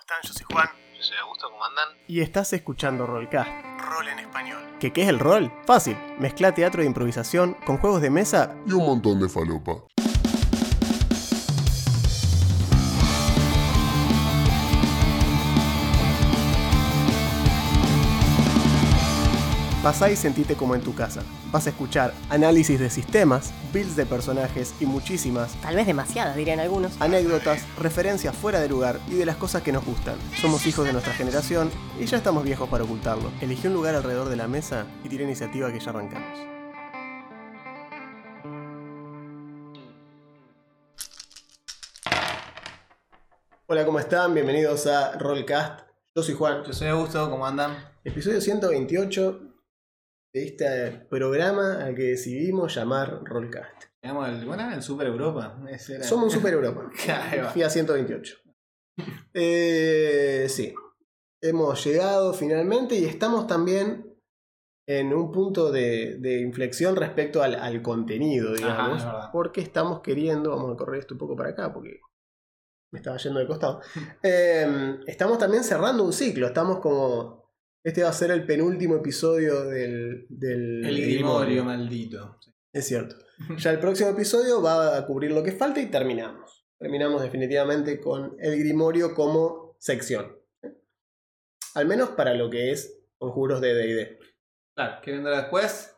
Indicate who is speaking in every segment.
Speaker 1: están? Yo soy Juan.
Speaker 2: Yo soy Augusto, ¿cómo andan?
Speaker 1: Y estás escuchando Rollcast. Rol en español. ¿Qué, ¿Qué es el rol? Fácil. Mezcla teatro de improvisación con juegos de mesa
Speaker 3: y un montón de falopa.
Speaker 1: Pasá y sentite como en tu casa. Vas a escuchar análisis de sistemas, builds de personajes y muchísimas,
Speaker 4: Tal vez demasiadas, dirían algunos.
Speaker 1: anécdotas, referencias fuera de lugar y de las cosas que nos gustan. Somos hijos de nuestra generación y ya estamos viejos para ocultarlo. Elegí un lugar alrededor de la mesa y tira iniciativa que ya arrancamos. Hola, ¿cómo están? Bienvenidos a Rollcast. Yo soy Juan.
Speaker 2: Yo soy Augusto, ¿cómo andan?
Speaker 1: Episodio 128 de este programa al que decidimos llamar Rollcast.
Speaker 2: Llegamos al, ¿cuál era? el Super Europa. Era-
Speaker 1: Somos un Super Europa.
Speaker 2: Ahí va.
Speaker 1: Fui a 128. Eh, sí. Hemos llegado finalmente y estamos también en un punto de, de inflexión respecto al, al contenido, digamos. porque estamos queriendo, vamos a correr esto un poco para acá porque me estaba yendo de costado. Eh, estamos también cerrando un ciclo, estamos como... Este va a ser el penúltimo episodio del... del
Speaker 2: El grimorio maldito.
Speaker 1: es cierto. Ya el próximo episodio va a cubrir lo que falta y terminamos. Terminamos definitivamente con el Grimorio como sección. Al menos para lo que es conjuros de DD.
Speaker 2: Claro, ¿qué vendrá después?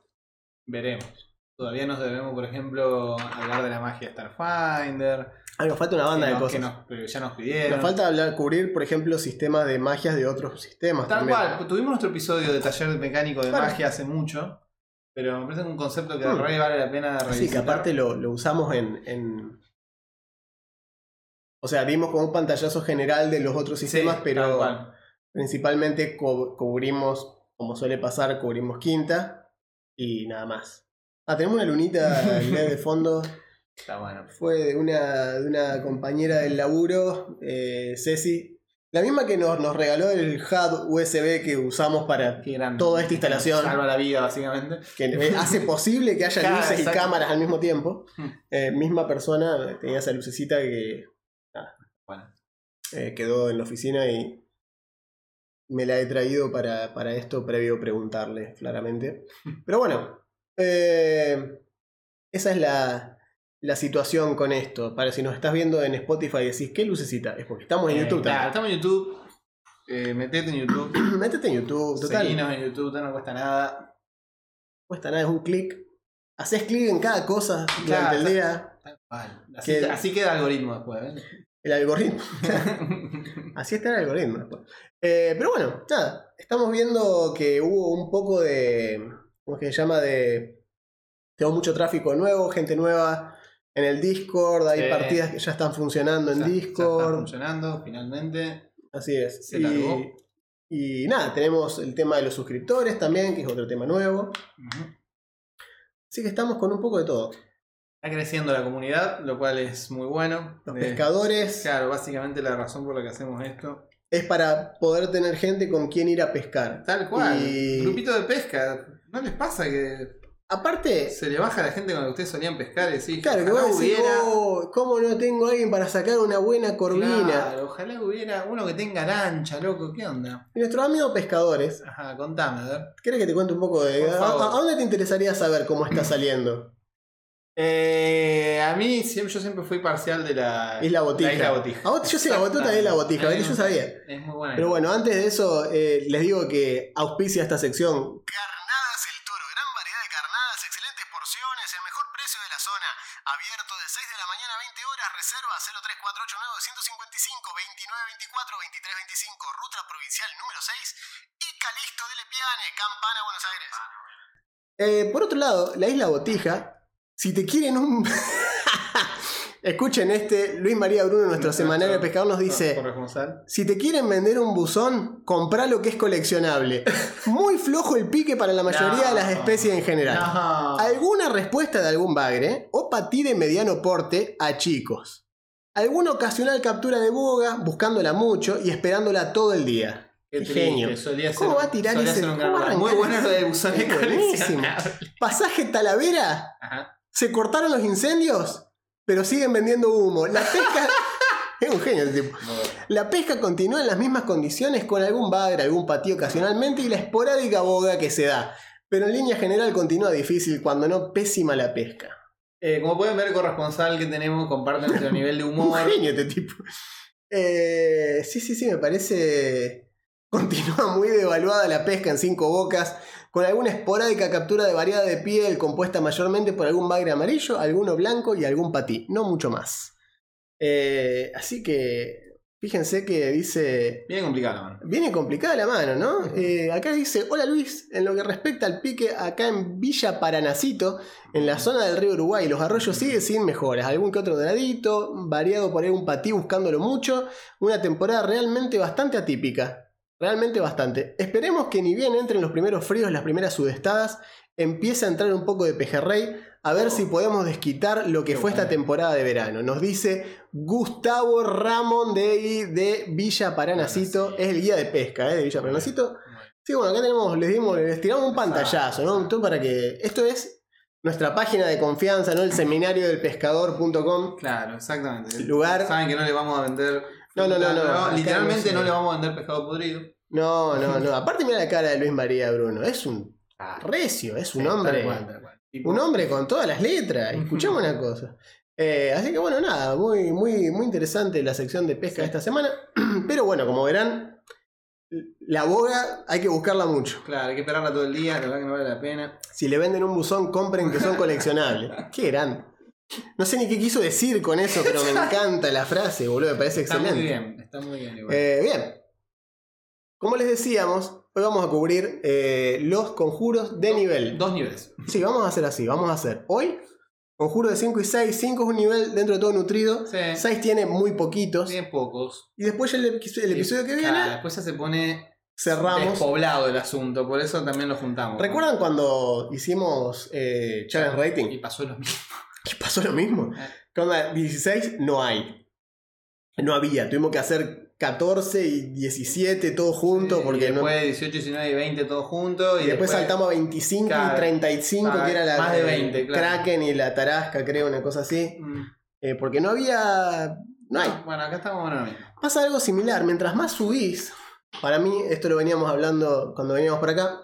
Speaker 2: Veremos. Todavía nos debemos, por ejemplo, hablar de la magia Starfinder.
Speaker 1: Ah, nos falta una banda
Speaker 2: que
Speaker 1: de
Speaker 2: nos- que
Speaker 1: cosas.
Speaker 2: nos- pero ya nos pidieron.
Speaker 1: Nos falta hablar, cubrir, por ejemplo, sistemas de magias de otros sistemas.
Speaker 2: Tal
Speaker 1: también.
Speaker 2: cual, tuvimos nuestro episodio de taller mecánico de
Speaker 1: Claro.
Speaker 2: magia hace mucho. Pero me parece un concepto que
Speaker 1: Hmm.
Speaker 2: re vale la pena
Speaker 1: Sí,
Speaker 2: revisar.
Speaker 1: que aparte lo, lo usamos en, en- O sea, dimos como un pantallazo general de los otros sistemas, pero principalmente co- cubrimos, como suele pasar, cubrimos quinta y nada más. Ah, tenemos una lunita de fondo.
Speaker 2: Está bueno.
Speaker 1: Fue de una, de una compañera del laburo, eh, Ceci. La misma que nos, nos regaló el hub USB que usamos para. Toda esta instalación.
Speaker 2: Salva la vida, básicamente.
Speaker 1: que eh, hace posible que haya luces y cámaras al mismo tiempo.
Speaker 2: Hmm.
Speaker 1: Eh, misma persona tenía esa lucecita que
Speaker 2: Bueno.
Speaker 1: eh, quedó en la oficina y me la he traído para, para esto previo preguntarle, claramente. Pero bueno, eh, esa es la, la situación con esto. Para si nos estás viendo en Spotify y decís, ¿qué lucecita? Es porque estamos en
Speaker 2: Eh,
Speaker 1: YouTube
Speaker 2: claro,
Speaker 1: también.
Speaker 2: estamos en YouTube. Eh, metete en YouTube.
Speaker 1: Métete en YouTube, total.
Speaker 2: Seguinos en YouTube, no cuesta nada.
Speaker 1: No cuesta nada, es un clic. Haces clic en cada cosa durante
Speaker 2: Claro,
Speaker 1: el día.
Speaker 2: Tal cual. Así,
Speaker 1: Que-
Speaker 2: así queda el algoritmo después. ¿eh?
Speaker 1: El algoritmo. Así está el algoritmo. después. Eh, pero bueno, nada. Estamos viendo que hubo un poco de. ¿Cómo es que se llama? De. Tengo mucho tráfico nuevo, gente nueva en el Discord. Hay
Speaker 2: Sí.
Speaker 1: partidas que ya están funcionando en
Speaker 2: Ya- ya
Speaker 1: Discord.
Speaker 2: está funcionando finalmente.
Speaker 1: Así es.
Speaker 2: Se largó.
Speaker 1: Y, y nada, tenemos el tema de los suscriptores también, que es otro tema nuevo.
Speaker 2: Ujú.
Speaker 1: Así que estamos con un poco de todo.
Speaker 2: Está creciendo la comunidad, lo cual es muy bueno.
Speaker 1: Los
Speaker 2: Eh,
Speaker 1: pescadores
Speaker 2: Claro, básicamente la razón por la que hacemos esto.
Speaker 1: es para poder tener gente con quien ir a pescar.
Speaker 2: Tal cual.
Speaker 1: Y-
Speaker 2: Grupito de pesca. ¿No les pasa que
Speaker 1: Aparte,
Speaker 2: se le baja a la gente que ustedes solían pescar y decís,
Speaker 1: Claro, que vos decís,
Speaker 2: hubiera.
Speaker 1: "Oh, ¿cómo no tengo a alguien para sacar una buena corvina?
Speaker 2: Claro, ojalá hubiera uno que tenga lancha, loco, ¿qué onda?
Speaker 1: Y nuestros amigos pescadores,
Speaker 2: Ajá, contame, a ver.
Speaker 1: ¿querés que te cuente un poco de...
Speaker 2: Por
Speaker 1: A,
Speaker 2: favor.
Speaker 1: a- a dónde te interesaría saber cómo está saliendo?
Speaker 2: Eh, a mí siempre, yo siempre fui parcial de la
Speaker 1: Isla Botija.
Speaker 2: La Isla Botija.
Speaker 1: Vos- yo sé, la botota de Isla Botija,
Speaker 2: A
Speaker 1: yo sabía.
Speaker 2: Es muy buena.
Speaker 1: Pero bueno, antes de eso, eh, les digo que auspicia esta sección. Campana, Buenos Aires. Eh, por otro lado, la isla Botija, si te quieren un... Escuchen este, Luis María Bruno, nuestro semanario de pescador, nos dice... Si te quieren vender un buzón, comprá lo que es coleccionable. Muy flojo el pique para la mayoría
Speaker 2: No.
Speaker 1: de las especies en general.
Speaker 2: No.
Speaker 1: ¿Alguna respuesta de algún bagre o patí de mediano porte a chicos? ¿Alguna ocasional captura de boga, buscándola mucho y esperándola todo el día?
Speaker 2: Qué
Speaker 1: Qué
Speaker 2: triste,
Speaker 1: genio.
Speaker 2: solía
Speaker 1: ¿Cómo
Speaker 2: ser-
Speaker 1: va a tirar ese-
Speaker 2: un Muy bueno
Speaker 1: ese-
Speaker 2: lo de buzones
Speaker 1: Es buenísimo. ¿Pasaje Talavera?
Speaker 2: Ajá.
Speaker 1: ¿Se cortaron los incendios? Pero siguen vendiendo humo. La pesca, Es un genio este tipo. La pesca continúa en las mismas condiciones con algún bagre, algún patio ocasionalmente y la esporádica boga que se da. Pero en línea general continúa difícil, cuando no pésima la pesca.
Speaker 2: Eh, como pueden ver, el corresponsal que tenemos comparte nuestro nivel de
Speaker 1: Un
Speaker 2: humor.
Speaker 1: genio este tipo. Eh, sí, sí, sí, me parece. Continúa muy devaluada la pesca en cinco bocas, con alguna esporádica captura de variedad de piel compuesta mayormente por algún bagre amarillo, alguno blanco y algún patí, no mucho más. Eh, así que, fíjense que dice.
Speaker 2: Bien complicado, la mano.
Speaker 1: Viene complicada la mano, ¿no? Eh, acá dice, hola Luis, en lo que respecta al pique acá en Villa Paranacito, en la zona del río Uruguay, los arroyos siguen sin mejoras, algún que otro doradito, variado por ahí un patí buscándolo mucho, una temporada realmente bastante atípica, realmente bastante. Esperemos que ni bien entren los primeros fríos, las primeras sudestadas, empiece a entrar un poco de pejerrey, a ver si podemos desquitar lo que
Speaker 2: Qué
Speaker 1: fue esta temporada de verano. Nos dice Gustavo Ramón de, de Villa Paranacito, es el guía de pesca ¿eh? de Villa Paranacito. Sí, bueno, acá tenemos, les dimos, les tiramos un pantallazo, ¿no? Para que. Esto es nuestra página de confianza, ¿no? El seminario del pescador.com.
Speaker 2: Claro, exactamente.
Speaker 1: Lugar-
Speaker 2: Saben que no le vamos a vender.
Speaker 1: No, no, no, no.
Speaker 2: Literalmente
Speaker 1: no
Speaker 2: le vamos a vender pescado podrido.
Speaker 1: No, no, no. Aparte, mira la cara de Luis María Bruno. Es un recio, es un
Speaker 2: Sí,
Speaker 1: hombre.
Speaker 2: tal cual, tal cual. Tipo,
Speaker 1: Un hombre con todas las letras. Escuchamos una cosa. Eh, así que bueno, nada, muy, muy, muy interesante la sección de pesca de esta semana. Pero bueno, como verán, la boga hay que buscarla mucho.
Speaker 2: Claro, hay que esperarla todo el día, la verdad que no vale la pena.
Speaker 1: Si le venden un buzón, compren que son coleccionables. Qué grande. No sé ni qué quiso decir con eso, pero me encanta la frase, boludo. Me parece
Speaker 2: Está
Speaker 1: excelente.
Speaker 2: muy bien, está muy bien igual.
Speaker 1: Eh, bien. Como les decíamos, hoy vamos a cubrir eh, los conjuros de nivel.
Speaker 2: Dos niveles.
Speaker 1: Sí, vamos a hacer así. Vamos a hacer hoy conjuro de 5 y 6. 5 es un nivel dentro de todo nutrido.
Speaker 2: Sí.
Speaker 1: 6 tiene muy poquitos.
Speaker 2: Bien pocos.
Speaker 1: Y después el, episodio- el episodio que
Speaker 2: Claro,
Speaker 1: viene
Speaker 2: después ya se pone
Speaker 1: cerramos.
Speaker 2: despoblado el asunto, por eso también lo juntamos.
Speaker 1: ¿Recuerdan cuando hicimos eh, challenge
Speaker 2: Y
Speaker 1: rating?
Speaker 2: pasó lo mismo.
Speaker 1: ¿Qué pasó lo mismo? Con la 16 no hay. No había. Tuvimos que hacer 14 y 17 todos juntos
Speaker 2: Y
Speaker 1: porque no.
Speaker 2: después 18, 19 y 20 todos juntos.
Speaker 1: Y después saltamos a 25 y
Speaker 2: Claro,
Speaker 1: 35,
Speaker 2: claro,
Speaker 1: que era la
Speaker 2: más de
Speaker 1: el
Speaker 2: 20, claro.
Speaker 1: Kraken y la Tarasca, creo, una cosa así.
Speaker 2: Mm.
Speaker 1: Eh, porque no había. No hay.
Speaker 2: Bueno, acá estamos bueno.
Speaker 1: Pasa algo similar. Mientras más subís, para mí, esto lo veníamos hablando cuando veníamos por acá.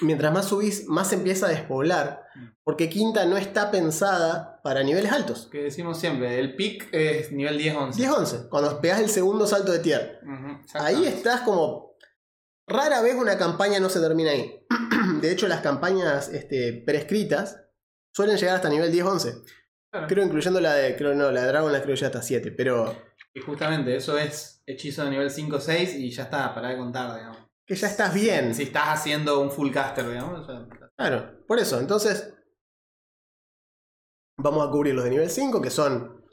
Speaker 1: Mientras más subís, más se empieza a despoblar.
Speaker 2: Mm.
Speaker 1: Porque Quinta no está pensada para niveles altos.
Speaker 2: Que decimos siempre, el pick es nivel 10-11.
Speaker 1: 10-11, cuando pegás el segundo salto de tier.
Speaker 2: Ujú, exactamente.
Speaker 1: Ahí estás como. Rara vez una campaña no se termina ahí. De hecho, las campañas este, prescritas suelen llegar hasta nivel 10-11.
Speaker 2: Claro.
Speaker 1: Creo incluyendo la de. Creo no, la de Dragon la creo ya hasta 7. Pero.
Speaker 2: Y justamente eso es hechizo de nivel 5-6 y ya está, para de contar, digamos.
Speaker 1: Que ya estás bien.
Speaker 2: Si estás haciendo un full caster, digamos. ya-
Speaker 1: Claro, por eso. Entonces. Vamos a cubrir los de nivel 5, que son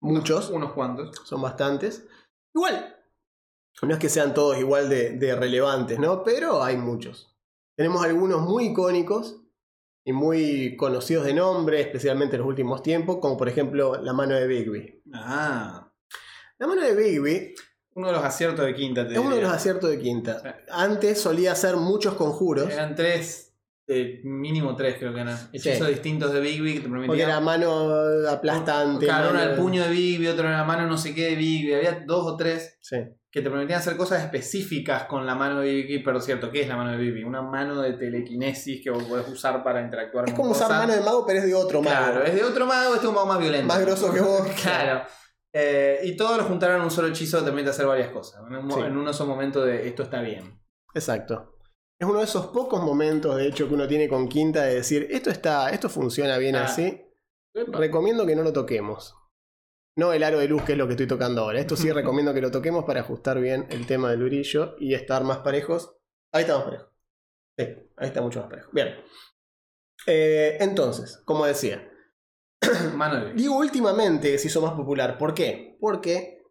Speaker 1: muchos.
Speaker 2: Unos cuantos.
Speaker 1: son bastantes. Igual, no es que sean todos igual de, de relevantes, ¿no? Pero hay muchos. Tenemos algunos muy icónicos y muy conocidos de nombre, especialmente en los últimos tiempos, como por ejemplo la mano de Bigby.
Speaker 2: Ah.
Speaker 1: La mano de Bigby
Speaker 2: Uno de los aciertos de quinta, te
Speaker 1: es uno de los aciertos de quinta.
Speaker 2: Sí.
Speaker 1: Antes solía hacer muchos conjuros,
Speaker 2: Eran tres, eh, mínimo tres creo que eran. Hechizos distintos de Big Big que te
Speaker 1: porque
Speaker 2: permitían.
Speaker 1: era mano aplastante.
Speaker 2: Claro, uno
Speaker 1: mano-
Speaker 2: era el puño de Bigby, otro era la mano no sé qué de Bigby. Había dos o tres
Speaker 1: Sí.
Speaker 2: que te permitían hacer cosas específicas con la mano de Bigby. Pero cierto, ¿qué es la mano de Bigby? Una mano de telequinesis que vos podés usar para interactuar
Speaker 1: Es
Speaker 2: con
Speaker 1: como usar
Speaker 2: cosas.
Speaker 1: mano de mago, pero es de otro mago.
Speaker 2: Claro, es de otro mago, este es un mago más violento.
Speaker 1: Más grosso que vos.
Speaker 2: Claro. Eh, y todos lo juntaron en un solo hechizo te permite hacer varias cosas. En, un,
Speaker 1: Sí.
Speaker 2: en de esos momentos de esto está bien.
Speaker 1: Exacto. Es uno de esos pocos momentos, de hecho, que uno tiene con Quinta de decir, esto está, esto funciona bien
Speaker 2: Ah.
Speaker 1: así. Recomiendo que no lo toquemos. No el aro de luz, que es lo que estoy tocando ahora. Esto sí recomiendo que lo toquemos para ajustar bien el tema del brillo y estar más parejos. Ahí está más parejo. Sí, ahí está mucho más parejo. Bien. Eh, entonces, como decía, Digo últimamente se hizo más popular. ¿Por qué? Porque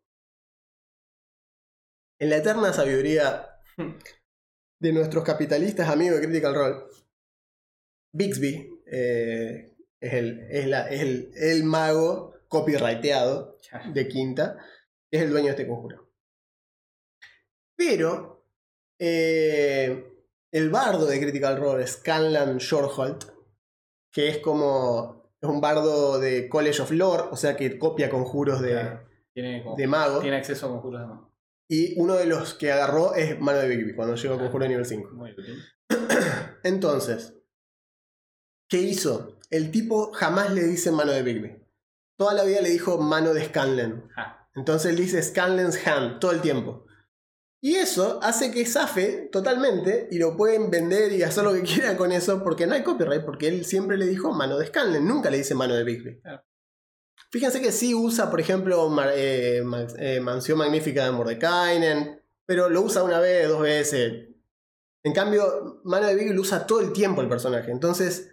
Speaker 1: en la eterna sabiduría de nuestros capitalistas amigos de Critical Role, Bixby eh, es, el, es, la- es el, el mago copyrighteado de Quinta, es el dueño de este conjuro. Pero eh, el bardo de Critical Role, Scanlan Shortholt, que es como es un bardo de College of Lore, o sea que copia conjuros de,
Speaker 2: Claro. Tiene, como-
Speaker 1: de mago.
Speaker 2: tiene acceso a conjuros de mago.
Speaker 1: Y uno de los que agarró es mano de Bigby cuando llegó a conjuro de nivel 5.
Speaker 2: Muy útil.
Speaker 1: Entonces, ¿qué hizo? El tipo jamás le dice mano de Bigby. Toda la vida le dijo mano de Scanlan.
Speaker 2: Ah,
Speaker 1: Entonces le dice Scanlan's Hand todo el tiempo. Y eso hace que zafe totalmente y lo pueden vender y hacer lo que quieran con eso porque no hay copyright, porque él siempre le dijo mano de Scanlan, nunca le dice mano de Bigby.
Speaker 2: Claro.
Speaker 1: Fíjense que sí usa, por ejemplo, eh, eh, Mansión Magnífica de Mordekainen, pero lo usa una vez, dos veces. En cambio, mano de Bigby lo usa todo el tiempo el personaje. Entonces,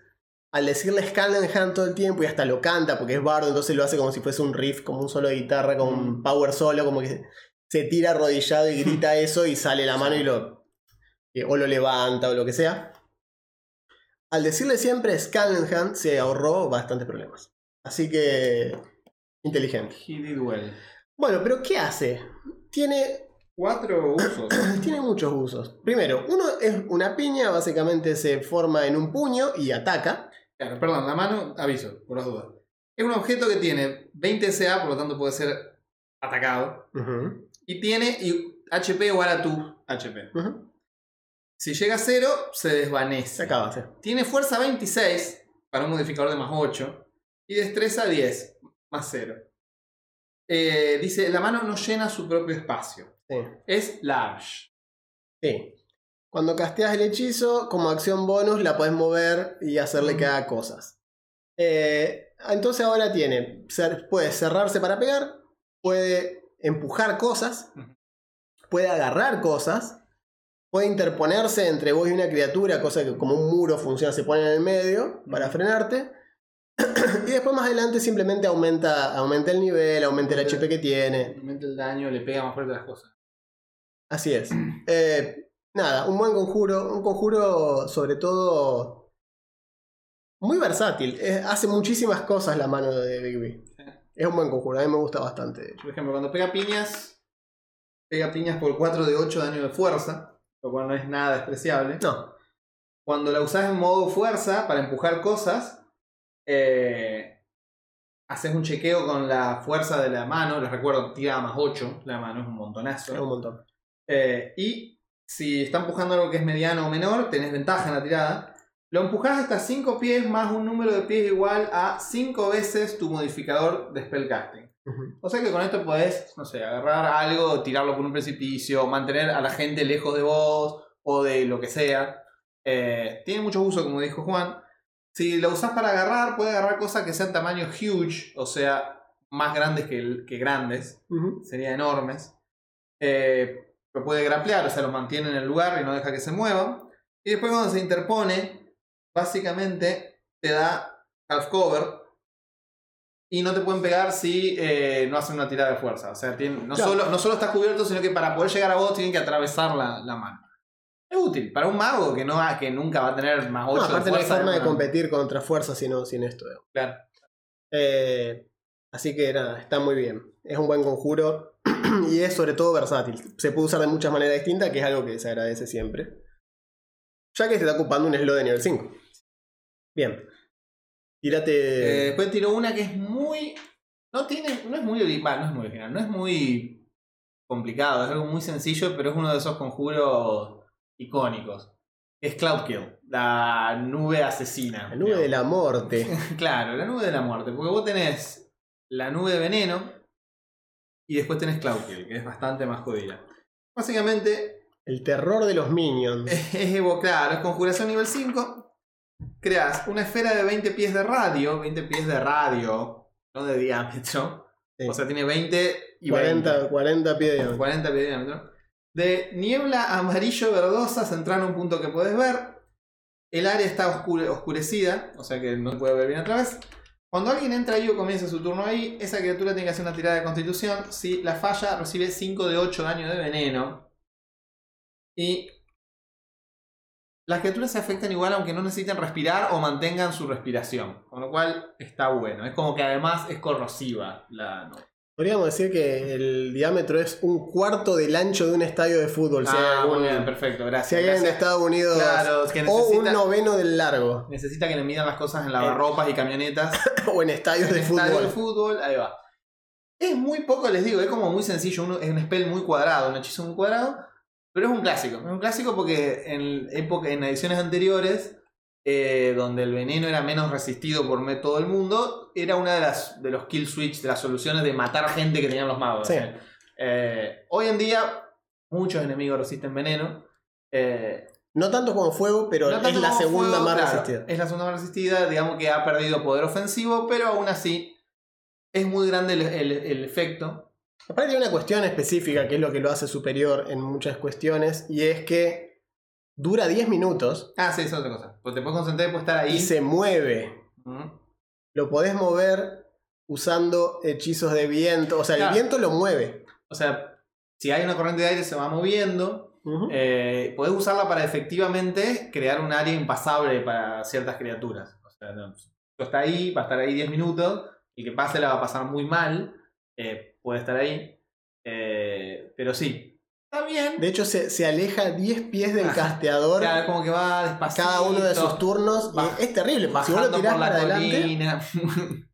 Speaker 1: al decirle Scanlan todo el tiempo y hasta lo canta porque es bardo, entonces lo hace como si fuese un riff, como un solo de guitarra, como un power solo, como que se tira arrodillado y grita eso y sale la mano y lo. eh, o lo levanta o lo que sea. Al decirle siempre Scanlan Hand se ahorró bastantes problemas. Así que. inteligente.
Speaker 2: he did well.
Speaker 1: Bueno, pero ¿qué hace? Tiene
Speaker 2: Cuatro usos.
Speaker 1: tiene muchos usos. Primero, uno es una piña, básicamente se forma en un puño y ataca.
Speaker 2: Claro, perdón, la mano, aviso, por las dudas. Es un objeto que tiene 20 CA, por lo tanto puede ser atacado. Y tiene y- HP igual a tu HP. Si llega a 0, se
Speaker 1: Se
Speaker 2: desvanece.
Speaker 1: acaba, sí.
Speaker 2: Tiene fuerza 26 para un modificador de más 8. Y destreza 10 más 0. Eh, dice, la mano no llena su propio espacio.
Speaker 1: Sí.
Speaker 2: Es large.
Speaker 1: Sí. Cuando casteas el hechizo, como acción bonus la puedes mover y hacerle que haga cosas. Eh, entonces ahora tiene, puede cerrarse para pegar, puede empujar cosas, puede agarrar cosas, puede interponerse entre vos y una criatura, cosa que como un muro funciona, se pone en el medio para frenarte. y después más adelante simplemente aumenta, aumenta el nivel, aumenta el HP que tiene.
Speaker 2: Aumenta el daño, le pega más fuerte las cosas.
Speaker 1: Así es. Eh, nada, un buen conjuro. Un conjuro, sobre todo, muy versátil. Eh, hace muchísimas cosas la mano de Bigby. Es un buen conjuro, a mí me gusta bastante.
Speaker 2: Por ejemplo, cuando pega piñas, pega piñas por 4 de 8 daño de fuerza, lo cual no es nada despreciable.
Speaker 1: No,
Speaker 2: Cuando la usás en modo fuerza para empujar cosas, eh, haces un chequeo con la fuerza de la mano. Les recuerdo, tira más 8, la mano es un montonazo.
Speaker 1: es un montón.
Speaker 2: Eh, y si está empujando algo que es mediano o menor, tenés ventaja en la tirada. Lo empujás hasta 5 pies más un número de pies igual a 5 veces tu modificador de spellcasting.
Speaker 1: Ujú.
Speaker 2: O sea que con esto podés, no sé, agarrar algo, tirarlo por un precipicio, mantener a la gente lejos de vos o de lo que sea. Eh, tiene mucho uso, como dijo Juan. Si lo usás para agarrar, puede agarrar cosas que sean tamaño huge, o sea, más grandes que, que grandes
Speaker 1: Ujú.
Speaker 2: serían enormes. Eh, lo puede grapplear, o sea, lo mantiene en el lugar y no deja que se mueva. Y después cuando se interpone, básicamente te da half cover. Y no te pueden pegar si eh, no hacen una tirada de fuerza. O sea, no,
Speaker 1: Claro.
Speaker 2: solo, no solo estás cubierto, sino que para poder llegar a vos tienen que atravesar la, la mano. Es útil. Para un mago que, no, que nunca va a tener más 8
Speaker 1: No, aparte no hay forma de competir con otras fuerzas sino sin esto. digamos.
Speaker 2: Claro.
Speaker 1: Eh, así que nada, está muy bien. Es un buen conjuro y es sobre todo versátil. Se puede usar de muchas maneras distintas, que es algo que se agradece siempre. Ya que te está ocupando un slot de nivel 5. Bien. Tírate.
Speaker 2: Eh, después tiró una que es muy. No tiene. No es muy original. no es muy original. No es muy complicado. Es algo muy sencillo, pero es uno de esos conjuros icónicos. Es Cloud Kill. La nube asesina.
Speaker 1: la nube de la muerte.
Speaker 2: Claro, la nube de la muerte. Porque vos tenés la nube de veneno. Y después tenés Cloud Kill, que es bastante más jodida. Básicamente,
Speaker 1: El terror de los minions.
Speaker 2: es evocar, es conjuración nivel 5. Creas una esfera de 20 pies de radio, 20 pies de radio, no de diámetro.
Speaker 1: Sí.
Speaker 2: O sea, tiene 20 y
Speaker 1: 40,
Speaker 2: 20.
Speaker 1: 40 pies de diámetro.
Speaker 2: 40 pies de diámetro. De niebla amarillo verdosa centrada en un punto que puedes ver. El área está oscure- oscurecida, o sea que no puede ver bien a través. Cuando alguien entra ahí o comienza su turno ahí, esa criatura tiene que hacer una tirada de constitución. Si la falla, recibe 5 de 8 daño de veneno. Y las criaturas se afectan igual aunque no necesiten respirar o mantengan su respiración. Con lo cual está bueno. Es como que además es corrosiva la no.
Speaker 1: Podríamos decir que el diámetro es un cuarto del ancho de un estadio de fútbol. si hay
Speaker 2: Ah,
Speaker 1: algún-
Speaker 2: muy bien, perfecto,
Speaker 1: Si
Speaker 2: gracias.
Speaker 1: hay alguien de
Speaker 2: Gracias.
Speaker 1: Estados Unidos.
Speaker 2: Claro, que
Speaker 1: o un
Speaker 2: necesita,
Speaker 1: noveno del largo.
Speaker 2: necesita que le midan las cosas en lavarropas y camionetas.
Speaker 1: o en estadios
Speaker 2: En
Speaker 1: de
Speaker 2: estadio
Speaker 1: fútbol.
Speaker 2: de fútbol, ahí va. Es muy poco, les digo, es como muy sencillo, uno- es un spell muy cuadrado, un hechizo muy cuadrado, pero es un clásico. Es un clásico porque en, época, en ediciones anteriores, eh, donde el veneno era menos resistido por todo el mundo, era una de las de los kill switch, de las soluciones de matar gente que tenían los magos.
Speaker 1: Sí.
Speaker 2: Eh, hoy en día, muchos enemigos resisten veneno. eh,
Speaker 1: No tanto como fuego, pero
Speaker 2: no
Speaker 1: es la segunda
Speaker 2: fuego,
Speaker 1: más
Speaker 2: claro,
Speaker 1: resistida.
Speaker 2: Es la segunda más resistida, digamos que ha perdido poder ofensivo, pero aún así es muy grande el, el- el efecto.
Speaker 1: Aparte tiene una cuestión específica que es lo que lo hace superior en muchas cuestiones, y es que dura 10 minutos
Speaker 2: Ah, sí, esa es otra cosa. Pues te puedes concentrar y puedes estar ahí.
Speaker 1: y se mueve. Lo podés mover usando hechizos de viento. O sea,
Speaker 2: Claro.
Speaker 1: el viento lo mueve.
Speaker 2: O sea, si hay una corriente de aire se va moviendo. Eh, podés usarla para efectivamente crear un área impasable para ciertas criaturas. O sea, no, está ahí, va a estar ahí 10 minutos. El que pase la va a pasar muy mal. eh, puede estar ahí. Eh, pero sí. Está bien.
Speaker 1: De hecho, se, se aleja 10 pies del
Speaker 2: Ajá.
Speaker 1: casteador
Speaker 2: Claro, como que va despacito.
Speaker 1: cada uno de sus turnos.
Speaker 2: Baj-
Speaker 1: es terrible, porque si vos lo tirás
Speaker 2: por la
Speaker 1: para adelante,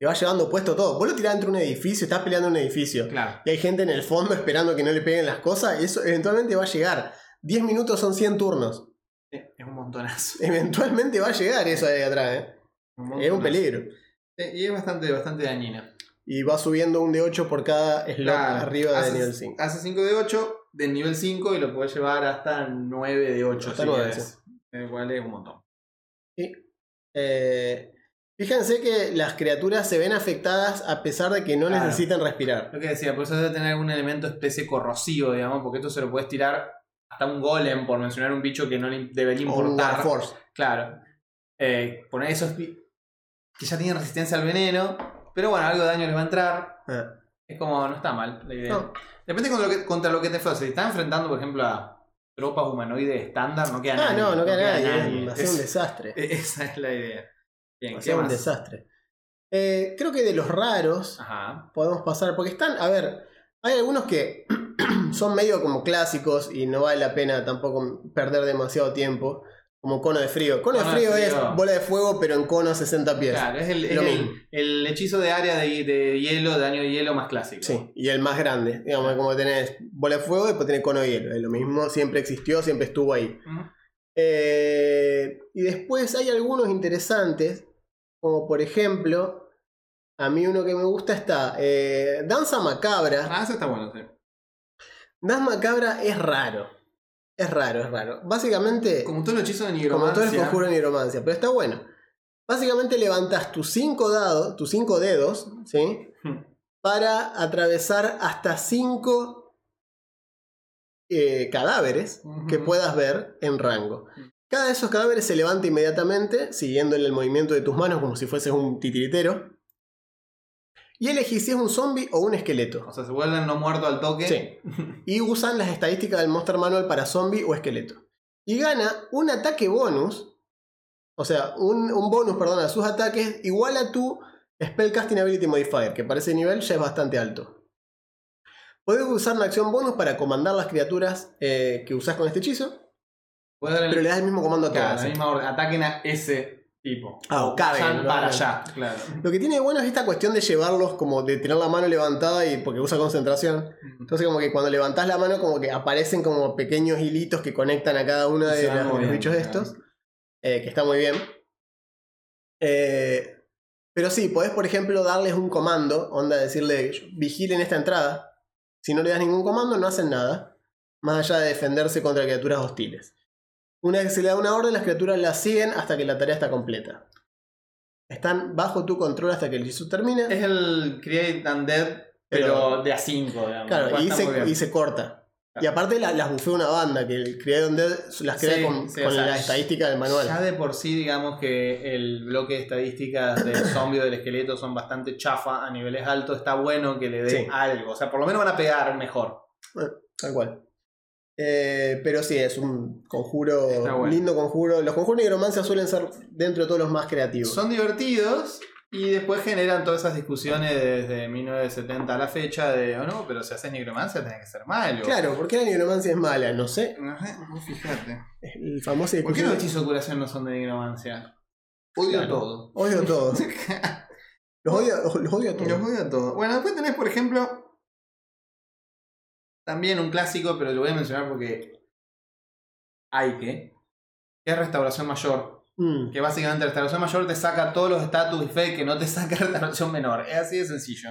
Speaker 1: te va llevando puesto todo. Vos lo tirás dentro de un edificio, estás peleando en un edificio.
Speaker 2: claro.
Speaker 1: Y hay gente en el fondo esperando que no le peguen las cosas. Y eso eventualmente va a llegar. 10 minutos son 100 turnos.
Speaker 2: Es un montonazo.
Speaker 1: Eventualmente va a llegar eso de ahí atrás, ¿eh? Es un peligro.
Speaker 2: Sí, Y es bastante, bastante dañina.
Speaker 1: Y va subiendo un de 8 por cada slot
Speaker 2: Claro,
Speaker 1: arriba de
Speaker 2: hace-
Speaker 1: nivel 5.
Speaker 2: Hace 5 de 8 del nivel 5 y lo puedes llevar hasta 9 de 8.
Speaker 1: Hasta
Speaker 2: si
Speaker 1: 9,
Speaker 2: querés. El cual es un montón.
Speaker 1: Eh, fíjense que las criaturas se ven afectadas a pesar de que no
Speaker 2: Claro.
Speaker 1: necesitan respirar.
Speaker 2: Lo que decía, por eso debe tener algún elemento especie corrosivo, digamos, porque esto se lo puedes tirar hasta un golem, por mencionar un bicho que no le debería
Speaker 1: O un
Speaker 2: importar.
Speaker 1: Warforce.
Speaker 2: Claro. Eh, poner esos que ya tienen resistencia al veneno, pero bueno, algo de daño les va a entrar.
Speaker 1: Ah.
Speaker 2: Es como, no está mal la idea.
Speaker 1: No.
Speaker 2: Depende contra lo que, contra lo que te fue. Si estás enfrentando, por ejemplo, a tropas humanoides estándar, no queda
Speaker 1: Ah,
Speaker 2: nadie.
Speaker 1: no, no queda nadie.
Speaker 2: nadie.
Speaker 1: Va a ser un
Speaker 2: Es-
Speaker 1: desastre.
Speaker 2: esa es la idea. Bien,
Speaker 1: Va a
Speaker 2: ¿qué
Speaker 1: ser un desastre. Eh, creo que de los raros
Speaker 2: Ajá.
Speaker 1: podemos pasar, porque están, a ver, hay algunos que son medio como clásicos y no vale la pena tampoco perder demasiado tiempo, como cono de frío. Cono, de frío es bola de fuego, pero en cono 60 pies.
Speaker 2: Claro, es el, es
Speaker 1: Lo
Speaker 2: el-
Speaker 1: mismo.
Speaker 2: el hechizo de área de, de hielo, de daño de hielo más clásico.
Speaker 1: Sí, y el más grande. Digamos, como tenés bola de fuego y después tenés cono de hielo. Es lo mismo, siempre existió, siempre estuvo ahí. Eh, y después hay algunos interesantes, como por ejemplo, a mí uno que me gusta está eh, Danza Macabra.
Speaker 2: Ah, eso está bueno, sí.
Speaker 1: Danza Macabra es raro. Es raro, es raro. Básicamente, como,
Speaker 2: Como todo el hechizo de
Speaker 1: todo
Speaker 2: nigromancia.
Speaker 1: el conjuro de nigromancia, pero está bueno. Básicamente levantas tus cinco dados, tus cinco dedos, ¿sí?
Speaker 2: Hmm.
Speaker 1: Para atravesar hasta cinco eh, cadáveres que puedas ver en rango. Cada de esos cadáveres se levanta inmediatamente, siguiendo el movimiento de tus manos como si fueses un titiritero. Y elegís si es un zombie o un esqueleto.
Speaker 2: O sea, se vuelven no muertos al toque.
Speaker 1: Sí. Y usan las estadísticas del Monster Manual para zombie o esqueleto. Y gana un ataque bonus. O sea, un, un bonus, perdón, a sus ataques igual a tu Spellcasting Ability Modifier, que para ese nivel ya es bastante alto. Podés usar una acción bonus para comandar las criaturas eh, que usás con este hechizo, pero le das el mismo comando a
Speaker 2: Claro,
Speaker 1: todas.
Speaker 2: la misma orden. Ataquen a ese tipo.
Speaker 1: Ah, o caben,
Speaker 2: para allá, claro.
Speaker 1: Lo que tiene bueno es esta cuestión de llevarlos como de tener la mano levantada y porque usa concentración. Entonces como que cuando levantás la mano como que aparecen como pequeños hilitos que conectan a cada uno de, los bichos
Speaker 2: claro.
Speaker 1: estos. eh, que está muy bien. Eh, pero sí, podés por ejemplo darles un comando, onda decirle vigilen esta entrada. Si no le das ningún comando no hacen nada. Más allá de defenderse contra criaturas hostiles. Una vez que se le da una orden, las criaturas la siguen hasta que la tarea está completa. Están bajo tu control hasta que el hechizo termine.
Speaker 2: Es el Create Undead, pero,
Speaker 1: Pero-
Speaker 2: de a 5, digamos.
Speaker 1: Claro, y se,
Speaker 2: bien.
Speaker 1: y se corta.
Speaker 2: Claro.
Speaker 1: Y aparte la- las bufea una banda, que el Create Undead las crea
Speaker 2: Sí,
Speaker 1: con,
Speaker 2: sí,
Speaker 1: con
Speaker 2: o sea,
Speaker 1: la estadística del manual.
Speaker 2: Ya de por sí, digamos que el bloque de estadísticas del zombie o del esqueleto son bastante chafa a niveles altos. Está bueno que le dé
Speaker 1: Sí.
Speaker 2: algo. O sea, por lo menos van a pegar mejor.
Speaker 1: Tal cual. Eh, pero sí, es un conjuro,
Speaker 2: bueno.
Speaker 1: lindo conjuro. Los conjuros de nigromancia suelen ser dentro de todos los más creativos.
Speaker 2: Son divertidos y después generan todas esas discusiones desde 1970 a la fecha de, oh no, pero si haces nigromancia tenés que ser malo.
Speaker 1: Claro, ¿por qué la nigromancia es mala? No sé.
Speaker 2: No sé, fíjate.
Speaker 1: El famoso
Speaker 2: ¿Por qué los hechizos de curación no son de nigromancia? Odio
Speaker 1: Claro.
Speaker 2: todo.
Speaker 1: Odio todo. Los odio, los odio a todos.
Speaker 2: Los odio a todos. Bueno, después tenés, por ejemplo, también un clásico, pero lo voy a mencionar porque hay que, que es restauración mayor.
Speaker 1: Mm.
Speaker 2: Que básicamente restauración mayor te saca todos los status y fe que no te saca restauración menor. Es así de sencillo.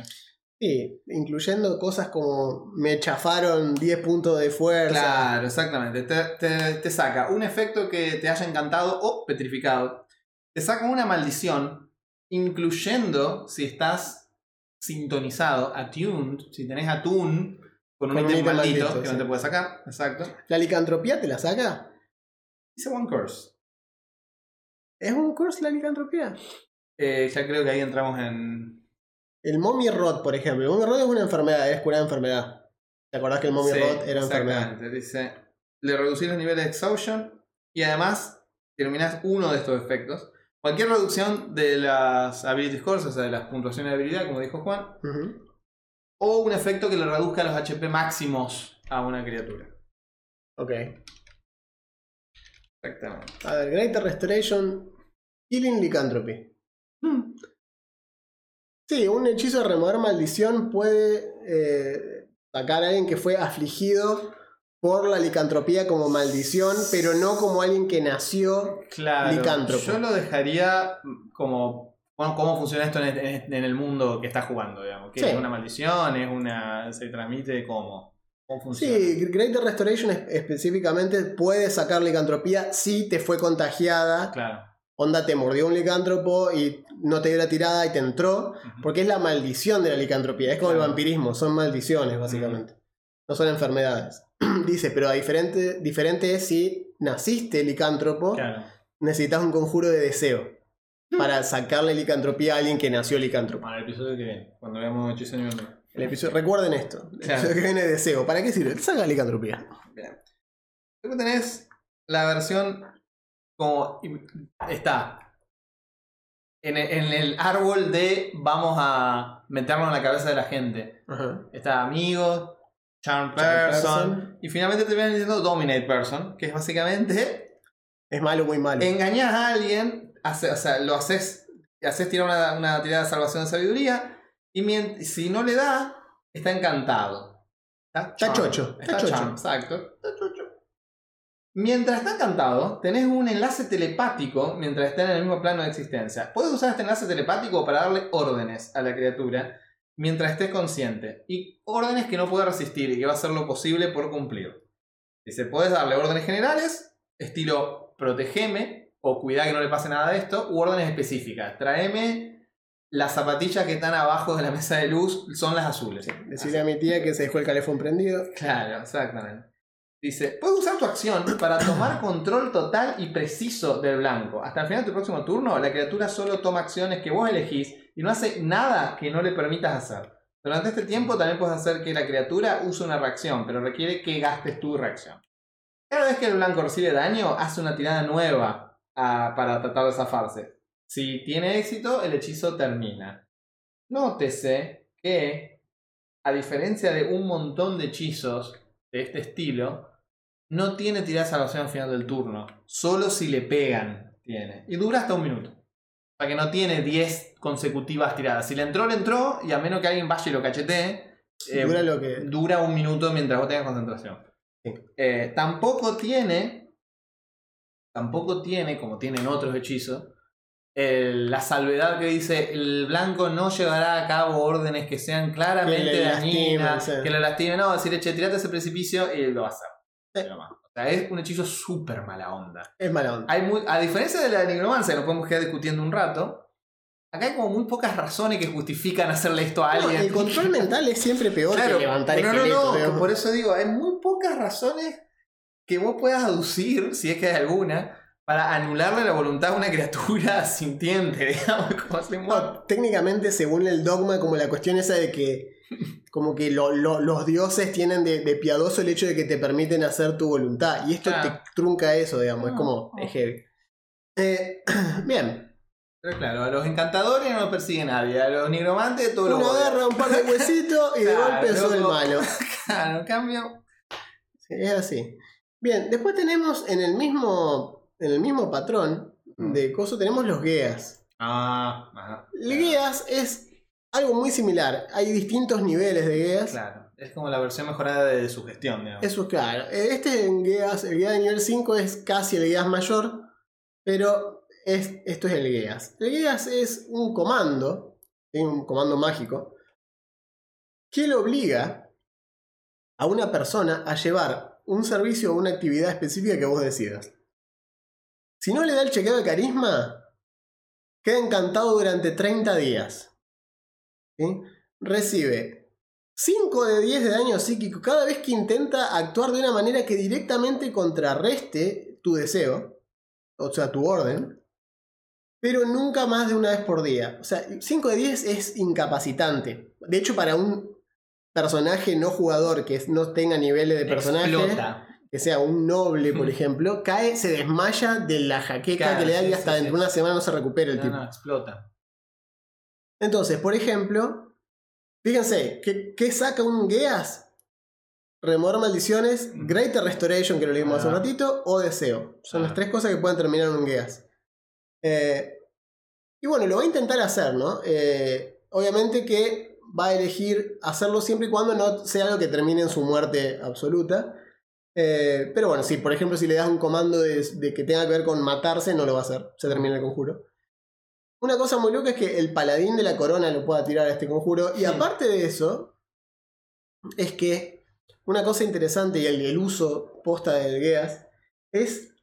Speaker 1: Sí, incluyendo cosas como me chafaron 10 puntos de fuerza.
Speaker 2: Claro, exactamente. Te, te- te saca un efecto que te haya encantado o petrificado. Te saca una maldición, incluyendo si estás sintonizado, attuned, si tenés atune con un
Speaker 1: Con un
Speaker 2: ítem
Speaker 1: ítem
Speaker 2: maldito,
Speaker 1: maldito,
Speaker 2: que
Speaker 1: sí.
Speaker 2: no te puede sacar. Exacto.
Speaker 1: ¿La licantropía te la saca?
Speaker 2: Dice One Curse.
Speaker 1: ¿Es un curse la licantropía?
Speaker 2: Eh, ya creo que ahí entramos en.
Speaker 1: El mommy rot, por ejemplo. El mommy rot es una enfermedad, es curar enfermedad. ¿Te acordás que el mommy
Speaker 2: Sí,
Speaker 1: rot era enfermedad?
Speaker 2: Exactamente. Dice: le reducís los niveles de exhaustion y además terminás uno de estos efectos. Cualquier reducción de las ability scores, o sea, de las puntuaciones de habilidad, como dijo Juan. O un efecto que le reduzca los HP máximos a una criatura.
Speaker 1: Ok.
Speaker 2: Exactamente.
Speaker 1: A ver, Greater Restoration, Healing Lycanthropy.
Speaker 2: Hmm.
Speaker 1: Sí, un hechizo de remover maldición puede eh, sacar a alguien que fue afligido por la licantropía como maldición, pero no como alguien que nació.
Speaker 2: Claro.
Speaker 1: Licántropo.
Speaker 2: Yo lo dejaría como. Bueno, ¿cómo funciona esto en el, en el mundo que estás jugando? Digamos? ¿Que
Speaker 1: Sí.
Speaker 2: ¿Es una maldición? ¿Es una. se transmite cómo? ¿Cómo funciona?
Speaker 1: Sí, Greater Restoration es- específicamente puede sacar licantropía si te fue contagiada.
Speaker 2: Claro.
Speaker 1: Onda te mordió un licántropo y no te dio la tirada y te entró. Porque es la maldición de la licantropía. Es como el vampirismo, son maldiciones básicamente. No son enfermedades. Dice, pero a diferente, diferente es si naciste licántropo,
Speaker 2: Claro.
Speaker 1: necesitas un conjuro de deseo para sacarle licantropía a alguien que nació licántropo.
Speaker 2: Para el episodio que viene, cuando veamos hechizo nivel.
Speaker 1: El episodio, recuerden esto. El
Speaker 2: Claro.
Speaker 1: episodio que viene de deseo. ¿Para qué sirve? Saca licantropía.
Speaker 2: Bien. Luego tenés la versión como está en el, en el árbol de vamos a meternos en la cabeza de la gente.
Speaker 1: Ajá.
Speaker 2: Está amigos, charm person. y finalmente te vienen diciendo dominate person, que es básicamente
Speaker 1: Es malo, muy malo.
Speaker 2: engañas a alguien, hace- o sea, lo haces, haces tirar una, una tirada de salvación de sabiduría, y si no le da, está encantado. Está,
Speaker 1: Está chocho, está chocho.
Speaker 2: exacto. Está chocho. Mientras está encantado, tenés un enlace telepático mientras está en el mismo plano de existencia. Puedes usar este enlace telepático para darle órdenes a la criatura mientras esté consciente. Y órdenes que no puede resistir y que va a hacer lo posible por cumplir. Dice, puedes darle órdenes generales, estilo protegeme o cuidar que no le pase nada de esto, u órdenes específicas. Traeme las zapatillas que están abajo de la mesa de luz, son las azules.
Speaker 1: Decirle a mi tía que se dejó el calefón prendido.
Speaker 2: Claro, exactamente. Dice, puedes usar tu acción para tomar control total y preciso del blanco. Hasta el final de tu próximo turno, la criatura solo toma acciones que vos elegís y no hace nada que no le permitas hacer. Durante este tiempo también puedes hacer que la criatura use una reacción, pero requiere que gastes tu reacción. Cada vez que el blanco recibe daño, hace una tirada nueva para tratar de zafarse. Si tiene éxito, el hechizo termina. Nótese que, a diferencia de un montón de hechizos de este estilo, no tiene tirada de salvación al final del turno. Solo si le pegan tiene. Y dura hasta un minuto. O sea que no tiene 10 consecutivas tiradas. Si le entró, le entró, y a menos que alguien vaya y lo cachetee, eh,
Speaker 1: Dura lo que.
Speaker 2: dura un minuto mientras vos tengas concentración.
Speaker 1: Sí.
Speaker 2: Eh, tampoco tiene, tampoco tiene, como tienen otros hechizos, el- la salvedad que dice el blanco no llevará a cabo órdenes que sean claramente
Speaker 1: Que lastimen,
Speaker 2: dañinas,
Speaker 1: sí.
Speaker 2: que le lastimen, no, decirle, che, tirate ese precipicio y lo va a hacer.
Speaker 1: Sí.
Speaker 2: O sea, es un hechizo súper mala onda.
Speaker 1: Es mala onda.
Speaker 2: Hay muy- a diferencia de la nigromancia, que nos podemos quedar discutiendo un rato, acá hay como muy pocas razones que justifican hacerle esto a
Speaker 1: No,
Speaker 2: alguien.
Speaker 1: el control mental es siempre peor
Speaker 2: Claro,
Speaker 1: que levantar
Speaker 2: no, no, no, que por eso digo, hay muy pocas razones que vos puedas aducir, si es que hay alguna, para anularle la voluntad a una criatura sintiente, digamos, como se mueve.
Speaker 1: No, técnicamente, según el dogma, como la cuestión esa de que como que lo- lo- los dioses tienen de, de piadoso el hecho de que te permiten hacer tu voluntad. Y esto te trunca eso, digamos. Es
Speaker 2: No,
Speaker 1: como,
Speaker 2: no.
Speaker 1: es heavy. Eh, bien.
Speaker 2: Pero claro, a los encantadores no los persigue nadie, a los nigromantes todo lo
Speaker 1: Uno agarra un par de huesitos y de golpe el
Speaker 2: loco.
Speaker 1: malo.
Speaker 2: Claro, en cambio,
Speaker 1: Sí, es así. Bien, después tenemos en el mismo, en el mismo patrón
Speaker 2: Mm.
Speaker 1: de coso, tenemos los gueas.
Speaker 2: Ah, ajá.
Speaker 1: El Geas es algo muy similar. Hay distintos niveles de Geas.
Speaker 2: Claro. Es como la versión mejorada de su gestión, digamos.
Speaker 1: Eso es claro. Eh, Este en Geas, el Geas de nivel 5 es casi el Geas mayor, pero es, esto es el Geas. El Geas es un comando, ¿sí? un comando mágico, que le obliga a una persona a llevar un servicio o una actividad específica que vos decidas. Si no le da el chequeo de carisma, queda encantado durante 30 días. Recibe 5 de 10 de daño psíquico cada vez que intenta actuar de una manera que directamente contrarreste tu deseo, o sea, tu orden, pero nunca más de una vez por día. O sea, 5 de 10 es incapacitante. De hecho, para un personaje no jugador que no tenga niveles de personaje,
Speaker 2: Explota.
Speaker 1: que sea un noble, por ejemplo, cae, se desmaya de la jaqueca
Speaker 2: Claro,
Speaker 1: que le da
Speaker 2: sí,
Speaker 1: y hasta
Speaker 2: sí,
Speaker 1: dentro
Speaker 2: sí.
Speaker 1: de una semana no se recupera el
Speaker 2: No,
Speaker 1: tipo.
Speaker 2: no, explota.
Speaker 1: Entonces, por ejemplo, fíjense, ¿qué, qué saca un Geas? Remover maldiciones,
Speaker 2: Mm.
Speaker 1: Greater Restoration, que lo leímos hace un
Speaker 2: Ah.
Speaker 1: ratito, o Deseo. Son
Speaker 2: Ah.
Speaker 1: las tres cosas que pueden terminar en un Geas. Eh, y bueno, lo va a intentar hacer, ¿no? Eh, obviamente que va a elegir hacerlo siempre y cuando no sea algo que termine en su muerte absoluta. Eh, pero bueno, si por ejemplo si le das un comando de, de que tenga que ver con matarse, no lo va a hacer. Se termina el conjuro. Una cosa muy loca es que el paladín de la corona lo pueda tirar a este conjuro. Y aparte de eso, es que una cosa interesante y el, el uso posta del Geas es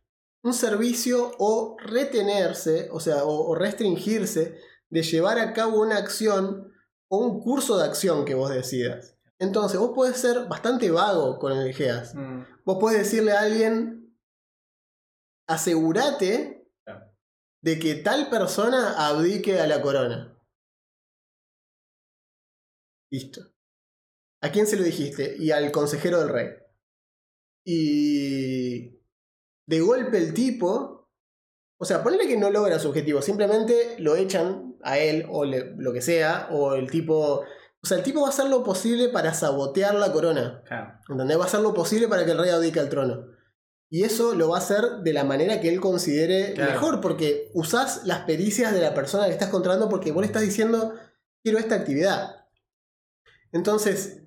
Speaker 1: un servicio o retenerse, o sea, o, o restringirse de llevar a cabo una acción o un curso de acción que vos decidas. Entonces, vos podés ser bastante vago con el Geas.
Speaker 2: Mm,
Speaker 1: Vos podés decirle a alguien, asegúrate de que tal persona abdique a la corona. Listo. ¿A quién se lo dijiste? Y al consejero del rey. Y de golpe el tipo, o sea, ponle que no logra su objetivo, simplemente lo echan a él o le- lo que sea, o el tipo, o sea, el tipo va a hacer lo posible para sabotear la corona.
Speaker 2: claro.
Speaker 1: ¿Entendés? Va a hacer lo posible para que el rey abdique al trono. Y eso lo va a hacer de la manera que él considere
Speaker 2: Claro.
Speaker 1: mejor, porque usás las pericias de la persona que estás controlando porque vos le estás diciendo, quiero esta actividad. Entonces,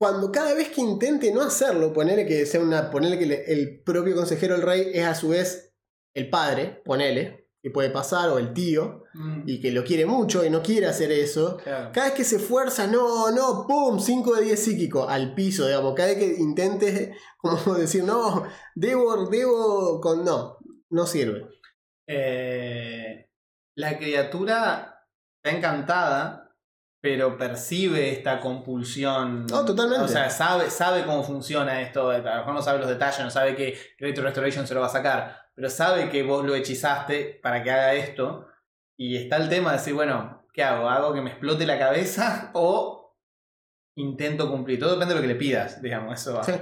Speaker 1: cuando cada vez que intente no hacerlo, ponele que sea una. Ponele que le- el propio consejero del rey es a su vez el padre, ponele, que puede pasar, o el tío,
Speaker 2: Mm,
Speaker 1: y que lo quiere mucho y no quiere hacer eso.
Speaker 2: claro.
Speaker 1: Cada vez que se esfuerza, no, no, pum, 5 de 10 psíquico, al piso, digamos. Cada vez que intentes, como decir, no, debo, debo, con. No, no sirve.
Speaker 2: Eh, la criatura está encantada, pero percibe esta compulsión.
Speaker 1: No, totalmente.
Speaker 2: O sea, sabe, sabe cómo funciona esto. A lo mejor no sabe los detalles, no sabe que Greater Restoration se lo va a sacar, pero sabe que vos lo hechizaste para que haga esto. Y está el tema de decir, bueno, ¿qué hago? ¿Hago que me explote la cabeza o intento cumplir? Todo depende de lo que le pidas, digamos. Eso va.
Speaker 1: Sí.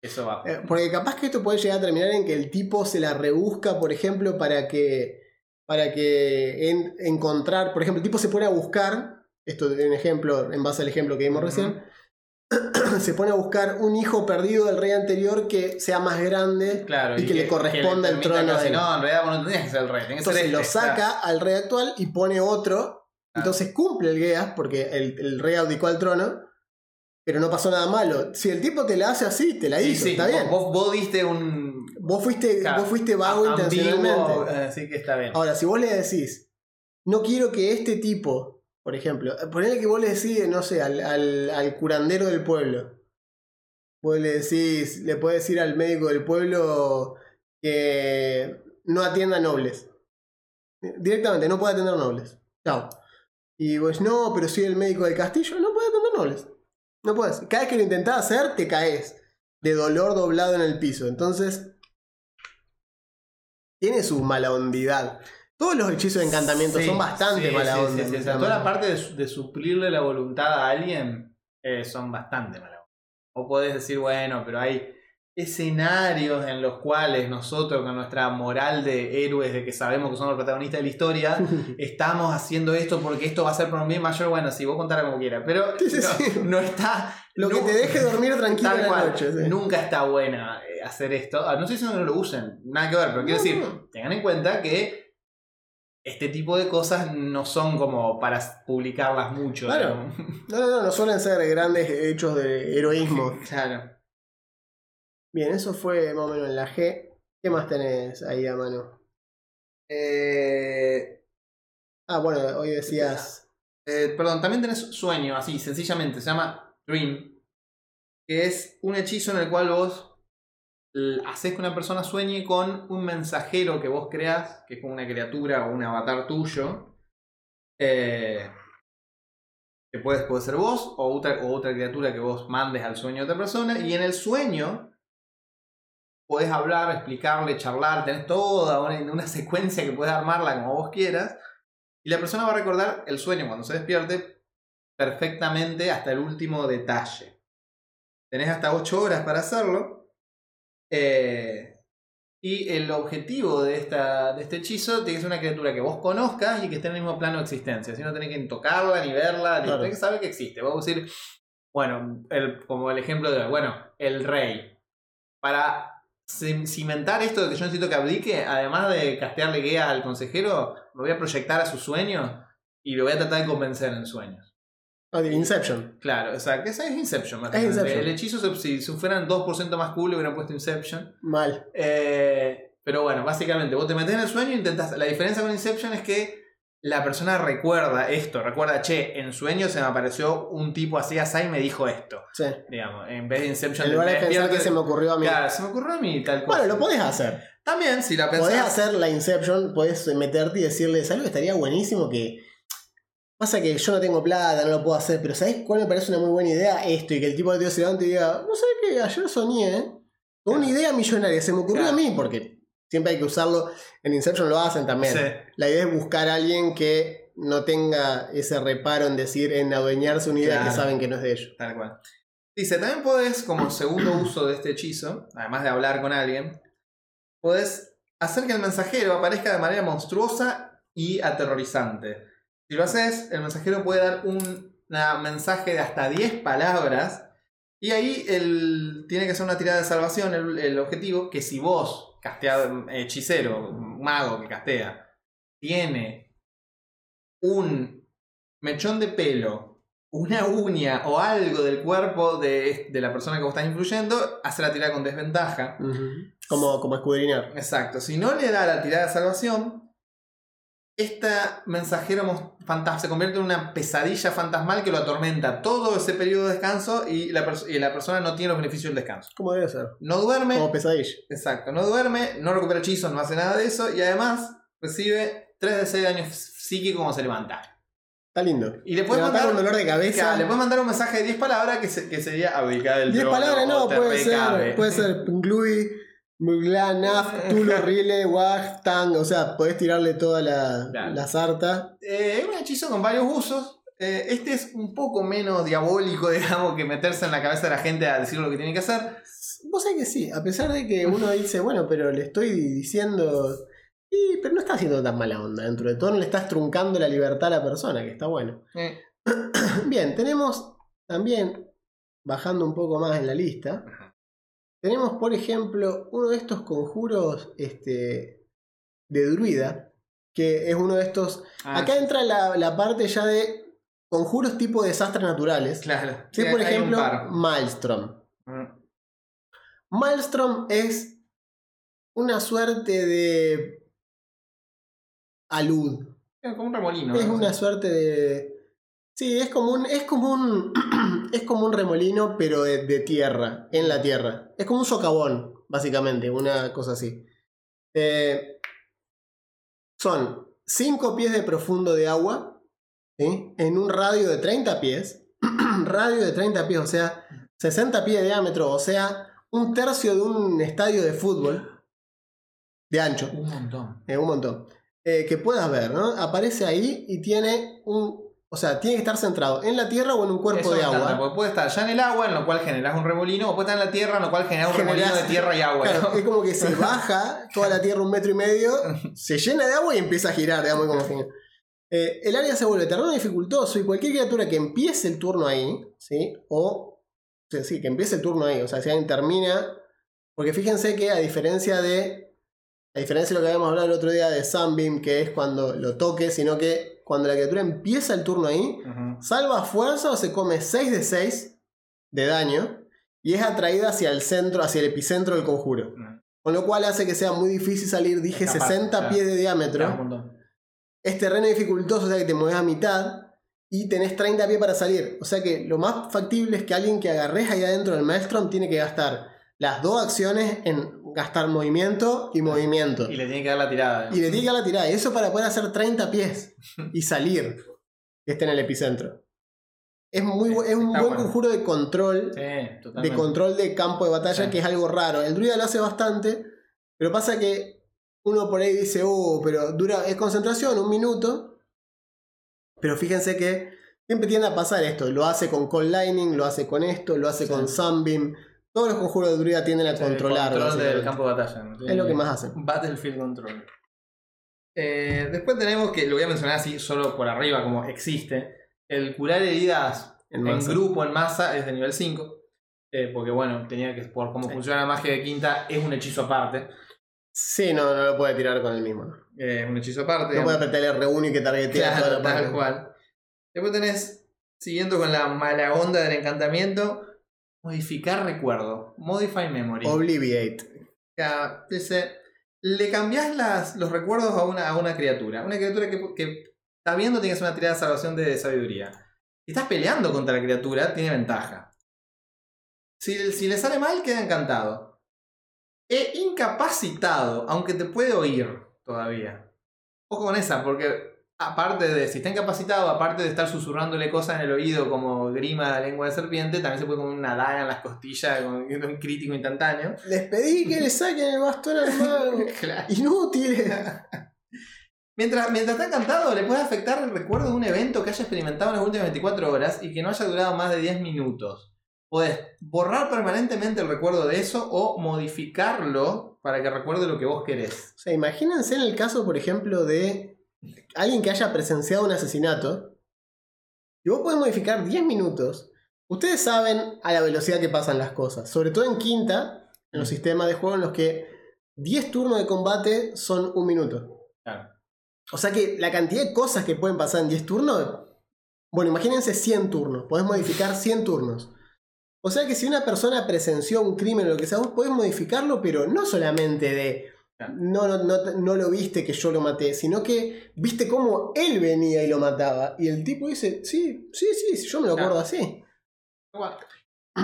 Speaker 2: Eso va.
Speaker 1: Eh, porque capaz que esto puede llegar a terminar en que el tipo se la rebusca, por ejemplo, para que. Para que en- encontrar. Por ejemplo, el tipo se pone a buscar. Esto es un ejemplo, en base al ejemplo que vimos recién. se pone a buscar un hijo perdido del rey anterior que sea más grande.
Speaker 2: Claro,
Speaker 1: y que le corresponda el
Speaker 2: permita
Speaker 1: trono a
Speaker 2: casi,
Speaker 1: él.
Speaker 2: No, en realidad vos no tenías que ser el rey. tenías que ser
Speaker 1: Entonces lo saca al rey actual y pone otro.
Speaker 2: Ah.
Speaker 1: Entonces cumple el Geas porque el, el rey abdicó al trono. Pero no pasó nada malo. Si el tipo te la hace así, te la
Speaker 2: Sí,
Speaker 1: hizo.
Speaker 2: sí,
Speaker 1: está bien.
Speaker 2: Vos, vos diste un.
Speaker 1: Vos fuiste,
Speaker 2: claro,
Speaker 1: vos fuiste vago
Speaker 2: ambiguo,
Speaker 1: intencionalmente.
Speaker 2: Así que está bien.
Speaker 1: Ahora, si vos le decís, no quiero que este tipo, por ejemplo, eh, ponele que vos le decís, no sé, al, curandero del pueblo. Vos le decís, le puedes decir al médico del pueblo que no atienda nobles. Directamente, no puede atender nobles. Chao. Y vos, no, pero soy el médico del castillo, no puede atender nobles. No puedes. Cada vez que lo intentás hacer, te caes. De dolor doblado en el piso. Entonces. Tiene su mala hondidad. Todos los hechizos de encantamiento
Speaker 2: Sí,
Speaker 1: son bastante
Speaker 2: sí,
Speaker 1: mala
Speaker 2: sí,
Speaker 1: onda.
Speaker 2: sí, sí, o sea, toda la parte de, su- de suplirle la voluntad a alguien eh, son bastante mala onda. O podés decir, bueno, pero hay escenarios en los cuales nosotros, con nuestra moral de héroes, de que sabemos que somos los protagonistas de la historia, estamos haciendo esto porque esto va a ser por un bien mayor. Bueno, sí, vos contara como quieras, pero no, está.
Speaker 1: Lo que te deje dormir tranquilo en la noche. sí.
Speaker 2: Nunca está buena eh, hacer esto. Ah, no diciendo que no lo usen, nada que ver, pero quiero
Speaker 1: No,
Speaker 2: decir, tengan en cuenta que este tipo de cosas no son como para publicarlas mucho.
Speaker 1: Claro.
Speaker 2: ¿no?
Speaker 1: No, no, no, no suelen ser grandes hechos de heroísmo.
Speaker 2: claro.
Speaker 1: Bien, eso fue más o menos en la G. ¿Qué más tenés ahí a mano?
Speaker 2: Eh,
Speaker 1: Ah, bueno, hoy decías.
Speaker 2: eh, perdón, también tenés sueño, así, sencillamente, se llama Dream, que es un hechizo en el cual vos haces que una persona sueñe con un mensajero que vos creás, que es como una criatura o un avatar tuyo, eh, que puede, puede ser vos o otra, o otra criatura que vos mandes al sueño de otra persona, y en el sueño podés hablar, explicarle, charlar, tenés toda una, una secuencia que puedes armarla como vos quieras, y la persona va a recordar el sueño cuando se despierte perfectamente hasta el último detalle. Tenés hasta 8 horas para hacerlo. Eh, y el objetivo de, esta, de este hechizo ser una criatura que vos conozcas y que esté en el mismo plano de existencia. Si no tenés que tocarla, ni verla, ni tenés que saber que existe. Vamos a decir, bueno, el- como el ejemplo de, bueno, el rey. Para cim- cimentar esto de que yo necesito que abdique, además de castearle guía al consejero, me voy a proyectar a sus sueños y lo voy a tratar de convencer en sueños.
Speaker 1: De Inception.
Speaker 2: Claro, o sea, que esa es Inception.
Speaker 1: Es
Speaker 2: básicamente.
Speaker 1: Inception.
Speaker 2: El hechizo, si, si fueran 2% más cool, hubieran puesto Inception.
Speaker 1: Mal.
Speaker 2: Eh, pero bueno, básicamente, vos te metés en el sueño e intentas. La diferencia con Inception es que la persona recuerda esto, recuerda, che, en sueño se me apareció un tipo así, así y me dijo esto.
Speaker 1: Sí.
Speaker 2: Digamos, en vez de Inception,
Speaker 1: En lugar de pensar que se me ocurrió a mí.
Speaker 2: Claro, se me ocurrió a mí tal cosa.
Speaker 1: Bueno, lo podés hacer.
Speaker 2: También, si la pensás.
Speaker 1: Podés hacer la Inception, podés meterte y decirle, ¿sabes lo que estaría buenísimo? Que pasa que yo no tengo plata, no lo puedo hacer, pero ¿sabes cuál me parece una muy buena idea? Esto, y que el tipo de tío se levante y diga, no sé qué, ayer soñé, ¿eh? Con una idea millonaria, se me ocurrió
Speaker 2: Claro.
Speaker 1: a mí, porque siempre hay que usarlo. En Inception lo hacen también.
Speaker 2: Sí.
Speaker 1: La idea es buscar a alguien que no tenga ese reparo en decir, en adueñarse una idea
Speaker 2: Claro.
Speaker 1: que saben que no es de ellos.
Speaker 2: Tal cual. Dice, también podés, como segundo uso de este hechizo, además de hablar con alguien, podés hacer que el mensajero aparezca de manera monstruosa y aterrorizante. Si lo haces, el mensajero puede dar un mensaje de hasta 10 palabras y ahí el, tiene que ser una tirada de salvación el, el objetivo, que si vos, casteado, hechicero, mago que castea, tiene un mechón de pelo, una uña o algo del cuerpo de, de la persona que vos estás influyendo, hace la tirada con desventaja.
Speaker 1: Como, como escudriñar.
Speaker 2: Exacto. Si no le da la tirada de salvación, esta fantas- se convierte en una pesadilla fantasmal que lo atormenta todo ese periodo de descanso y la, pers- y la persona no tiene los beneficios del descanso.
Speaker 1: Como debe ser.
Speaker 2: No duerme,
Speaker 1: Como pesadilla.
Speaker 2: exacto, no duerme, no recupera hechizos, no hace nada de eso y además recibe 3 de 6 daños psíquicos cuando se levanta.
Speaker 1: Está lindo.
Speaker 2: Y le puedes
Speaker 1: Levantar
Speaker 2: mandar,
Speaker 1: con dolor de cabeza.
Speaker 2: Le puedes mandar un mensaje de 10 palabras que, se- que sería abdicar del
Speaker 1: 10
Speaker 2: trono
Speaker 1: palabras, no, puede ser, puede ser Glui, Mugla, Naf, Tulu, Rile, Wag, Tang, o sea, podés tirarle toda la,
Speaker 2: Claro.
Speaker 1: la sarta.
Speaker 2: Eh, es un hechizo con varios usos. Eh, este es un poco menos diabólico, digamos, que meterse en la cabeza de la gente a decir lo que tiene que hacer.
Speaker 1: Vos sabés que sí, a pesar de que uno dice, bueno, pero le estoy diciendo. Y, pero no está haciendo tan mala onda. Dentro de todo, no le estás truncando la libertad a la persona, que está bueno.
Speaker 2: Eh,
Speaker 1: Bien, tenemos también, bajando un poco más en la lista, tenemos, por ejemplo, uno de estos conjuros este, de druida, que es uno de estos...
Speaker 2: ah,
Speaker 1: Acá entra la, la parte ya de conjuros tipo desastres naturales.
Speaker 2: claro.
Speaker 1: Sí, por ejemplo. Maelstrom.
Speaker 2: Mm,
Speaker 1: Maelstrom es una suerte de alud.
Speaker 2: Es como un remolino.
Speaker 1: Es
Speaker 2: ¿no?
Speaker 1: una suerte de. Sí, es como un. Es como un. es como un remolino, pero de, de tierra. En la tierra. Es como un socavón, básicamente. Una cosa así. Eh, son 5 pies de profundo de agua. ¿sí? En un radio de 30 pies. radio de 30 pies, o sea, 60 pies de diámetro, o sea, un tercio de un estadio de fútbol. De ancho.
Speaker 2: Un montón.
Speaker 1: Eh, un montón. Eh, que puedas ver, ¿no? Aparece ahí y tiene un. O sea, tiene que estar centrado en la tierra o en un cuerpo
Speaker 2: Eso
Speaker 1: de
Speaker 2: encanta,
Speaker 1: agua.
Speaker 2: porque puede estar ya en el agua, en lo cual generas un remolino, o puede estar en la tierra, en lo cual generas un
Speaker 1: Generás-
Speaker 2: remolino de tierra y agua.
Speaker 1: Claro,
Speaker 2: ¿no?
Speaker 1: es como que se baja toda la tierra un metro y medio, se llena de agua y empieza a girar, digamos, como que- Eh, el área se vuelve terreno dificultoso y cualquier criatura que empiece el turno ahí, ¿sí? O, o sea, sí, que empiece el turno ahí, o sea, si alguien termina. Porque fíjense que a diferencia de A diferencia de lo que habíamos hablado el otro día de Sunbeam, que es cuando lo toques, sino que cuando la criatura empieza el turno ahí, salva fuerza o se come 6 de 6 de daño y es atraída hacia el centro, hacia el epicentro del conjuro.
Speaker 2: Ujú.
Speaker 1: Con lo cual hace que sea muy difícil salir, dije
Speaker 2: Escapar,
Speaker 1: 60
Speaker 2: claro.
Speaker 1: pies de diámetro. Es terreno dificultoso, o sea que te mueves a mitad y tenés 30 pies para salir. O sea que lo más factible es que alguien que agarres ahí adentro del Maelstrom tiene que gastar las dos acciones en gastar movimiento y movimiento.
Speaker 2: Y le tiene que dar la tirada.
Speaker 1: Y le tiene que dar la tirada. Y eso para poder hacer 30 pies y salir que esté en el epicentro. Es, muy, es un
Speaker 2: Está
Speaker 1: buen
Speaker 2: bueno.
Speaker 1: conjuro de control,
Speaker 2: Sí,
Speaker 1: de control de campo de batalla,
Speaker 2: Sí.
Speaker 1: que es algo raro. El druida lo hace bastante, pero pasa que uno por ahí dice, oh, pero dura, es concentración, un minuto. Pero fíjense que siempre tiende a pasar esto. Lo hace con Cold Lightning, lo hace con esto, lo hace
Speaker 2: Sí.
Speaker 1: con Sunbeam. Todos los conjuros de druida tienden a controlar.
Speaker 2: Control del campo de batalla. ¿no?
Speaker 1: Es lo que más hacen.
Speaker 2: Battlefield Control. Eh, después tenemos que, lo voy a mencionar así solo por arriba, como existe. El curar heridas
Speaker 1: En
Speaker 2: grupo, en masa, es de nivel 5. eh, porque bueno, tenía que, por cómo
Speaker 1: Sí.
Speaker 2: funciona la magia de quinta, es un hechizo aparte.
Speaker 1: Sí, no, no lo puede tirar con el mismo. No,
Speaker 2: Eh, un hechizo aparte.
Speaker 1: no puede apretar el R1 y que targetea
Speaker 2: Claro,
Speaker 1: toda la parte.
Speaker 2: tal cual. Después tenés, siguiendo con la mala onda del encantamiento, modificar recuerdo. Modify memory.
Speaker 1: Obliviate.
Speaker 2: Ya, dice, le cambiás las, los recuerdos a una, a una criatura. Una criatura que, que está viendo tiene que hacer una tirada de salvación de sabiduría. Si estás peleando contra la criatura, tiene ventaja. Si, si le sale mal, queda encantado. E incapacitado, aunque te puede oír todavía. Ojo con esa, porque aparte de, si está incapacitado, aparte de estar susurrándole cosas en el oído como grima de lengua de serpiente, también se puede comer una daga en las costillas con un crítico instantáneo.
Speaker 1: Les pedí que le saquen el bastón al mago.
Speaker 2: Claro.
Speaker 1: Inútiles.
Speaker 2: Mientras, mientras está encantado, le puede afectar el recuerdo de un evento que haya experimentado en las últimas 24 horas y que no haya durado más de 10 minutos. Puedes borrar permanentemente el recuerdo de eso o modificarlo para que recuerde lo que vos querés.
Speaker 1: O sea, imagínense en el caso, por ejemplo, de alguien que haya presenciado un asesinato. Y vos podés modificar 10 minutos. Ustedes saben a la velocidad que pasan las cosas. Sobre todo en quinta, en los sistemas de juego en los que 10 turnos de combate son un minuto.
Speaker 2: Claro.
Speaker 1: O sea que la cantidad de cosas que pueden pasar en 10 turnos. Bueno, imagínense 100 turnos. Podés modificar 100 turnos. O sea que si una persona presenció un crimen o lo que sea, vos podés modificarlo, pero no solamente de. No, no, no, no lo viste que yo lo maté, sino que viste cómo él venía y lo mataba. Y el tipo dice: Sí, sí, sí, yo me lo
Speaker 2: Claro.
Speaker 1: acuerdo así.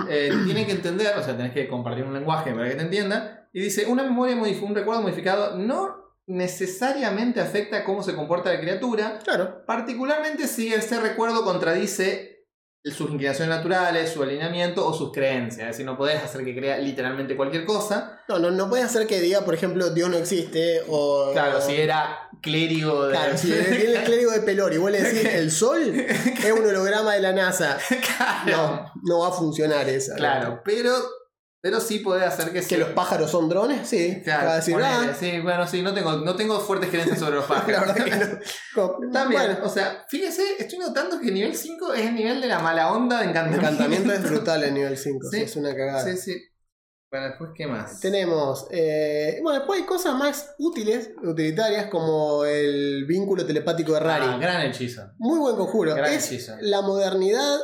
Speaker 2: Eh, tiene que entender, o sea, tenés que compartir un lenguaje para que te entienda. Y dice, una memoria un recuerdo modificado no necesariamente afecta cómo se comporta la criatura,
Speaker 1: Claro.
Speaker 2: particularmente si ese recuerdo contradice sus inclinaciones naturales, su alineamiento o sus creencias. Es decir, no podés hacer que crea literalmente cualquier cosa.
Speaker 1: No, no, no puedes hacer que diga, por ejemplo, Dios no existe. O.
Speaker 2: Claro, si era clérigo de...
Speaker 1: Claro, si el clérigo de Pelor y vos le decís el sol es un holograma de la NASA.
Speaker 2: claro,
Speaker 1: No, no va a funcionar esa.
Speaker 2: claro, pero, pero sí podés hacer que,
Speaker 1: Que
Speaker 2: se-
Speaker 1: los pájaros son drones, sí.
Speaker 2: Claro,
Speaker 1: decir,
Speaker 2: ponele,
Speaker 1: ah,
Speaker 2: sí, bueno, sí, no tengo, no tengo fuertes creencias sobre los
Speaker 1: la
Speaker 2: pájaros.
Speaker 1: verdad no. Como-
Speaker 2: También,
Speaker 1: Bueno,
Speaker 2: o sea, fíjese, estoy notando que nivel 5 es el nivel de la mala onda de
Speaker 1: el
Speaker 2: encantamiento.
Speaker 1: encantamiento es brutal en nivel 5,
Speaker 2: Sí.
Speaker 1: es una cagada.
Speaker 2: Sí, sí. Bueno, después, ¿qué más?
Speaker 1: Tenemos, eh, bueno, después hay cosas más útiles, utilitarias, como el vínculo telepático de Rari.
Speaker 2: Ah, gran hechizo.
Speaker 1: Muy buen conjuro.
Speaker 2: Gran
Speaker 1: Es
Speaker 2: hechizo.
Speaker 1: la modernidad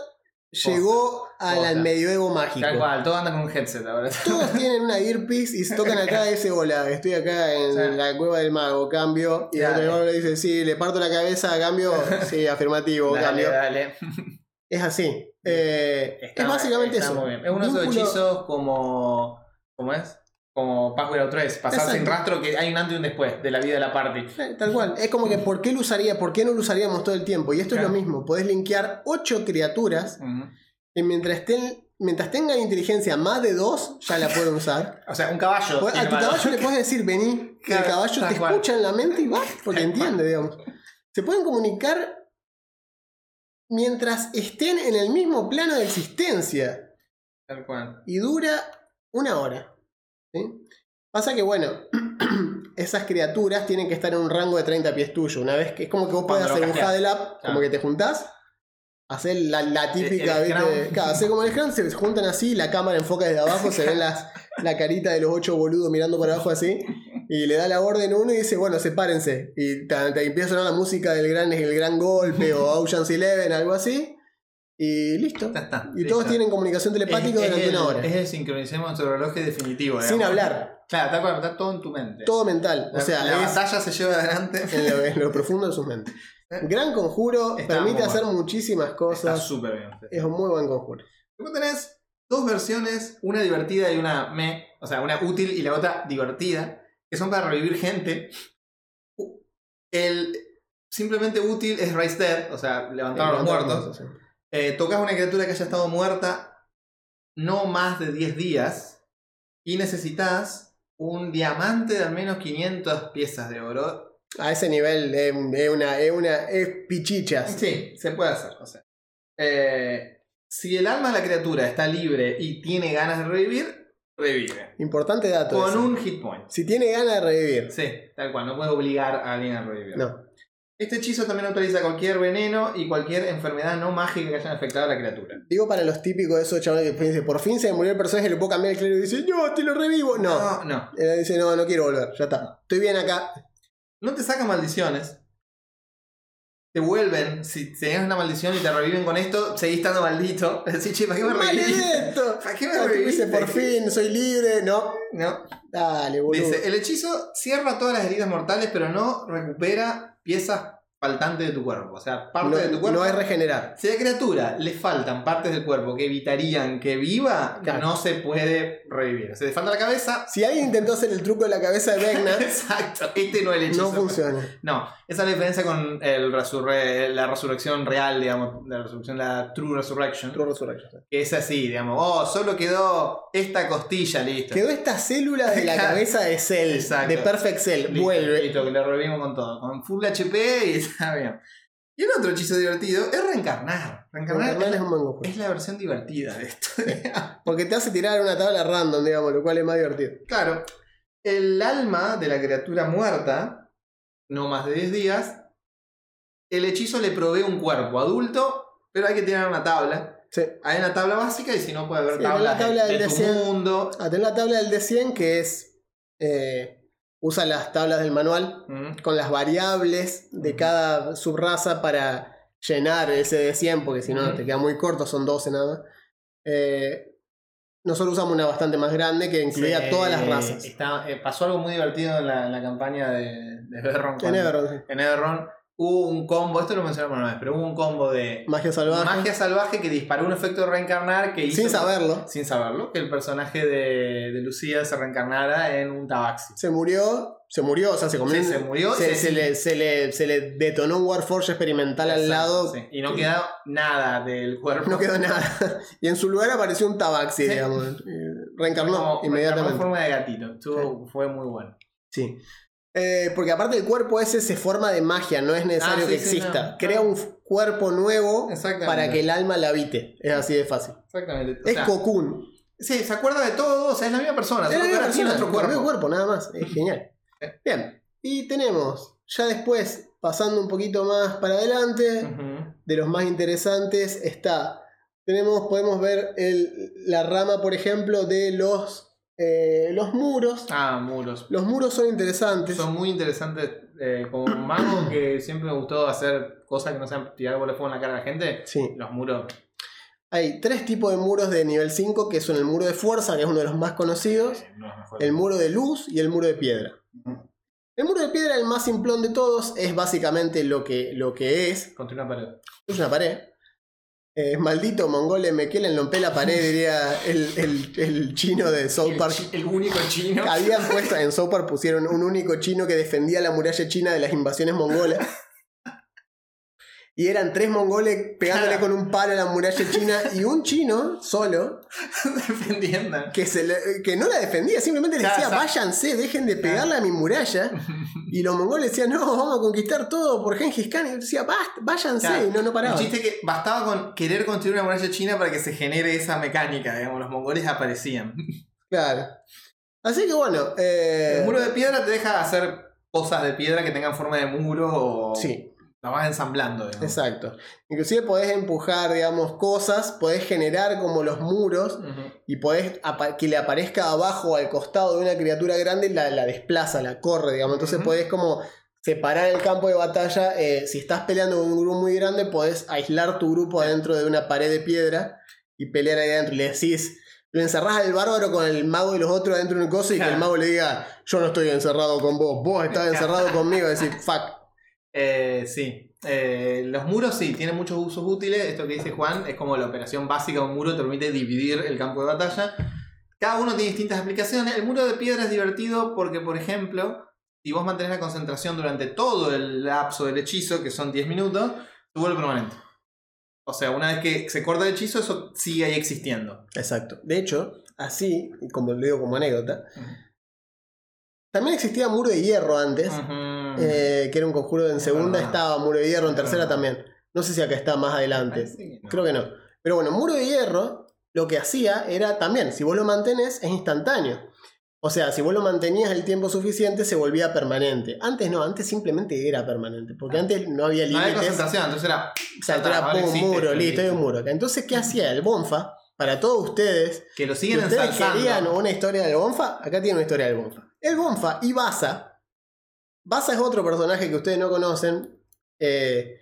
Speaker 1: llegó al
Speaker 2: Posta.
Speaker 1: medioevo mágico.
Speaker 2: Tal cual, todo anda con un headset ahora.
Speaker 1: Todos tienen una earpiece y se tocan acá dice, hola, estoy acá en la cueva del mago, cambio. Y el otro le dice, sí, le parto la cabeza, cambio. Sí, afirmativo,
Speaker 2: Dale,
Speaker 1: cambio.
Speaker 2: dale.
Speaker 1: Es así. Eh,
Speaker 2: Está-
Speaker 1: es básicamente
Speaker 2: está
Speaker 1: eso.
Speaker 2: muy bien. Es uno de esos hechizos como. ¿Cómo es? Como Password Out 3. Pasar
Speaker 1: Exacto.
Speaker 2: sin rastro que hay un antes y un después de la vida de la party.
Speaker 1: Eh, Tal cual. Es como que ¿por qué lo usaría? ¿Por qué no lo usaríamos todo el tiempo? Y esto es lo mismo. Podés linkear 8 criaturas
Speaker 2: Ujú.
Speaker 1: y mientras, estén, mientras tengan inteligencia más de 2, ya la pueden usar.
Speaker 2: O sea, un caballo.
Speaker 1: Podés- a tu caballo le puedes decir, vení, y el caballo te
Speaker 2: cual.
Speaker 1: escucha en la mente y va, porque entiende, digamos. Se pueden comunicar mientras estén en el mismo plano de existencia
Speaker 2: Tal cual.
Speaker 1: y dura una hora. ¿Sí? Pasa que, bueno, esas criaturas tienen que estar en un rango de 30 pies tuyo. Una vez que es como que vos
Speaker 2: lo
Speaker 1: hacer un huddle up, como
Speaker 2: Claro.
Speaker 1: que te juntás, hacer la, la típica,
Speaker 2: El- el
Speaker 1: ¿viste? Claro, hacer como el scrum, se juntan así, la cámara enfoca desde abajo, se ven las, la carita de los ocho boludos mirando para abajo así. Y le da la orden uno y dice, bueno, sepárense. Y te, te empieza a sonar la música del gran, el gran golpe o Ocean's Eleven, algo así. Y listo.
Speaker 2: Ya está.
Speaker 1: Y
Speaker 2: listo.
Speaker 1: todos tienen comunicación telepática
Speaker 2: Es- es
Speaker 1: durante
Speaker 2: el-
Speaker 1: una hora.
Speaker 2: Es el sincronicemos nuestro reloj definitivo.
Speaker 1: Sin
Speaker 2: digamos.
Speaker 1: hablar.
Speaker 2: Claro, cual, está todo en tu mente.
Speaker 1: Todo mental. O sea,
Speaker 2: la
Speaker 1: es
Speaker 2: batalla se lleva adelante.
Speaker 1: en lo, en lo profundo de sus mentes. Gran conjuro,
Speaker 2: Está
Speaker 1: permite hacer
Speaker 2: bueno.
Speaker 1: muchísimas
Speaker 2: Está
Speaker 1: cosas.
Speaker 2: súper bien.
Speaker 1: Es un muy buen conjuro.
Speaker 2: Luego tenés dos versiones, una divertida y una me, o sea, una útil y la otra divertida, que son para revivir gente. El simplemente útil es Raise Dead, o sea, levantar a los muertos.
Speaker 1: sí.
Speaker 2: Eh, tocas una criatura que haya estado muerta no más de 10 días y necesitas un diamante de al menos 500 piezas de oro.
Speaker 1: A ese nivel es, es una, es pichichas.
Speaker 2: Sí, se puede hacer. O sea, eh, si el alma de la criatura está libre y tiene ganas de revivir, revive.
Speaker 1: Importante dato.
Speaker 2: Con
Speaker 1: ese.
Speaker 2: un hit point.
Speaker 1: Si tiene ganas de revivir.
Speaker 2: Sí, tal cual, no puede obligar a alguien a revivir.
Speaker 1: No.
Speaker 2: Este hechizo también autoriza cualquier veneno y cualquier enfermedad no mágica que hayan afectado a la criatura.
Speaker 1: Digo para los típicos de esos chavales que dicen, por fin se me murió el personaje, le puedo cambiar el clero y dice, no, te lo revivo. No.
Speaker 2: no, no.
Speaker 1: Él dice, no, no quiero volver, ya está. Estoy bien acá.
Speaker 2: No te saca maldiciones. Te vuelven, si tenías una maldición y te reviven con esto, seguís estando maldito. Decís, che, ¿para qué me reviviste? ¿Para qué me reviviste?
Speaker 1: dices, por fin, soy libre. No.
Speaker 2: No.
Speaker 1: Dale, boludo.
Speaker 2: Dice, el hechizo cierra todas las heridas mortales, pero no recupera piezas faltantes de tu cuerpo. O sea, parte
Speaker 1: no,
Speaker 2: de tu cuerpo.
Speaker 1: no es regenerar.
Speaker 2: Si a la criatura le faltan partes del cuerpo que evitarían que viva,
Speaker 1: Claro.
Speaker 2: no se puede revivir. Se le falta la cabeza.
Speaker 1: Si alguien intentó hacer el truco de la cabeza de Vecna,
Speaker 2: Exacto, este no es el hechizo.
Speaker 1: no funciona.
Speaker 2: No, esa es la diferencia con el resurre- la resurrección real, digamos, la resurrección, la True Resurrection.
Speaker 1: True Resurrection.
Speaker 2: Que es así, digamos, oh, solo quedó esta costilla, listo.
Speaker 1: Quedó esta célula de la cabeza de Cell,
Speaker 2: Exacto.
Speaker 1: de Perfect Cell.
Speaker 2: Listo,
Speaker 1: Vuelve.
Speaker 2: Listo, que le revivimos con todo. Con full HP y está bien. Y el otro hechizo divertido es reencarnar. Reencarnar,
Speaker 1: Reencarnar
Speaker 2: es,
Speaker 1: un buen conjuro.
Speaker 2: es la versión divertida de esto.
Speaker 1: Porque te hace tirar una tabla random, digamos, lo cual es más divertido.
Speaker 2: claro, el alma de la criatura muerta, no más de 10 días, el hechizo le provee un cuerpo adulto, pero hay que tirar una tabla.
Speaker 1: Sí.
Speaker 2: Hay una tabla básica y si no puede haber
Speaker 1: Sí,
Speaker 2: tablas
Speaker 1: la tabla
Speaker 2: de,
Speaker 1: del
Speaker 2: de tu
Speaker 1: deseo.
Speaker 2: mundo.
Speaker 1: Ah, tenés la tabla del D100 que es. eh, usa las tablas del manual
Speaker 2: Mm.
Speaker 1: con las variables de cada subraza para llenar ese D100, porque si no
Speaker 2: Ujú.
Speaker 1: te queda muy corto, son 12 nada. Eh, nosotros usamos una bastante más grande que incluía
Speaker 2: Sí,
Speaker 1: todas las razas.
Speaker 2: está- eh, pasó algo muy divertido en la, en la campaña de, de Everron.
Speaker 1: En
Speaker 2: cuando-
Speaker 1: Everon, sí.
Speaker 2: en Everron hubo un combo, esto lo mencionamos una vez, pero hubo un combo de
Speaker 1: Magia salvaje.
Speaker 2: magia salvaje que disparó un efecto de reencarnar que hizo.
Speaker 1: sin saberlo.
Speaker 2: Sin saberlo, que el personaje de, de Lucía se reencarnara en un tabaxi.
Speaker 1: Se murió. Se murió, o sea, se comió.
Speaker 2: Sí, se murió,
Speaker 1: Se,
Speaker 2: se-
Speaker 1: se le, se, le, se le detonó un Warforge experimental al lado.
Speaker 2: sí. Y no quedó nada del cuerpo.
Speaker 1: No quedó nada. Y en su lugar apareció un tabaxi,
Speaker 2: Sí.
Speaker 1: digamos. Reencarnó
Speaker 2: Como-
Speaker 1: inmediatamente.
Speaker 2: en forma de gatito. Estuvo- Fue muy bueno.
Speaker 1: Sí. Eh, porque aparte el cuerpo ese se forma de magia, no es necesario
Speaker 2: Ah, sí,
Speaker 1: que
Speaker 2: sí,
Speaker 1: exista.
Speaker 2: no.
Speaker 1: Crea un cuerpo nuevo para que el alma la habite. Es así de fácil.
Speaker 2: Exactamente. O
Speaker 1: es
Speaker 2: sea,
Speaker 1: Cocoon.
Speaker 2: sí, se acuerda de todo, o sea, es la misma persona.
Speaker 1: Es la misma
Speaker 2: tiene
Speaker 1: persona,
Speaker 2: otro
Speaker 1: cambió
Speaker 2: cuerpo.
Speaker 1: cuerpo, nada más. Es genial. Bien. Y tenemos, ya después, pasando un poquito más para adelante, de los más interesantes, está. Tenemos, podemos ver el- la rama, por ejemplo, de los, eh, los muros.
Speaker 2: Ah, muros.
Speaker 1: Los muros son interesantes.
Speaker 2: Son muy interesantes. eh, como mago que siempre me gustó hacer cosas que no sean tirar bola de fuego en la cara a la gente.
Speaker 1: Sí.
Speaker 2: Los muros.
Speaker 1: Hay tres tipos de muros de nivel 5, que son el muro de fuerza, que es uno de los más conocidos,
Speaker 2: eh, no
Speaker 1: el muro de luz y el muro de piedra. El muro de piedra, el más simplón de todos, es básicamente lo que, lo que es.
Speaker 2: Contra una pared.
Speaker 1: Es una pared. Eh, maldito mongole me quieren romper la pared, diría el, el- el chino de South
Speaker 2: El,
Speaker 1: Park.
Speaker 2: el único chino.
Speaker 1: Habían puesto, en South Park pusieron un único chino que defendía la muralla china de las invasiones mongolas. Y eran tres mongoles pegándole con un palo a la muralla china y un chino solo
Speaker 2: defendiendo.
Speaker 1: que, se le- que no la defendía, simplemente le
Speaker 2: Claro,
Speaker 1: decía, váyanse, dejen de pegarle a mi muralla. Y los mongoles decían, no, vamos a conquistar todo por Gengis Khan. Y decía, "Basta, váyanse, y no, no paraba.
Speaker 2: El chiste es que bastaba con querer construir una muralla china para que se genere esa mecánica, digamos, los mongoles aparecían.
Speaker 1: Claro. Así que bueno, eh,
Speaker 2: El muro de piedra te deja hacer cosas de piedra que tengan forma de muro o
Speaker 1: Sí.
Speaker 2: La vas ensamblando, digamos.
Speaker 1: Exacto. Inclusive podés empujar, digamos, cosas, podés generar como los muros y podés que le aparezca abajo al costado de una criatura grande, la, la desplaza, la corre, digamos. Entonces
Speaker 2: Ujú.
Speaker 1: podés como separar el campo de batalla. eh, si estás peleando con un grupo muy grande, podés aislar tu grupo adentro de una pared de piedra y pelear ahí adentro. Y le decís, lo encerrás al bárbaro con el mago y los otros adentro de un coso y que el mago le diga, yo no estoy encerrado con vos, vos estás encerrado conmigo. Y decís, fuck.
Speaker 2: Eh, sí. Eh, los muros sí, tienen muchos usos útiles. Esto que dice Juan es como la operación básica de un muro, te permite dividir el campo de batalla. Cada uno tiene distintas aplicaciones. El muro de piedra es divertido porque, por ejemplo, si vos mantenés la concentración durante todo el lapso del hechizo, que son 10 minutos, se vuelve permanente. O sea, una vez que se corta el hechizo, eso sigue ahí existiendo.
Speaker 1: Exacto. De hecho, así, como lo digo como anécdota, también existía muro de hierro antes.
Speaker 2: Ujú.
Speaker 1: Eh, que era un conjuro en segunda estaba Muro de Hierro, en tercera también. No sé si acá está más adelante.
Speaker 2: No.
Speaker 1: Creo que no. Pero bueno, Muro de Hierro lo que hacía era también, si vos lo mantenés, es instantáneo. O sea, si vos lo mantenías el tiempo suficiente, se volvía permanente. Antes no, antes simplemente era permanente. Porque antes no había
Speaker 2: No
Speaker 1: límites.
Speaker 2: concentración, entonces era.
Speaker 1: O sea, era
Speaker 2: existe,
Speaker 1: muro,
Speaker 2: listo.
Speaker 1: hay un muro. Entonces, ¿qué hacía el Bonfa? Para todos ustedes,
Speaker 2: Que lo
Speaker 1: si
Speaker 2: siguen
Speaker 1: ustedes
Speaker 2: ensalzando.
Speaker 1: querían una historia del Bonfa, acá tiene una historia del Bonfa. El Bonfa y Baza. Baza es otro personaje que ustedes no conocen. eh,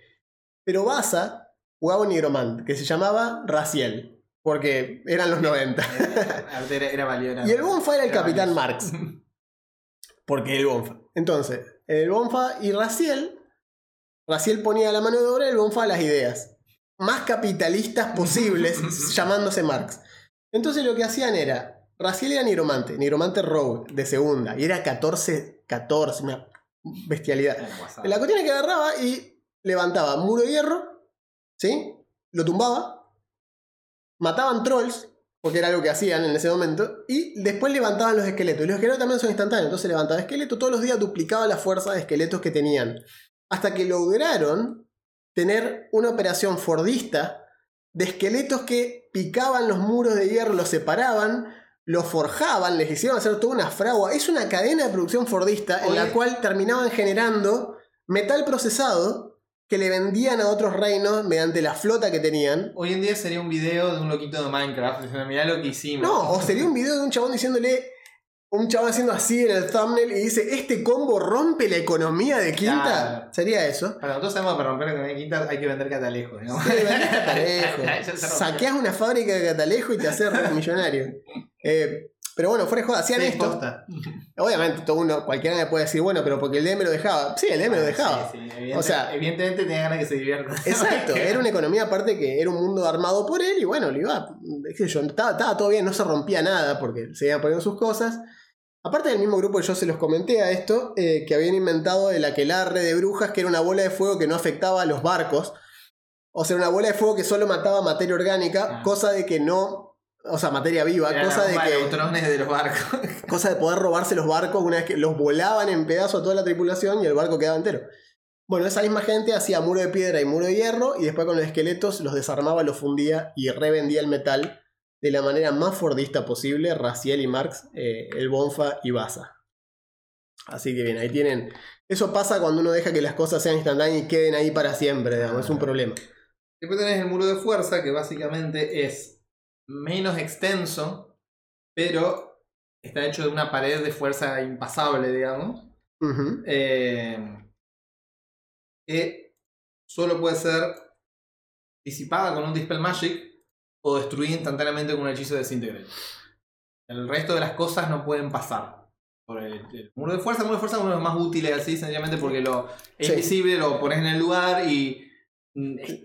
Speaker 1: pero Baza jugaba un nigromante que se llamaba Raciel. Porque eran los 90.
Speaker 2: Era, era válido, era-
Speaker 1: Y el Bonfa era el
Speaker 2: era
Speaker 1: Capitán
Speaker 2: valioso.
Speaker 1: Marx. Porque el Bonfa. Entonces, el Bonfa y Raciel. Raciel ponía la mano de obra y el Bonfa las ideas. Más capitalistas posibles, llamándose Marx. Entonces lo que hacían era. Raciel era nigromante, nigromante rogue de segunda. Y era 14, 14, una bestialidad. La cuestión es que agarraba y levantaba muro de hierro, ¿sí? Lo tumbaba, mataban trolls, porque era algo que hacían en ese momento, y después levantaban los esqueletos. Y los esqueletos también son instantáneos, entonces levantaba esqueletos, todos los días duplicaba la fuerza de esqueletos que tenían. Hasta que lograron tener una operación fordista de esqueletos que picaban los muros de hierro, los separaban, los forjaban, les hicieron hacer toda una fragua. Es una cadena de producción fordista en la cual terminaban generando metal procesado que le vendían a otros reinos mediante la flota que tenían.
Speaker 2: Hoy en día sería un video de un loquito de Minecraft diciendo, mirá lo que hicimos.
Speaker 1: No, o sería un video de un chabón diciéndole, un chabón haciendo así en el thumbnail y dice, este combo rompe la economía de Quinta.
Speaker 2: Claro.
Speaker 1: Sería eso.
Speaker 2: Para nosotros sabemos que para romper la economía de Quinta hay que vender catalejo, digamos.
Speaker 1: Sí, vendés catalejo.
Speaker 2: Ya se rompió.
Speaker 1: Saqueas una fábrica de catalejo y te haces millonario. Eh, pero bueno, fuera de joda, hacían
Speaker 2: Sí,
Speaker 1: esto.
Speaker 2: posta.
Speaker 1: Obviamente, todo uno, cualquiera me puede decir, bueno, pero porque el DM lo dejaba. Sí, el DM lo dejaba.
Speaker 2: Sí, sí, evidente-
Speaker 1: O sea-
Speaker 2: evidentemente tenía ganas que se divierta.
Speaker 1: Exacto, era una economía aparte que era un mundo armado por él y bueno, le iba, qué sé yo, estaba, estaba todo bien, no se rompía nada porque se iban poniendo sus cosas. Aparte del mismo grupo, yo se los comenté a esto, eh, que habían inventado el aquelarre de brujas, que era una bola de fuego que no afectaba a los barcos. O sea, una bola de fuego que solo mataba materia orgánica,
Speaker 2: Ah.
Speaker 1: cosa de que no, o sea, materia viva, cosa de que...
Speaker 2: de los barcos.
Speaker 1: Cosa de poder robarse los barcos una vez que los volaban en pedazos a toda la tripulación y el barco quedaba entero. Bueno, esa misma gente hacía muro de piedra y muro de hierro y después con los esqueletos los desarmaba, los fundía y revendía el metal de la manera más fordista posible, Raciel y Marx, eh, el Bonfa y Baza. Así que bien, ahí tienen. Eso pasa cuando uno deja que las cosas sean instantáneas y queden ahí para siempre, digamos, es un problema.
Speaker 2: Después tenés el muro de fuerza, que básicamente es menos extenso, pero está hecho de una pared de fuerza impasable, digamos. Eh, que solo puede ser disipada con un Dispel Magic o destruida instantáneamente con un hechizo de Disintegrate. El resto de las cosas no pueden pasar. Por el, el muro de fuerza, el muro de fuerza es uno de los más útiles así, sencillamente porque lo es
Speaker 1: Sí.
Speaker 2: invisible, lo pones en el lugar y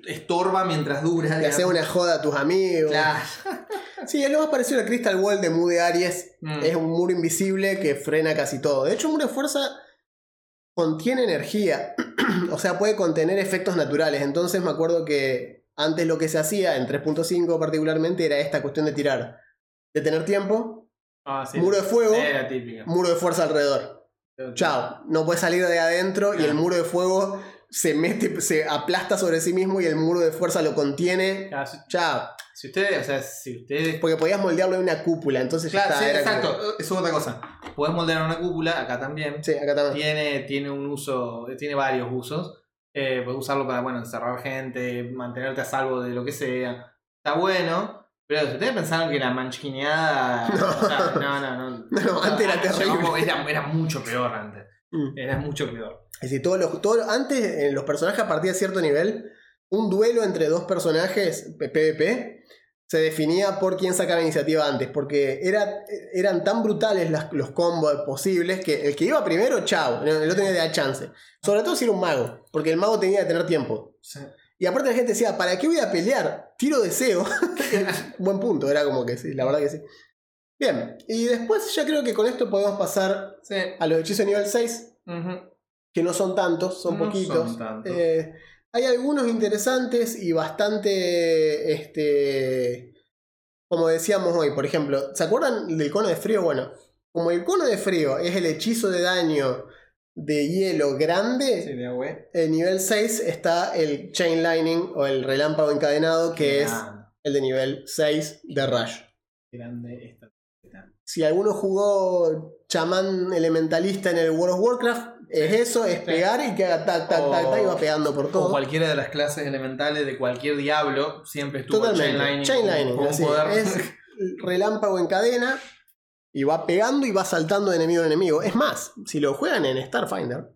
Speaker 2: estorba mientras dura.
Speaker 1: Le haces una joda a tus amigos.
Speaker 2: Claro.
Speaker 1: Sí, es lo más parecido al Crystal Wall de de Aries.
Speaker 2: Mm.
Speaker 1: Es un muro invisible que frena casi todo. De hecho, un muro de fuerza contiene energía. o sea, puede contener efectos naturales. Entonces me acuerdo que antes lo que se hacía, en 3.5 particularmente, era esta cuestión de tirar. De tener tiempo,
Speaker 2: Ah, sí.
Speaker 1: muro de fuego, muro de fuerza alrededor. Chao. No puede salir de adentro y el muro de fuego se mete, se aplasta sobre sí mismo y el muro de fuerza lo contiene.
Speaker 2: Claro, si,
Speaker 1: Chao.
Speaker 2: si ustedes, o sea, si ustedes
Speaker 1: Porque podías moldearlo en una cúpula, entonces ya
Speaker 2: Claro,
Speaker 1: está.
Speaker 2: sí,
Speaker 1: era como-
Speaker 2: exacto. Eso es otra cosa. Puedes moldear una cúpula, acá también.
Speaker 1: Sí, acá también.
Speaker 2: Tiene, tiene un uso, tiene varios usos. Eh, puedes usarlo para, bueno, encerrar gente, mantenerte a salvo de lo que sea. Está bueno. Pero si ustedes pensaron que la manchineada.
Speaker 1: No.
Speaker 2: o sea, no, no, no.
Speaker 1: No, antes era terrible.
Speaker 2: Llegamos- Era, era mucho peor antes.
Speaker 1: Mm.
Speaker 2: Era mucho peor.
Speaker 1: Es decir, todos los, todos- antes, en los personajes a partir de cierto nivel, un duelo entre dos personajes PvP se definía por quién sacaba iniciativa antes, porque era, eran tan brutales las- los combos posibles que el que iba primero, chao, el otro tenía chance. Sobre todo si era un mago, porque el mago tenía que tener tiempo. Y aparte la gente decía, ¿para qué voy a pelear? Tiro deseo. Buen punto, era como que sí, la verdad que sí. Bien, y después ya creo que con esto podemos pasar
Speaker 2: Sí.
Speaker 1: a los hechizos de nivel 6
Speaker 2: Ujú.
Speaker 1: que no son tantos, son
Speaker 2: No
Speaker 1: poquitos.
Speaker 2: son tantos.
Speaker 1: Eh, hay algunos interesantes y bastante, este, como decíamos hoy, por ejemplo, ¿se acuerdan del cono de frío? Bueno, como el cono de frío es el hechizo de daño de hielo grande,
Speaker 2: Sí, de
Speaker 1: en nivel 6 está el Chain Lightning o el relámpago encadenado, que es el de nivel 6 de rayo.
Speaker 2: grande.
Speaker 1: Si alguno jugó chamán elementalista en el World of Warcraft, es eso, es pegar y que haga tac, tac, tac, tac, y va pegando por
Speaker 2: O
Speaker 1: todo.
Speaker 2: cualquiera de las clases elementales de cualquier diablo siempre estuvo
Speaker 1: Totalmente.
Speaker 2: Chain Lightning.
Speaker 1: Chain es relámpago en cadena y va pegando y va saltando de enemigo en enemigo. Es más, si lo juegan en Starfinder,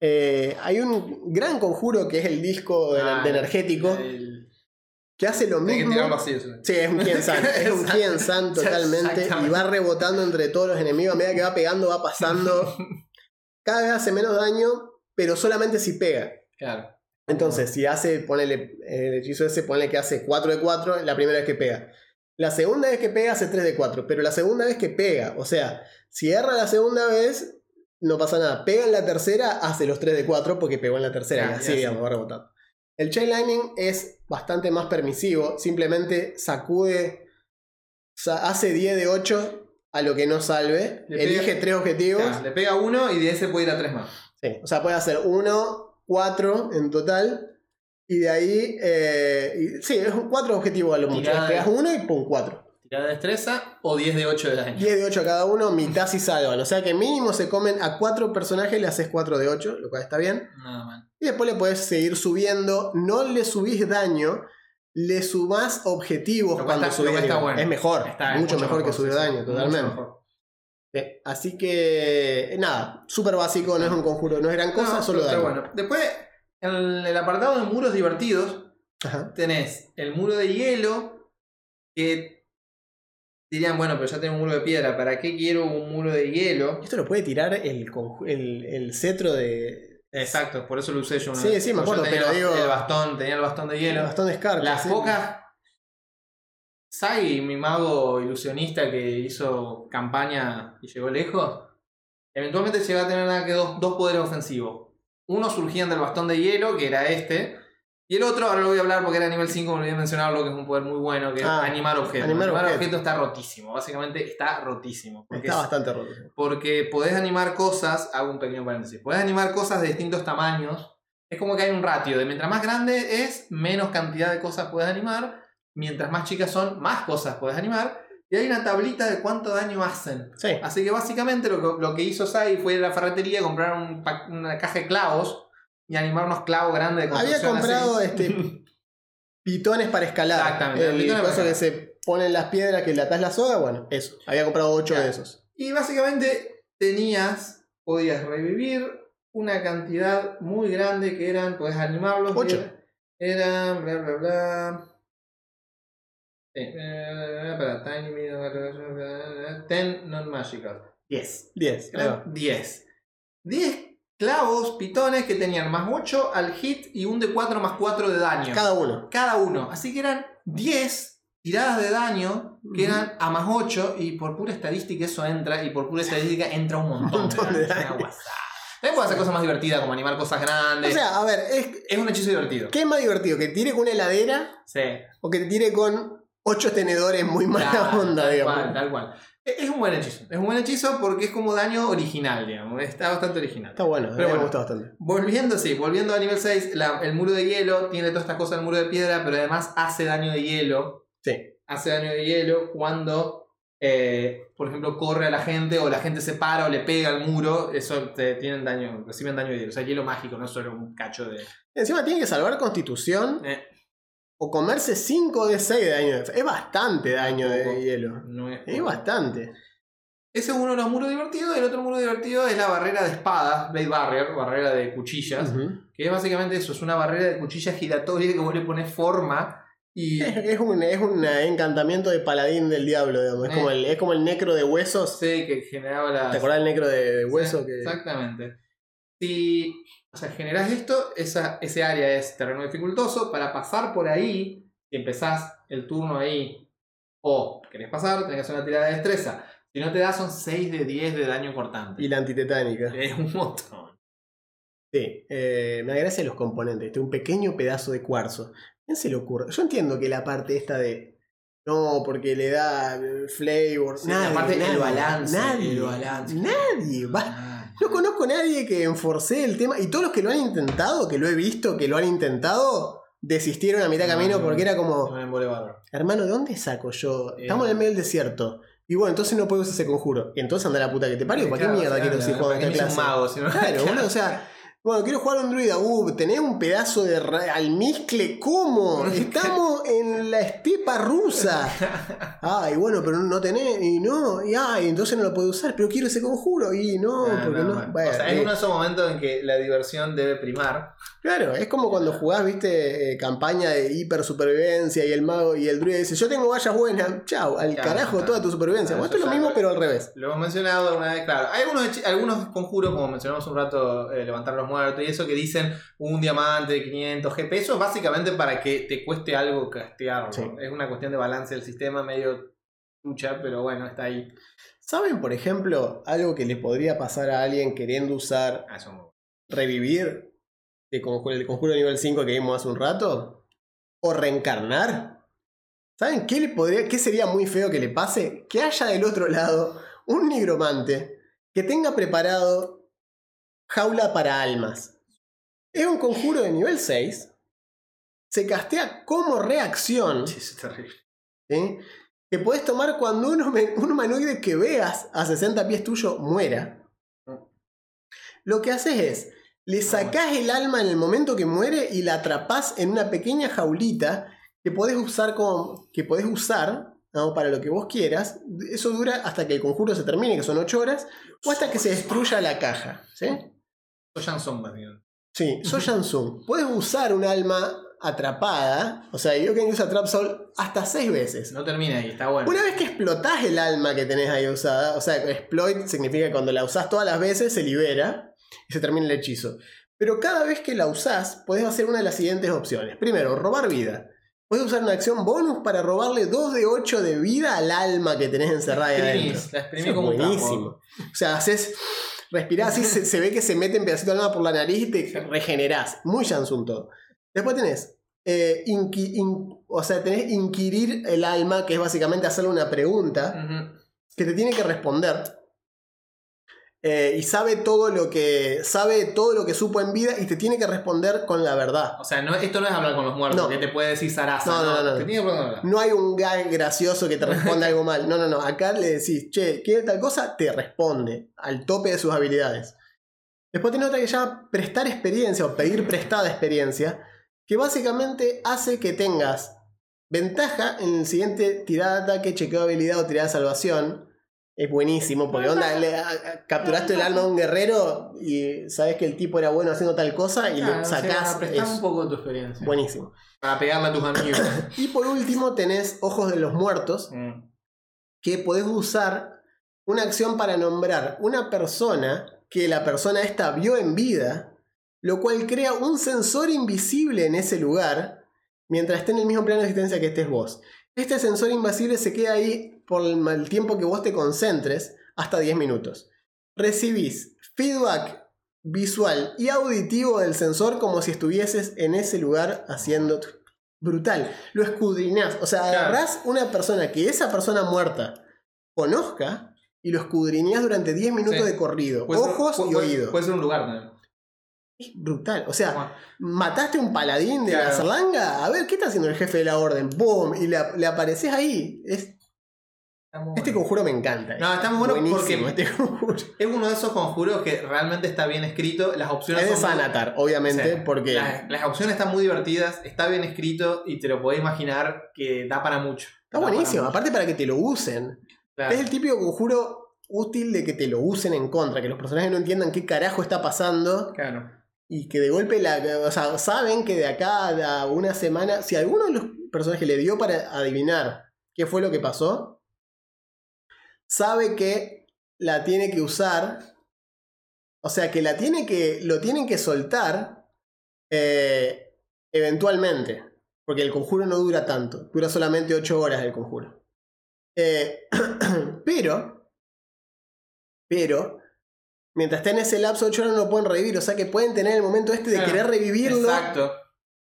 Speaker 1: eh, hay un gran conjuro que es el disco de,
Speaker 2: Ah,
Speaker 1: de energético
Speaker 2: el-
Speaker 1: que hace lo
Speaker 2: que
Speaker 1: mismo.
Speaker 2: eso.
Speaker 1: Sí, es un Kiensan, es un Kiensan totalmente
Speaker 2: Exactamente.
Speaker 1: y va rebotando entre todos los enemigos a medida que va pegando, va pasando. Cada vez hace menos daño, pero solamente si pega.
Speaker 2: Claro.
Speaker 1: Entonces, si hace, ponele, el hechizo ese, ponele que hace 4 de 4 la primera vez que pega. La segunda vez que pega hace 3 de 4, pero la segunda vez que pega, o sea, si erra la segunda vez, no pasa nada. Pega en la tercera, hace los 3 de 4 porque pegó en la tercera,
Speaker 2: Ah,
Speaker 1: y así,
Speaker 2: sí.
Speaker 1: digamos, va rebotando. El Chain Lightning es bastante más permisivo, simplemente sacude, sa- hace 10 de 8 a lo que no salve,
Speaker 2: Le
Speaker 1: elige
Speaker 2: pega-
Speaker 1: 3 objetivos.
Speaker 2: Claro, le pega uno y de ese puede ir a tres más.
Speaker 1: Sí, o sea, puede hacer 1, 4 en total. Y de ahí. eh, y- sí, es un 4 objetivos a lo mucho.
Speaker 2: De-
Speaker 1: Pegas uno y pum, 4.
Speaker 2: Tirada de destreza o 10 de 8 de daño.
Speaker 1: 10 de 8 a cada uno, mitad si salvan. O sea que mínimo se comen a 4 personajes, le haces 4 de 8, lo cual está bien.
Speaker 2: Nada mal.
Speaker 1: Y después le puedes seguir subiendo. No le subís daño, le sumás objetivos cuando
Speaker 2: está-
Speaker 1: subís
Speaker 2: cual está bueno.
Speaker 1: Es mejor,
Speaker 2: Está
Speaker 1: mucho, mejor, que subir
Speaker 2: sí,
Speaker 1: daño,
Speaker 2: Mucho
Speaker 1: totalmente.
Speaker 2: mejor.
Speaker 1: Sí, Así que, eh, nada, súper básico, no es un conjuro, no es gran cosa,
Speaker 2: No,
Speaker 1: solo
Speaker 2: pero
Speaker 1: daño.
Speaker 2: bueno. Después, en el apartado de muros divertidos,
Speaker 1: Ajá.
Speaker 2: tenés el muro de hielo, que dirían, bueno, pero ya tengo un muro de piedra, ¿para qué quiero un muro de hielo?
Speaker 1: Esto lo puede tirar el, el, el cetro de.
Speaker 2: Exacto, por eso lo usé yo una
Speaker 1: Sí,
Speaker 2: vez.
Speaker 1: sí, me acuerdo,
Speaker 2: tenía
Speaker 1: pero
Speaker 2: el,
Speaker 1: digo-
Speaker 2: el bastón, tenía el bastón de
Speaker 1: El
Speaker 2: hielo.
Speaker 1: bastón de Scar.
Speaker 2: Las
Speaker 1: sí.
Speaker 2: pocas. Sai, mi mago ilusionista que hizo campaña y llegó lejos, eventualmente llegó a tener nada que dos, dos poderes ofensivos. Uno surgían del bastón de hielo, que era este, y el otro, ahora lo voy a hablar porque era nivel 5, me olvidé mencionarlo, que es un poder muy bueno, que
Speaker 1: Ah,
Speaker 2: es animar objetos.
Speaker 1: animar
Speaker 2: Animar,
Speaker 1: objetos.
Speaker 2: objetos está rotísimo, básicamente está rotísimo. Porque,
Speaker 1: Está
Speaker 2: es-
Speaker 1: bastante roto. sí.
Speaker 2: porque podés animar cosas, hago un pequeño paréntesis, podés animar cosas de distintos tamaños. Es como que hay un ratio de mientras más grande es, menos cantidad de cosas puedes animar. Mientras más chicas son, más cosas puedes animar. Y hay una tablita de cuánto daño hacen.
Speaker 1: Sí.
Speaker 2: Así que básicamente lo que, lo que hizo Sai fue ir a la ferretería, comprar un una caja de clavos y animar unos clavos grandes de
Speaker 1: Había
Speaker 2: construcción
Speaker 1: comprado
Speaker 2: así.
Speaker 1: este pitones para escalar.
Speaker 2: Exactamente,
Speaker 1: El
Speaker 2: para
Speaker 1: coso que se ponen las piedras que le atás la soga, bueno, eso. Había comprado 8
Speaker 2: Claro.
Speaker 1: de esos.
Speaker 2: Y básicamente tenías, podías revivir una cantidad muy grande que eran, podés animarlos.
Speaker 1: Ocho.
Speaker 2: era- Eran, bla, bla, bla. Eh, Tiny Ten non-magical. 10.
Speaker 1: 10.
Speaker 2: Eran 10. 10 clavos, pitones que tenían más 8 al hit y un de 4 más 4 de daño
Speaker 1: Cada uno.
Speaker 2: cada uno. Así que eran 10 tiradas de daño que eran a más 8 y por pura estadística eso entra y por pura estadística entra un montón,
Speaker 1: Un montón
Speaker 2: de daño. También puede hacer cosas más divertidas como animar cosas
Speaker 1: O
Speaker 2: grandes.
Speaker 1: sea, a ver, es,
Speaker 2: es un hechizo divertido.
Speaker 1: ¿qué es más divertido? ¿Que tire con una heladera
Speaker 2: Sí.
Speaker 1: o que tire con 8 tenedores muy mala
Speaker 2: Claro,
Speaker 1: onda,
Speaker 2: tal
Speaker 1: digamos?
Speaker 2: cual, tal cual. Es un buen hechizo. Es un buen hechizo porque es como daño original, digamos. Está bastante original.
Speaker 1: Está bueno,
Speaker 2: Pero
Speaker 1: me
Speaker 2: bueno.
Speaker 1: gusta bastante.
Speaker 2: Volviendo, sí, volviendo a nivel 6, la- el muro de hielo tiene todas estas cosas del muro de piedra, pero además hace daño de hielo.
Speaker 1: Sí.
Speaker 2: Hace daño de hielo cuando eh, por ejemplo, corre a la gente o la gente se para o le pega al muro, eso te, tienen daño, reciben daño de hielo. O sea, hielo mágico, no solo un cacho de.
Speaker 1: Encima tiene que salvar constitución
Speaker 2: Eh,
Speaker 1: o comerse 5 de 6 de daño de Es bastante daño de hielo.
Speaker 2: no es.
Speaker 1: Es bastante.
Speaker 2: Ese es uno de los muros divertidos. El otro muro divertido es la barrera de espadas, Blade Barrier, barrera de cuchillas. Que es básicamente eso, es una barrera de cuchillas giratoria que vos le pones forma y.
Speaker 1: Es, es un, es un encantamiento de paladín del diablo, digamos. Es,
Speaker 2: Eh.
Speaker 1: como el, es como el necro de huesos.
Speaker 2: sé que generaba la.
Speaker 1: ¿Te acordás del necro de, de hueso?
Speaker 2: Sí,
Speaker 1: que...
Speaker 2: Exactamente. Si o sea, generás esto, esa, ese área es terreno dificultoso. Para pasar por ahí, si empezás el turno ahí o querés pasar, tenés que hacer una tirada de destreza. Si no te da, son 6 de 10 de daño cortante.
Speaker 1: Y la antitetánica.
Speaker 2: Es un montón.
Speaker 1: Sí, eh, me gracia los componentes. Este, un pequeño pedazo de cuarzo. ¿Quién se le ocurre? Yo entiendo que la parte esta de. No, porque le da eh, flavor.
Speaker 2: Sí,
Speaker 1: nadie,
Speaker 2: aparte el
Speaker 1: nadie,
Speaker 2: balance,
Speaker 1: Nadie.
Speaker 2: el balance.
Speaker 1: Nadie. va- No conozco a nadie que enforce el tema. Y todos los que lo han intentado, que lo he visto, que lo han intentado, desistieron a mitad camino
Speaker 2: No,
Speaker 1: porque era como. Hermano, ¿de dónde saco yo?
Speaker 2: Eh.
Speaker 1: Estamos en el medio del desierto. Y bueno, entonces no puedo usar ese conjuro. Y entonces anda la puta que te parió. ¿Para qué mierda quiero
Speaker 2: ¿para qué
Speaker 1: esta clase?
Speaker 2: un mago, si
Speaker 1: Claro, boludo, o sea, bueno, quiero jugar a un druida. Uh, tenés un pedazo de almizcle. ¿Cómo? Estamos en la estepa rusa. Ay, bueno, pero no tenés. Y no, y ay, entonces no lo puedo usar. Pero quiero ese conjuro. Y no,
Speaker 2: Ah,
Speaker 1: porque no.
Speaker 2: Bueno, o sea,
Speaker 1: eh,
Speaker 2: es uno de esos momentos en que la diversión debe primar.
Speaker 1: Claro, es como cuando jugás, viste, eh, campaña de hiper supervivencia y el mago y el druida dice: Yo tengo vallas buenas. Chau, al
Speaker 2: Claro,
Speaker 1: carajo
Speaker 2: claro.
Speaker 1: toda tu supervivencia.
Speaker 2: Claro,
Speaker 1: esto es lo mismo, pero al revés.
Speaker 2: Lo hemos mencionado alguna vez, claro. Hay algunos, conjuros, como mencionamos un rato, eh, levantar los muertos y eso, que dicen un diamante de 500 GP. Eso es básicamente para que te cueste algo castearlo.
Speaker 1: Sí.
Speaker 2: Es una cuestión de balance del sistema, medio lucha, pero bueno, está ahí.
Speaker 1: ¿Saben, por ejemplo, algo que le podría pasar a alguien queriendo usar
Speaker 2: Ah,
Speaker 1: revivir de conjuro- el conjuro nivel 5 que vimos hace un rato? ¿O reencarnar? ¿Saben qué, le podría, qué sería muy feo que le pase? Que haya del otro lado un nigromante que tenga preparado jaula para almas. Es un conjuro de nivel 6. Se castea como reacción.
Speaker 2: Sí, eso es terrible.
Speaker 1: ¿sí? Que podés tomar cuando un, un humanoide que veas a 60 pies tuyo muera. Lo que haces es, le sacás el alma en el momento que muere y la atrapás en una pequeña jaulita que podés usar como, que podés usar ¿no? para lo que vos quieras. Eso dura hasta que el conjuro se termine, que son 8 horas, o hasta que se destruya la caja. ¿sí?
Speaker 2: Soyan sombras, digamos.
Speaker 1: Sí, soy Shansung. Puedes usar un alma atrapada, o sea, yo que usa Trap Soul hasta 6 veces.
Speaker 2: No termina ahí, está bueno.
Speaker 1: Una vez que explotás el alma que tenés ahí usada, o sea, exploit significa que cuando la usás todas las veces se libera y se termina el hechizo. Pero cada vez que la usás, podés hacer una de las siguientes opciones. Primero, robar vida. Puedes usar una acción bonus para robarle 2 de 8 de vida al alma que tenés encerrada ahí adentro.
Speaker 2: La
Speaker 1: es
Speaker 2: como
Speaker 1: buenísimo. O sea, haces. Respirás así, se, se ve que se mete en pedacito de alma por la nariz y te regenerás. Muy Shansung todo. Después tenés. eh, inqui- in- o sea, tenés inquirir el alma, que es básicamente hacerle una pregunta que te tiene que responder. Eh, y sabe todo lo que. sabe todo lo que supo en vida y te tiene que responder con la verdad.
Speaker 2: O sea, no, esto no es hablar con los muertos,
Speaker 1: No.
Speaker 2: que te puede decir Sarasa.
Speaker 1: No, no, no, no.
Speaker 2: Te tiene que preguntar.
Speaker 1: No hay un gag gracioso que te responda algo mal. No, no, no. Acá le decís, che, ¿quiere tal cosa? Te responde al tope de sus habilidades. Después tiene otra que se llama prestar experiencia o pedir prestada experiencia, que básicamente hace que tengas ventaja en el siguiente tirada de ataque, chequeo de habilidad o tirada de salvación. Es buenísimo, porque onda, le- a- a- capturaste el alma de un guerrero y sabes que el tipo era bueno haciendo tal cosa y
Speaker 2: Claro, o sea,
Speaker 1: sacás. es
Speaker 2: un poco de tu experiencia.
Speaker 1: buenísimo.
Speaker 2: Para pegarle a tus amigos.
Speaker 1: Y por último tenés Ojos de los Muertos,
Speaker 2: Mm.
Speaker 1: que podés usar una acción para nombrar una persona que la persona esta vio en vida, lo cual crea un sensor invisible en ese lugar mientras esté en el mismo plano de existencia que estés vos. Este sensor invisible se queda ahí por el tiempo que vos te concentres, hasta 10 minutos. Recibís feedback visual y auditivo del sensor como si estuvieses en ese lugar haciendo... Brutal. Lo escudriñás. O sea, agarrás una persona que esa persona muerta conozca y lo escudriñás durante 10 minutos
Speaker 2: Sí.
Speaker 1: de corrido.
Speaker 2: Puede
Speaker 1: Ojos y
Speaker 2: puede-
Speaker 1: oídos.
Speaker 2: Puede ser un lugar también.
Speaker 1: Es brutal. O sea,
Speaker 2: Bueno,
Speaker 1: mataste a un paladín de la
Speaker 2: Claro.
Speaker 1: Zerlanga. A ver, ¿qué está haciendo el jefe de la orden? ¡Boom! Y le, le apareces ahí. Es Este
Speaker 2: bueno.
Speaker 1: conjuro me encanta.
Speaker 2: No, está muy bueno
Speaker 1: Buenísimo
Speaker 2: porque
Speaker 1: este conjuro.
Speaker 2: es uno de esos conjuros que realmente está bien escrito. Las opciones
Speaker 1: Es de
Speaker 2: son muy-
Speaker 1: Sanatar, obviamente, porque
Speaker 2: Las, las opciones están muy divertidas, está bien escrito y te lo podés imaginar que da para mucho.
Speaker 1: está
Speaker 2: Da para
Speaker 1: buenísimo.
Speaker 2: mucho.
Speaker 1: Aparte para que te lo usen.
Speaker 2: Claro.
Speaker 1: Es el típico conjuro útil de que te lo usen en contra, que los personajes no entiendan qué carajo está pasando
Speaker 2: Claro.
Speaker 1: y que de golpe la, o sea, saben que de acá a una semana, si alguno de los personajes le dio para adivinar qué fue lo que pasó, sabe que la tiene que usar, o sea, que la tiene que, lo tienen que soltar eh, eventualmente, porque el conjuro no dura tanto, dura solamente 8 horas el conjuro. Eh, pero, pero, mientras está en ese lapso de 8 horas no lo pueden revivir, o sea que pueden tener el momento este de
Speaker 2: Claro.
Speaker 1: querer revivirlo,
Speaker 2: Exacto.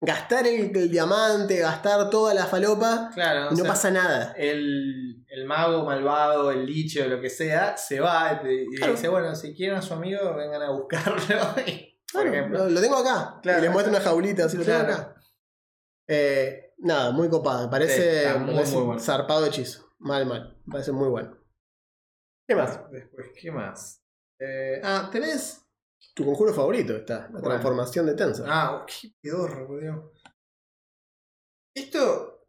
Speaker 1: Gastar el, el diamante, gastar toda la falopa
Speaker 2: Claro.
Speaker 1: y no
Speaker 2: sea,
Speaker 1: pasa nada.
Speaker 2: El, el mago malvado, el liche o lo que sea, se va y y
Speaker 1: Claro.
Speaker 2: dice, bueno, si quieren a su amigo, vengan a buscarlo. Por
Speaker 1: Claro,
Speaker 2: ejemplo.
Speaker 1: lo, lo tengo acá.
Speaker 2: Claro.
Speaker 1: Y les muestro una jaulita, así lo tengo acá. Eh, nada, muy copado. Me parece,
Speaker 2: Sí, muy,
Speaker 1: parece
Speaker 2: muy bueno.
Speaker 1: zarpado hechizo. Mal, mal. Me parece muy bueno. ¿Qué más?
Speaker 2: Después, ¿qué más? Eh, ah, tenés.
Speaker 1: Tu conjuro favorito está, la
Speaker 2: Bueno.
Speaker 1: transformación de Tensor.
Speaker 2: Ah, qué pedorro, por Dios. Esto.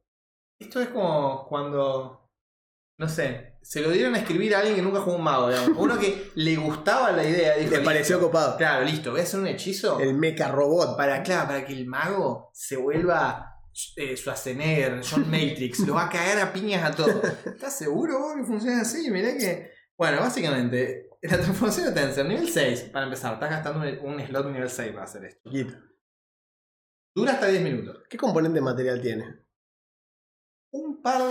Speaker 2: Esto es como cuando. No sé. Se lo dieron a escribir a alguien que nunca jugó un mago, digamos. Uno que le gustaba la idea. Dijo, "Listo,
Speaker 1: pareció copado.
Speaker 2: Claro, listo, voy a hacer un hechizo.
Speaker 1: El mecha robot.
Speaker 2: Para, claro, para que el mago se vuelva eh, Schwarzenegger, John Matrix, lo va a caer a piñas a todo. ¿Estás seguro vos que funciona así? Mirá que. Bueno, básicamente, la transformación de Tensor, nivel 6, para empezar, estás gastando un, un slot nivel 6 para hacer esto.
Speaker 1: Chiquito.
Speaker 2: Dura hasta 10 minutos.
Speaker 1: ¿Qué componente material tiene?
Speaker 2: Un par.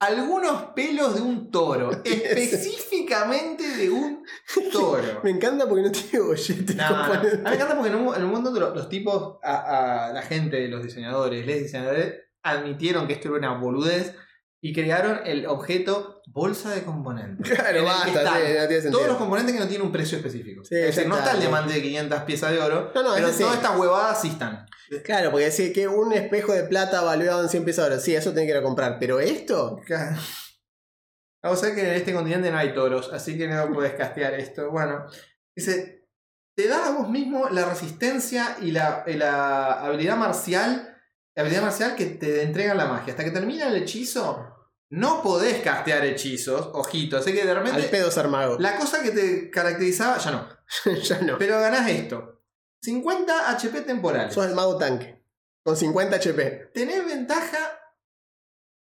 Speaker 2: Algunos pelos de un toro. específicamente de un toro.
Speaker 1: Me encanta porque no tiene bollete. el
Speaker 2: No, me encanta porque en un, en un momento los, los tipos, a, a la gente, los diseñadores, les diseñadores, admitieron que esto era una boludez y crearon el objeto bolsa de componentes. En
Speaker 1: Claro, basta, sí, no tiene sentido.
Speaker 2: Todos los componentes que no tienen un precio específico.
Speaker 1: Sí,
Speaker 2: es decir, no está el diamante de 500 piezas de oro,
Speaker 1: No, no,
Speaker 2: pero
Speaker 1: sí.
Speaker 2: todas estas huevadas sí están.
Speaker 1: Claro, porque decir que un espejo de plata valuado en 100 pesos de oro, sí, eso tiene que ir a comprar. Pero esto,
Speaker 2: Vamos a ver que en este continente no hay toros, así que no puedes castear esto. Bueno, dice, te da a vos mismo la resistencia y la, y la habilidad marcial, la habilidad marcial que te entrega la magia. Hasta que termina el hechizo, no podés castear hechizos, ojito. Así que de
Speaker 1: al
Speaker 2: repente,
Speaker 1: pedo ser mago.
Speaker 2: la cosa que te caracterizaba, ya no.
Speaker 1: ya no.
Speaker 2: Pero ganás esto. 50 HP temporales.
Speaker 1: Sos el mago tanque. Con 50 HP.
Speaker 2: Tenés ventaja.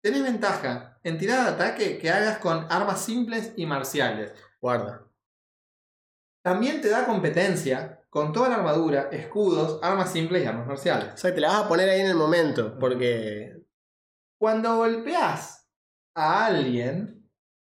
Speaker 2: Tenés ventaja en tirada de ataque que hagas con armas simples y marciales.
Speaker 1: Guarda.
Speaker 2: También te da competencia con toda la armadura, escudos, armas simples y armas marciales.
Speaker 1: O sea, te la vas a poner ahí en el momento. Porque.
Speaker 2: Cuando golpeas a alguien,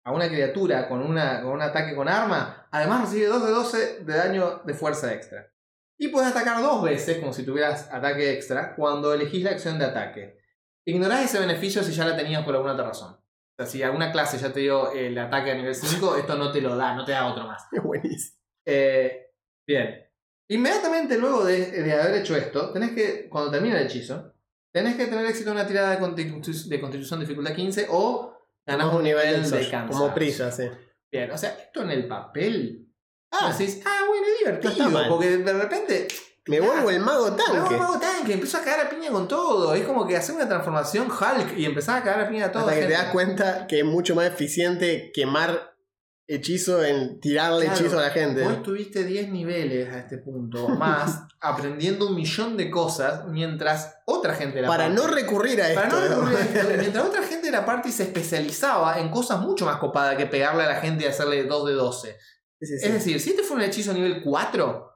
Speaker 2: a una criatura con, una, con un ataque con arma, además recibe 2 de 12 de daño de fuerza extra. Y puedes atacar dos veces, como si tuvieras ataque extra, cuando elegís la acción de ataque. Ignorás ese beneficio si ya la tenías por alguna otra razón. O sea, si alguna clase ya te dio el ataque a nivel 5, esto no te lo da, no te da otro más.
Speaker 1: Es buenísimo.
Speaker 2: Eh, bien. Inmediatamente luego de, de haber hecho esto, tenés que, cuando termina el hechizo, tenés que tener éxito en una tirada de, constitu- de constitución dificultad 15 o Ganás un nivel de cansancio.
Speaker 1: Como prisa, sí.
Speaker 2: Bien, o sea, esto en el papel.
Speaker 1: Ah,
Speaker 2: decís, ah, bueno, es divertido. porque de repente.
Speaker 1: me vuelvo el mago
Speaker 2: Me
Speaker 1: tanque.
Speaker 2: hago mago tanque, empezó a cagar a piña con todo. Es como que hacer una transformación Hulk y empezar a cagar a piña a todo.
Speaker 1: Hasta que te das cuenta que es mucho más eficiente quemar hechizo en tirarle
Speaker 2: Claro,
Speaker 1: hechizo a la gente.
Speaker 2: Vos tuviste 10 niveles a este punto, más, aprendiendo un millón de cosas, mientras otra gente de la
Speaker 1: Para
Speaker 2: party-
Speaker 1: no recurrir a esto.
Speaker 2: para no recurrir a esto, mientras otra gente de la party se especializaba en cosas mucho más copadas que pegarle a la gente y hacerle 2 de 12.
Speaker 1: Sí, sí, sí.
Speaker 2: Es decir, si este fue un hechizo nivel 4,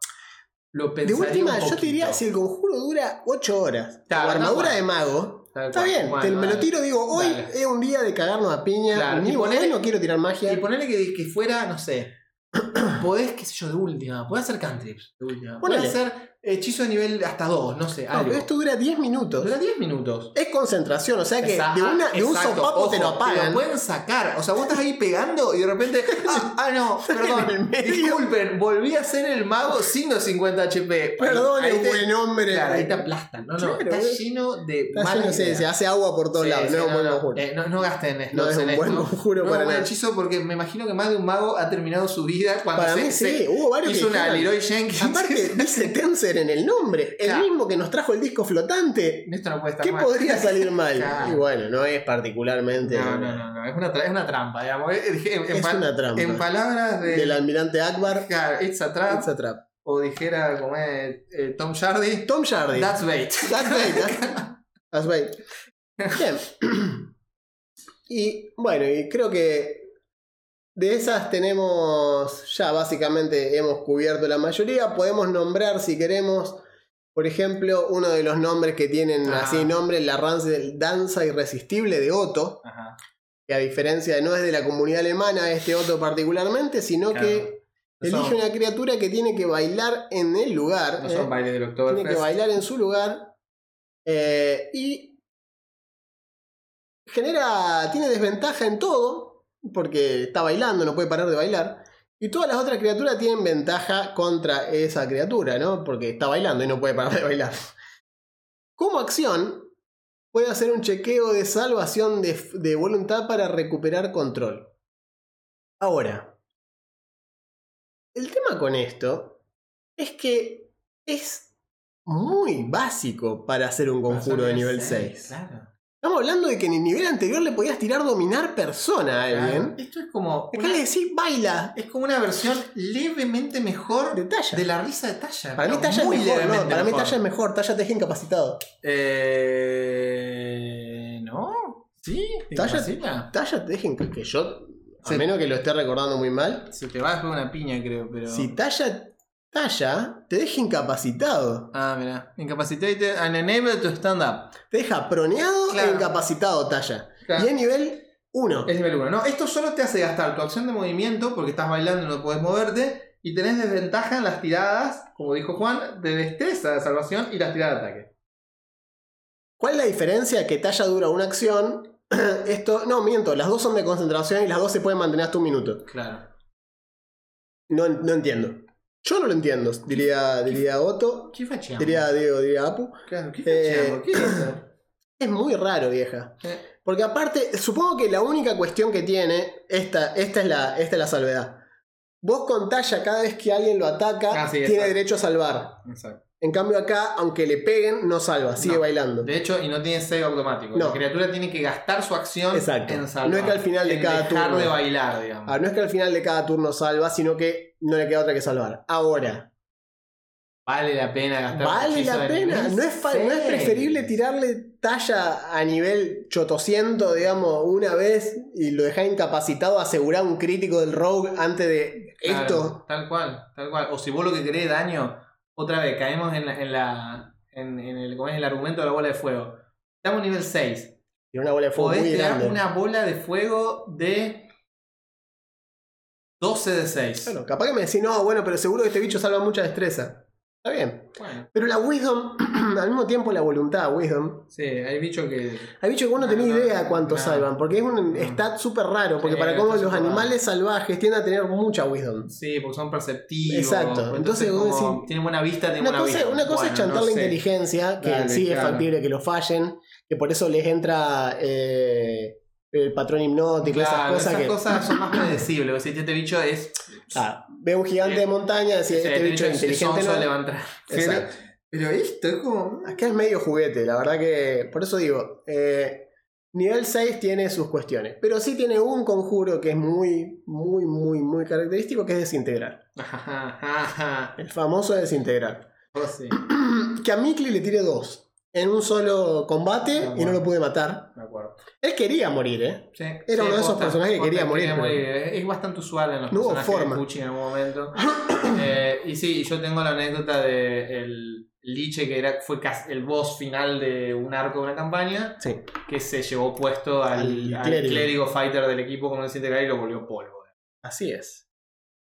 Speaker 2: lo
Speaker 1: de última,
Speaker 2: un
Speaker 1: yo te diría, si el conjuro dura 8 horas,
Speaker 2: Claro,
Speaker 1: o armadura
Speaker 2: no,
Speaker 1: de mago,
Speaker 2: Tal
Speaker 1: está
Speaker 2: cual.
Speaker 1: bien,
Speaker 2: Bueno,
Speaker 1: te- me lo tiro, digo, hoy
Speaker 2: Dale.
Speaker 1: es un día de cagarnos a piña,
Speaker 2: Claro,
Speaker 1: ni
Speaker 2: y ponele-
Speaker 1: no quiero tirar magia.
Speaker 2: Y ponerle que, que fuera, no sé, podés, qué sé yo, de última, podés hacer cantrips, de última.
Speaker 1: Ponele.
Speaker 2: Podés hacer Hechizo de nivel hasta 2, no sé.
Speaker 1: No,
Speaker 2: algo.
Speaker 1: pero esto dura 10 minutos.
Speaker 2: Dura 10 minutos.
Speaker 1: Es concentración, o sea que de, una, de un
Speaker 2: exacto,
Speaker 1: sopapo te lo apagan.
Speaker 2: pueden sacar. O sea, vos estás ahí pegando y de repente. Ah, ah, no, perdón. Disculpen, volví a ser el mago sin los 50 HP.
Speaker 1: Perdón,
Speaker 2: Ahí te-
Speaker 1: buen hombre.
Speaker 2: Claro, ahí te aplastan. No, no,
Speaker 1: Claro,
Speaker 2: está
Speaker 1: es-
Speaker 2: lleno de.
Speaker 1: Está lleno, sí, se hace agua por todos
Speaker 2: Sí,
Speaker 1: lados.
Speaker 2: sí,
Speaker 1: no un buen conjuro.
Speaker 2: eh, no, no gasten
Speaker 1: No
Speaker 2: slots
Speaker 1: es un
Speaker 2: en
Speaker 1: buen
Speaker 2: esto.
Speaker 1: conjuro
Speaker 2: no
Speaker 1: para nada.
Speaker 2: hechizo porque me imagino que más de un mago ha terminado su vida cuando
Speaker 1: Para
Speaker 2: se,
Speaker 1: mí sí, hubo varios
Speaker 2: hizo una Leroy Jenkins.
Speaker 1: Aparte, dice Tenser en el nombre. El
Speaker 2: Claro.
Speaker 1: mismo que nos trajo el disco flotante.
Speaker 2: Esto no puede estar
Speaker 1: ¿Qué
Speaker 2: mal.
Speaker 1: podría salir mal?
Speaker 2: Claro.
Speaker 1: Y bueno, no es particularmente.
Speaker 2: No, no, no, no, es una, es una trampa, digamos. En, en- en
Speaker 1: Es una trampa.
Speaker 2: en palabras de,
Speaker 1: Del almirante Akbar.
Speaker 2: Claro, It's a trap,
Speaker 1: It's a trap.
Speaker 2: o dijera como es eh, Tom Shardy,
Speaker 1: Tom Shardy.
Speaker 2: that's bait.
Speaker 1: That's bait, that's- that's bait. Bien. Y bueno, y creo que de esas tenemos, ya básicamente hemos cubierto la mayoría. Podemos nombrar si queremos, por ejemplo, uno de los nombres que tienen
Speaker 2: Ah.
Speaker 1: así nombre, la danza irresistible de Otto,
Speaker 2: Ajá.
Speaker 1: que a diferencia no es de la comunidad alemana este Otto particularmente, sino
Speaker 2: Claro.
Speaker 1: que
Speaker 2: son-
Speaker 1: elige una criatura que tiene que bailar en el lugar.
Speaker 2: No
Speaker 1: ¿eh?
Speaker 2: son bailes del
Speaker 1: tiene que bailar en su lugar eh, y genera tiene desventaja en todo porque está bailando no puede parar de bailar y todas las otras criaturas tienen ventaja contra esa criatura no porque está bailando y no puede parar de bailar como acción puede hacer un chequeo de salvación de, de voluntad para recuperar control ahora el tema con esto es que es muy básico para hacer un conjuro de nivel 6.
Speaker 2: Claro.
Speaker 1: Estamos hablando de que en el nivel anterior le podías tirar dominar persona a alguien.
Speaker 2: Esto es como.
Speaker 1: Acá
Speaker 2: una-
Speaker 1: le decís baila
Speaker 2: es como una versión levemente mejor
Speaker 1: de talla.
Speaker 2: de la risa de Talla.
Speaker 1: para mí talla es mejor, no, para mí talla es mejor, talla te deja incapacitado.
Speaker 2: Eh. ¿No? ¿Sí? ¿Te
Speaker 1: Talla-? Talla te deja inca- que yo, a menos que lo esté recordando muy mal,
Speaker 2: Se te va después una piña, creo, pero.
Speaker 1: si talla talla te deja incapacitado.
Speaker 2: Ah, mira. Incapacitated and unable to stand up.
Speaker 1: Te deja proneado
Speaker 2: Claro.
Speaker 1: e incapacitado talla.
Speaker 2: Claro.
Speaker 1: Y es nivel 1.
Speaker 2: Es nivel 1. No, esto solo te hace gastar tu acción de movimiento porque estás bailando y no puedes moverte. Y tenés desventaja en las tiradas, como dijo Juan, de destreza de salvación y las tiradas de ataque.
Speaker 1: ¿Cuál es la diferencia? Que talla dura una acción. Esto, no, miento, las dos son de concentración y las dos se pueden mantener hasta un minuto.
Speaker 2: Claro.
Speaker 1: No, no entiendo. Yo no lo entiendo, diría, diría Otto,
Speaker 2: ¿Qué facheamos?
Speaker 1: diría Diego, diría Apu.
Speaker 2: Claro, ¿qué
Speaker 1: Eh?
Speaker 2: ¿Qué es eso?
Speaker 1: Es muy raro, vieja.
Speaker 2: Eh,
Speaker 1: Porque aparte, supongo que la única cuestión que tiene, esta, esta, es, la, esta es la salvedad. Vos con talla, cada vez que alguien lo ataca,
Speaker 2: Ah, sí,
Speaker 1: tiene
Speaker 2: exacto.
Speaker 1: derecho a salvar.
Speaker 2: Exacto.
Speaker 1: En cambio acá, aunque le peguen, no salva, sigue
Speaker 2: No.
Speaker 1: bailando.
Speaker 2: De hecho, y no tiene save automático.
Speaker 1: No.
Speaker 2: La criatura tiene que gastar su acción
Speaker 1: Exacto.
Speaker 2: en salvar.
Speaker 1: No es que al final de
Speaker 2: en
Speaker 1: cada
Speaker 2: dejar
Speaker 1: turno.
Speaker 2: de bailar, digamos.
Speaker 1: Ah, no es que al final de cada turno salva, sino que no le queda otra que salvar. Ahora,
Speaker 2: Vale la pena gastar
Speaker 1: ¿Vale la pena? ¿No es, ¿No preferible tirarle talla a nivel 800, digamos, una vez y lo dejar incapacitado, asegurar un crítico del rogue antes de
Speaker 2: Claro,
Speaker 1: esto?
Speaker 2: Tal cual, tal cual. O si vos lo que querés daño, otra vez caemos en, la, en, la, en, en el, ¿cómo es? el argumento de la bola de fuego. Estamos nivel 6.
Speaker 1: Tiene una bola de fuego
Speaker 2: Podés
Speaker 1: muy grande.
Speaker 2: una bola de fuego de 12 de 6.
Speaker 1: Bueno, capaz que me decís, no, bueno, pero seguro que este bicho salva mucha destreza. Está bien.
Speaker 2: Bueno,
Speaker 1: Pero la wisdom, al mismo tiempo la voluntad, wisdom.
Speaker 2: sí, hay bichos que.
Speaker 1: Hay bichos que vos no
Speaker 2: No,
Speaker 1: tenés
Speaker 2: no,
Speaker 1: idea cuánto
Speaker 2: no.
Speaker 1: salvan, porque es un stat súper raro, porque
Speaker 2: Sí,
Speaker 1: para cómo los animales salvajes tienden a tener mucha wisdom.
Speaker 2: Sí, porque son perceptivos.
Speaker 1: Exacto, entonces vos
Speaker 2: como
Speaker 1: decís-
Speaker 2: tienen buena vista, tienen
Speaker 1: Una
Speaker 2: buena
Speaker 1: cosa,
Speaker 2: vista.
Speaker 1: una cosa es chantar la
Speaker 2: sé.
Speaker 1: inteligencia, que
Speaker 2: Dale,
Speaker 1: sí es factible que lo fallen, que por eso les entra eh, el patrón hipnótico,
Speaker 2: Claro,
Speaker 1: esas cosas que.
Speaker 2: cosas son más predecibles. Si este bicho es.
Speaker 1: Ah, ve un gigante
Speaker 2: Eh,
Speaker 1: de montaña, decís,
Speaker 2: Sí,
Speaker 1: este bicho es inteligente. no
Speaker 2: le
Speaker 1: es".
Speaker 2: va a entrar. Pero,
Speaker 1: Exacto.
Speaker 2: pero esto es como.
Speaker 1: Acá es medio juguete, la verdad que. Por eso digo, eh, nivel 6 tiene sus cuestiones, pero sí tiene un conjuro que es muy, muy, muy, muy característico, que es desintegrar. El famoso desintegrar.
Speaker 2: Oh, sí,
Speaker 1: Que a Mikli le tire dos en un solo combate y no lo pude matar.
Speaker 2: me acuerdo.
Speaker 1: Él quería morir, ¿eh?
Speaker 2: Sí,
Speaker 1: Era uno de esos
Speaker 2: posta,
Speaker 1: personajes que quería morir, pero-
Speaker 2: Es es bastante usual en los
Speaker 1: No hubo
Speaker 2: personajes
Speaker 1: forma.
Speaker 2: de Pucci en algún momento. Eh, y sí, yo tengo la anécdota de el Liche que era, fue el boss final de un arco de una campaña
Speaker 1: Sí.
Speaker 2: que se llevó puesto al,
Speaker 1: Al
Speaker 2: al
Speaker 1: clérigo.
Speaker 2: fighter del equipo con un desintegrar y lo volvió polvo.
Speaker 1: Así es.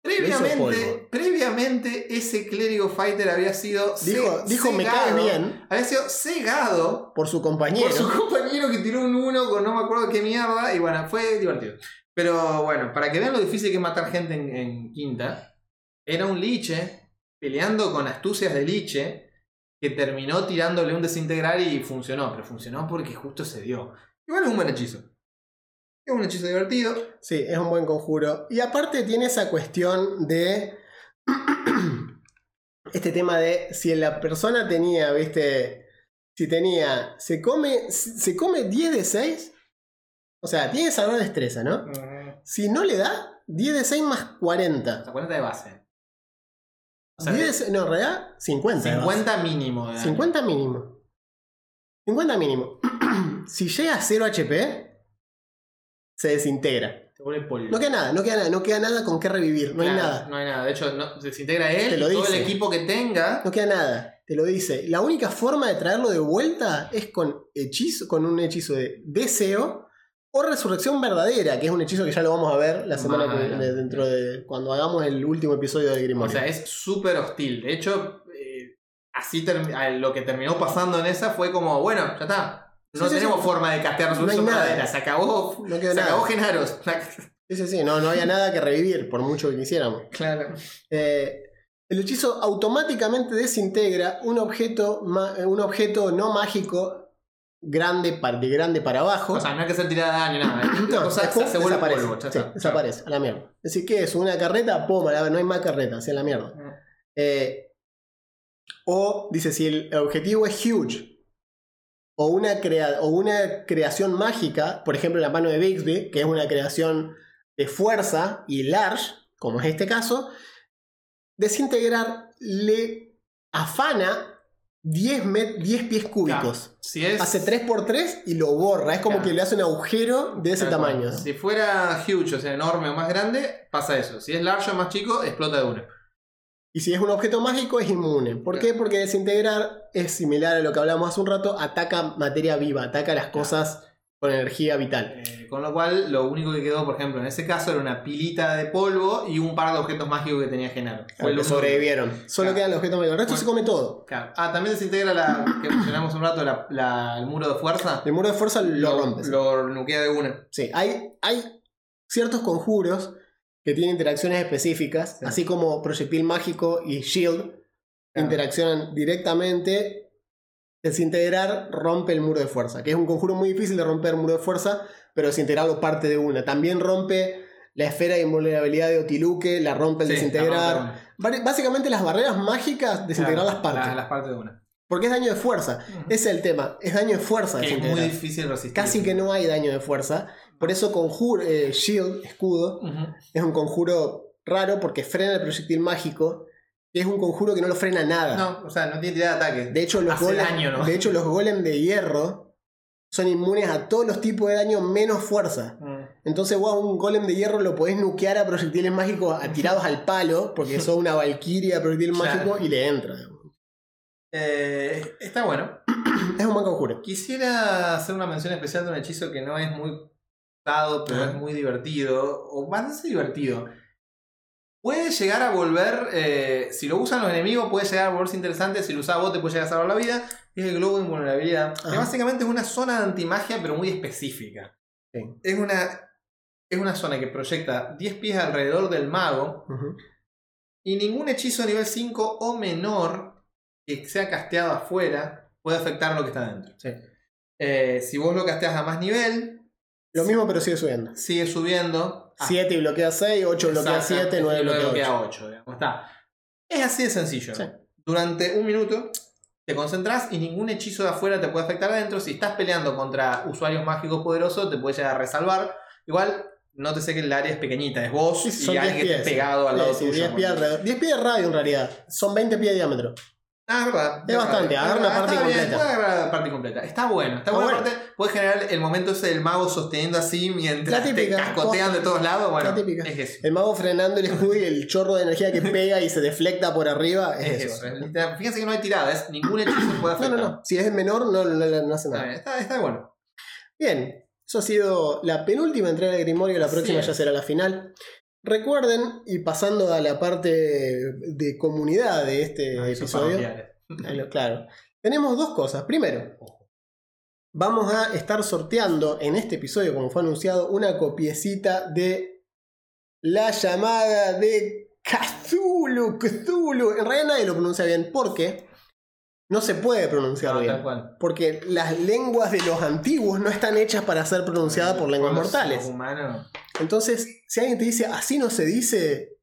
Speaker 2: Previamente, previamente ese clérigo fighter había sido
Speaker 1: Dijo, dijo me
Speaker 2: cegado-
Speaker 1: caes bien
Speaker 2: Había sido cegado
Speaker 1: por su compañero.
Speaker 2: por su compañero que tiró un 1 con no me acuerdo qué mierda. Y bueno, fue divertido. Pero bueno, para que vean lo difícil que es matar gente en, en quinta, era un liche peleando con astucias de liche que terminó tirándole un desintegrar y funcionó. Pero funcionó porque justo se dio. Igual es un buen hechizo. Es un hechizo divertido.
Speaker 1: Sí, es un buen conjuro. Y aparte tiene esa cuestión de. este tema de si la persona tenía, viste. Si tenía. Se come. Se come 10 de 6. O sea, tiene salvar destreza, ¿no? Si no le da, 10 de 6 más 40.
Speaker 2: Hasta 40 de base. O sea,
Speaker 1: 10 de 6 no, en realidad, 50. de base.
Speaker 2: 50 mínimo. de daño.
Speaker 1: 50 mínimo. 50 mínimo. si llega a 0 HP, se desintegra.
Speaker 2: Se vuelve polvo.
Speaker 1: No queda nada, no queda nada, no queda nada con qué revivir, no hay nada.
Speaker 2: No hay nada. De hecho, no, se desintegra él
Speaker 1: Te lo
Speaker 2: y todo el equipo que tenga.
Speaker 1: No queda nada, te lo dice. La única forma de traerlo de vuelta es con hechizo, con un hechizo de deseo o resurrección verdadera, que es un hechizo que ya lo vamos a ver la semana que viene, dentro de cuando hagamos el último episodio del
Speaker 2: O
Speaker 1: Grimorio.
Speaker 2: sea, es súper hostil. De hecho, eh, así lo que terminó pasando en esa fue como, bueno, ya está. No
Speaker 1: Sí,
Speaker 2: tenemos
Speaker 1: sí.
Speaker 2: forma de castear
Speaker 1: No nada.
Speaker 2: verdadera. Se acabó.
Speaker 1: no quedó
Speaker 2: Se acabó
Speaker 1: nada.
Speaker 2: Genaros.
Speaker 1: Sí, sí, sí, no, no había nada que revivir, por mucho que quisiéramos.
Speaker 2: claro.
Speaker 1: Eh, el hechizo automáticamente desintegra un objeto, eh, un objeto no mágico grande, par- de grande para abajo.
Speaker 2: O sea, no hay que hacer tirada de daño, nada. La
Speaker 1: No,
Speaker 2: cosa
Speaker 1: después
Speaker 2: se vuelve
Speaker 1: desaparece.
Speaker 2: polvo.
Speaker 1: Sí, desaparece, a la mierda. Es decir, ¿qué es? ¿Una carreta? Pum, a la- no hay más carreta, así a la mierda.
Speaker 2: Mm.
Speaker 1: Eh, o dice, si el objetivo es huge o una, crea- o una creación mágica, por ejemplo la mano de Bixby, que es una creación de fuerza y large, como es este caso, desintegrar le afana 10, met- 10 pies cúbicos.
Speaker 2: Si es.
Speaker 1: Hace 3x3 y lo borra. Es como
Speaker 2: Claro.
Speaker 1: que le hace un agujero de ese tamaño.
Speaker 2: Si fuera huge, o sea, enorme o más grande, pasa eso. Si es large o más chico, explota de una.
Speaker 1: Y si es un objeto mágico, es inmune. ¿Por qué? Porque desintegrar es similar a lo que hablamos hace un rato, ataca materia viva, ataca las cosas con energía vital.
Speaker 2: Eh, con lo cual, lo único que quedó, por ejemplo, en ese caso era una pilita de polvo y un par de objetos mágicos que tenía Genaro. Lo
Speaker 1: que sobrevivieron. Solo
Speaker 2: Claro.
Speaker 1: quedan los objetos mágicos. El resto
Speaker 2: Bueno.
Speaker 1: se come todo.
Speaker 2: Claro. Ah, también desintegra la que mencionamos un rato, la- la- el muro de fuerza.
Speaker 1: El muro de fuerza lo, rompes.
Speaker 2: Lo nuquea de una.
Speaker 1: Sí, hay, hay ciertos conjuros que tienen interacciones específicas,
Speaker 2: Sí.
Speaker 1: así como proyectil mágico y shield
Speaker 2: Claro.
Speaker 1: interaccionan directamente. Desintegrar rompe el muro de fuerza, que es un conjuro muy difícil de romper el muro de fuerza, pero desintegrarlo parte de una. También rompe la esfera de invulnerabilidad de Otiluque, la rompe el
Speaker 2: Sí,
Speaker 1: desintegrar.
Speaker 2: la rompe
Speaker 1: Básicamente las barreras mágicas, desintegrar
Speaker 2: Claro,
Speaker 1: las partes.
Speaker 2: la- las partes de una.
Speaker 1: Porque es daño de fuerza. Ese es el tema. Es daño de fuerza
Speaker 2: Que es muy difícil resistir.
Speaker 1: Casi que no hay daño de fuerza. Por eso conjuro, eh, Shield, escudo, es un conjuro raro porque frena el proyectil mágico. Es un conjuro que no lo frena nada.
Speaker 2: No, o sea, no tiene tirada de ataque.
Speaker 1: De hecho, los golem,
Speaker 2: daño, ¿no?
Speaker 1: de hecho, los golem de hierro son inmunes a todos los tipos de daño menos fuerza.
Speaker 2: Mm.
Speaker 1: Entonces vos a un golem de hierro lo podés nukear a proyectiles mágicos a- tirados al palo, porque sos una valquiria de proyectil
Speaker 2: Claro.
Speaker 1: mágico y le entra.
Speaker 2: Eh, está bueno.
Speaker 1: Es un buen conjuro.
Speaker 2: Quisiera hacer una mención especial de un hechizo que no es muy usado, pero
Speaker 1: Ah.
Speaker 2: es muy divertido, o bastante divertido. Puede llegar a volver, eh, si lo usan los enemigos, puede llegar a volverse interesante. Si lo usas vos, te puede llegar a salvar la vida. Es el globo de invulnerabilidad. Que básicamente es una zona de antimagia, pero muy específica.
Speaker 1: Sí.
Speaker 2: Es una, es una zona que proyecta 10 pies alrededor del mago. Y ningún hechizo nivel 5 o menor que sea casteado afuera puede afectar lo que está dentro.
Speaker 1: Sí.
Speaker 2: Eh, si vos lo casteas a más nivel,
Speaker 1: Lo mismo, pero sigue subiendo.
Speaker 2: sigue subiendo. Ah,
Speaker 1: 7 y bloquea 6, 8 bloquea
Speaker 2: exacto,
Speaker 1: 7, 9
Speaker 2: y luego
Speaker 1: bloquea 8.
Speaker 2: 8. digamos, está. Es así de sencillo.
Speaker 1: Sí.
Speaker 2: Durante un minuto te concentras y ningún hechizo de afuera te puede afectar adentro. Si estás peleando contra usuarios mágicos poderosos, te puede llegar a resalvar. Igual, no te sé que el área es pequeñita, es vos
Speaker 1: Sí,
Speaker 2: y
Speaker 1: 10
Speaker 2: alguien que
Speaker 1: pies.
Speaker 2: esté pegado al lado
Speaker 1: Sí,
Speaker 2: tuyo.
Speaker 1: 10 pies alrededor. 10 pies de radio en realidad. Son 20 pies de diámetro.
Speaker 2: Ah, es verdad.
Speaker 1: Es bastante, agarra una parte
Speaker 2: está bien,
Speaker 1: completa.
Speaker 2: puede agarrar la parte completa. Está bueno, está
Speaker 1: Ah,
Speaker 2: bueno. Aparte, puede generar el momento ese del mago sosteniendo así mientras
Speaker 1: La típica.
Speaker 2: te cascotean de todos lados. Bueno,
Speaker 1: La típica.
Speaker 2: es eso.
Speaker 1: El mago frenando el escudo y el chorro de energía que pega y se deflecta por arriba. Es,
Speaker 2: Es
Speaker 1: eso.
Speaker 2: Fíjense que no hay tiradas, ningún hechizo puede
Speaker 1: No,
Speaker 2: afectar.
Speaker 1: no, no. Si es menor, no, no, no- no hace
Speaker 2: Está,
Speaker 1: nada.
Speaker 2: bien, está, está bueno.
Speaker 1: Bien. Eso ha sido la penúltima entrega de Grimorio. La próxima ya será la final. Recuerden, y pasando a la parte de comunidad de este
Speaker 2: No,
Speaker 1: episodio. Ah, lo- Claro. Tenemos dos cosas. Primero, vamos a estar sorteando en este episodio, como fue anunciado, una copiecita de la llamada de Cthulhu. Cthulhu. En realidad nadie lo pronuncia bien porque no se puede pronunciar
Speaker 2: No,
Speaker 1: bien.
Speaker 2: cual.
Speaker 1: Porque las lenguas de los antiguos no están hechas para ser pronunciadas por lenguas mortales.
Speaker 2: humanos.
Speaker 1: Entonces, si alguien te dice, así no se dice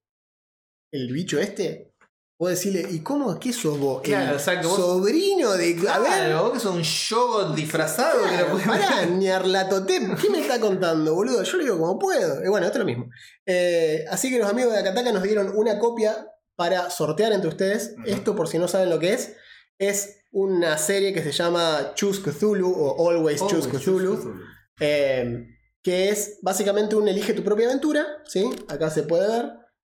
Speaker 1: el bicho este, vos decirle, ¿y cómo? ¿Qué sos vos?
Speaker 2: Claro,
Speaker 1: el
Speaker 2: vos-
Speaker 1: sobrino de... A ver,
Speaker 2: Claro, vos que sos un yogo disfrazado que lo
Speaker 1: Claro, pará, Ñarlatotep, ¿qué me está contando, boludo? Yo lo digo como puedo. Y bueno, esto es lo mismo. Eh, así que los amigos de Akataka nos dieron una copia para sortear entre ustedes. Esto, por si no saben lo que es, es una serie que se llama Choose Cthulhu o Always,
Speaker 2: Oh,
Speaker 1: Choose Cthulhu. eh, que es básicamente un elige tu propia aventura. ¿sí? Acá se puede ver.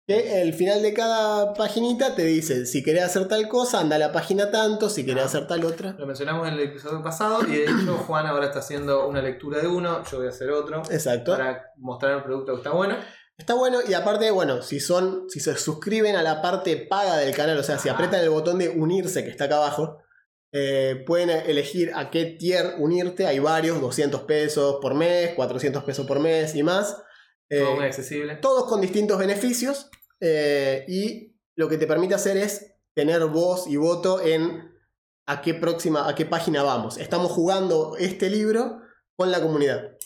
Speaker 1: Que el final de cada paginita te dice, si querés hacer tal cosa, anda a la página tanto, si querés
Speaker 2: Ah.
Speaker 1: hacer tal otra.
Speaker 2: Lo mencionamos en el episodio pasado y de hecho Juan ahora está haciendo una lectura de uno, yo voy a hacer otro
Speaker 1: Exacto.
Speaker 2: para mostrar el producto que está bueno.
Speaker 1: Está bueno y aparte, bueno, si son, si se suscriben a la parte paga del canal, o sea, si apretan el botón de unirse que está acá abajo, eh, pueden elegir a qué tier unirte. Hay varios, 200 pesos por mes, 400 pesos por mes y más. Eh,
Speaker 2: Todo muy accesible.
Speaker 1: todos con distintos beneficios eh, y lo que te permite hacer es tener voz y voto en a qué próxima, a qué página vamos. Estamos jugando este libro con la comunidad.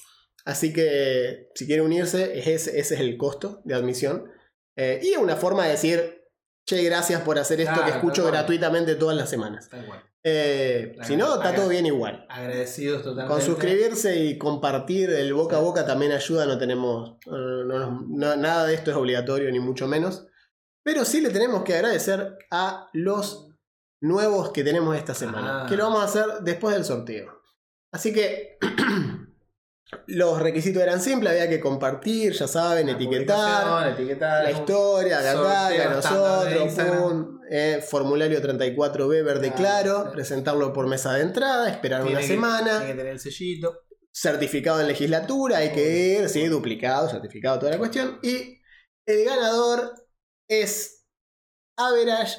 Speaker 1: Así que si quiere unirse, es ese, ese es el costo de admisión. Eh, y es una forma de decir, che, gracias por hacer esto
Speaker 2: Claro,
Speaker 1: que escucho gratuitamente todas las semanas.
Speaker 2: Tal cual.
Speaker 1: Eh, si no, está todo bien igual.
Speaker 2: Agradecidos totalmente.
Speaker 1: Con suscribirse y compartir el boca a boca también ayuda, no tenemos. no- no- no- nada de esto es obligatorio, ni mucho menos. Pero sí le tenemos que agradecer a los nuevos que tenemos esta semana.
Speaker 2: Ah.
Speaker 1: Que lo vamos a hacer después del sorteo. Así que. los requisitos eran simples, había que compartir, ya saben,
Speaker 2: La
Speaker 1: etiquetar. La historia, la nosotros, pum, eh, formulario 34B verde
Speaker 2: Claro.
Speaker 1: claro, presentarlo por mesa de entrada, esperar
Speaker 2: Tiene
Speaker 1: una
Speaker 2: que-
Speaker 1: semana,
Speaker 2: Tiene que tener el sellito.
Speaker 1: certificado en legislatura, hay que ir, sí, duplicado, certificado, toda la cuestión. Y el ganador es Average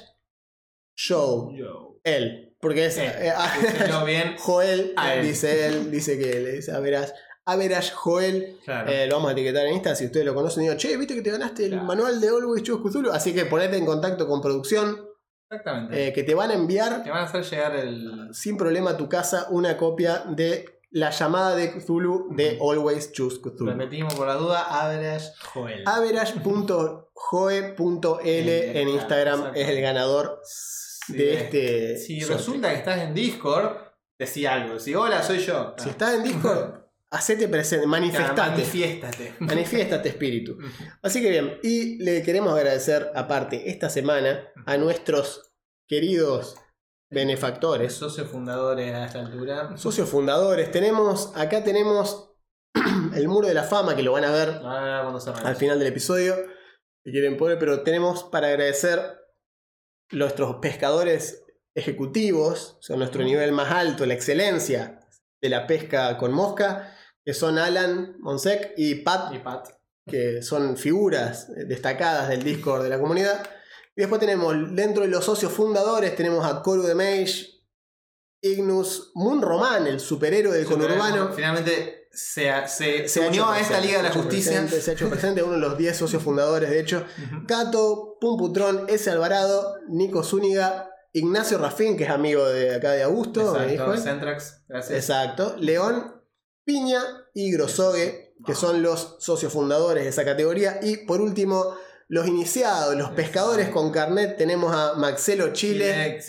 Speaker 1: Show.
Speaker 2: Yo.
Speaker 1: Él, porque es eh,
Speaker 2: bien.
Speaker 1: Joel, dice él, dice que le dice Average. Average Joel,
Speaker 2: Claro.
Speaker 1: eh, lo vamos a etiquetar en Insta si ustedes lo conocen. Digo, che, viste que te ganaste el manual de Always Choose Cthulhu. Así que ponete en contacto con producción,
Speaker 2: Exactamente.
Speaker 1: eh, que te van a enviar
Speaker 2: Te van a hacer llegar el.
Speaker 1: sin problema a tu casa una copia de la llamada de Cthulhu de Always Choose Cthulhu.
Speaker 2: Repetimos por la duda, Average Joel.
Speaker 1: Average.joe.l en Instagram es el ganador
Speaker 2: Sí,
Speaker 1: de este.
Speaker 2: Si
Speaker 1: sorteo.
Speaker 2: resulta que estás en Discord, decí algo. Si hola, soy yo.
Speaker 1: Si estás en Discord, hacete presente, manifestate.
Speaker 2: Manifiéstate.
Speaker 1: Manifiéstate, espíritu. Así que bien, y le queremos agradecer aparte esta semana a nuestros queridos benefactores,
Speaker 2: Socios fundadores a esta altura.
Speaker 1: socios fundadores. Tenemos, acá tenemos el muro de la fama que lo van a ver
Speaker 2: cerramos.
Speaker 1: al final del episodio, si quieren poner, pero tenemos para agradecer nuestros pescadores ejecutivos, son nuestro nivel más alto, la excelencia de la pesca con mosca, que son Alan Monsec y Pat
Speaker 2: Y Pat.
Speaker 1: que son figuras destacadas del Discord de la comunidad. Y después tenemos, dentro de los socios fundadores, tenemos a Coru de Mage, Ignus, Moon Roman, el superhéroe del conurbano.
Speaker 2: Finalmente se, se, se
Speaker 1: Se ha
Speaker 2: unió a esta Liga de la Justicia.
Speaker 1: presente, se ha hecho presente, uno de los 10 socios fundadores, de hecho. Cato, Pumputrón, S. Alvarado, Nico Zúñiga, Ignacio Rafín, que es amigo de acá de Augusto.
Speaker 2: Exacto. Centrax. Gracias.
Speaker 1: Exacto. León, Piña y Grosogue, que son los socios fundadores de esa categoría. Y por último, los iniciados, los pescadores con carnet, tenemos a Maxelo Chile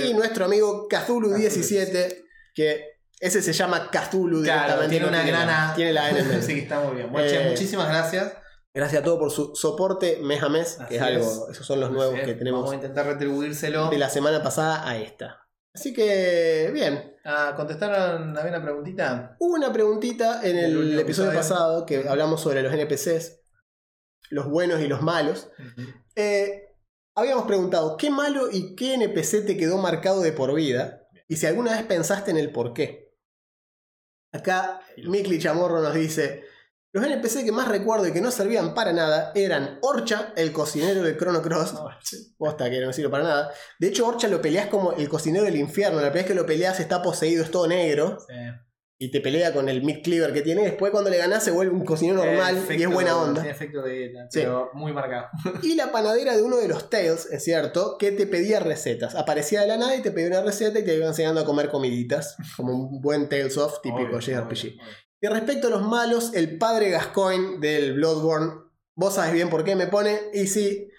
Speaker 1: y nuestro amigo Cthulhu17, que ese se llama Cthulhu
Speaker 2: Claro, tiene una
Speaker 1: la-
Speaker 2: grana.
Speaker 1: Tiene la N
Speaker 2: sí, está muy bien. Bueno, che,
Speaker 1: Eh,
Speaker 2: muchísimas gracias.
Speaker 1: Gracias a todos por su soporte mes a mes,
Speaker 2: Así
Speaker 1: que es algo,
Speaker 2: es.
Speaker 1: esos son los nuevos
Speaker 2: es,
Speaker 1: que tenemos
Speaker 2: Vamos a intentar retribuírselo.
Speaker 1: de la semana pasada a esta. Así que, bien,
Speaker 2: Ah, ¿Contestaron? ¿Había una preguntita?
Speaker 1: Hubo una preguntita en
Speaker 2: El
Speaker 1: el,
Speaker 2: último
Speaker 1: episodio
Speaker 2: episodio.
Speaker 1: pasado que hablamos sobre los NPCs, los buenos y los malos. Eh, habíamos preguntado qué malo y qué NPC te quedó marcado de por vida y si alguna vez pensaste en el por qué. Acá Mikli Chamorro nos dice, Los NPC que más recuerdo y que no servían para nada eran Orcha, el cocinero de Chrono Cross. Posta que no sirve para nada. De hecho, Orcha lo peleas como el cocinero del infierno. La primera vez que lo peleas está poseído, es todo negro.
Speaker 2: Sí.
Speaker 1: Y te pelea con el Mid Cleaver que tiene. Después, cuando le ganás, se vuelve un cocinero normal y es buena onda.
Speaker 2: Tiene efecto de ETA,
Speaker 1: Sí.
Speaker 2: pero muy marcado.
Speaker 1: Y la panadera de uno de los Tales, es cierto, que te pedía recetas. Aparecía de la nada y te pedía una receta y te iba enseñando a comer comiditas. Como un buen Tales of típico
Speaker 2: Obvio,
Speaker 1: JRPG.
Speaker 2: obvio, obvio.
Speaker 1: Y respecto a los malos, el padre Gascoigne del Bloodborne, vos sabés bien por qué me pone, y sí,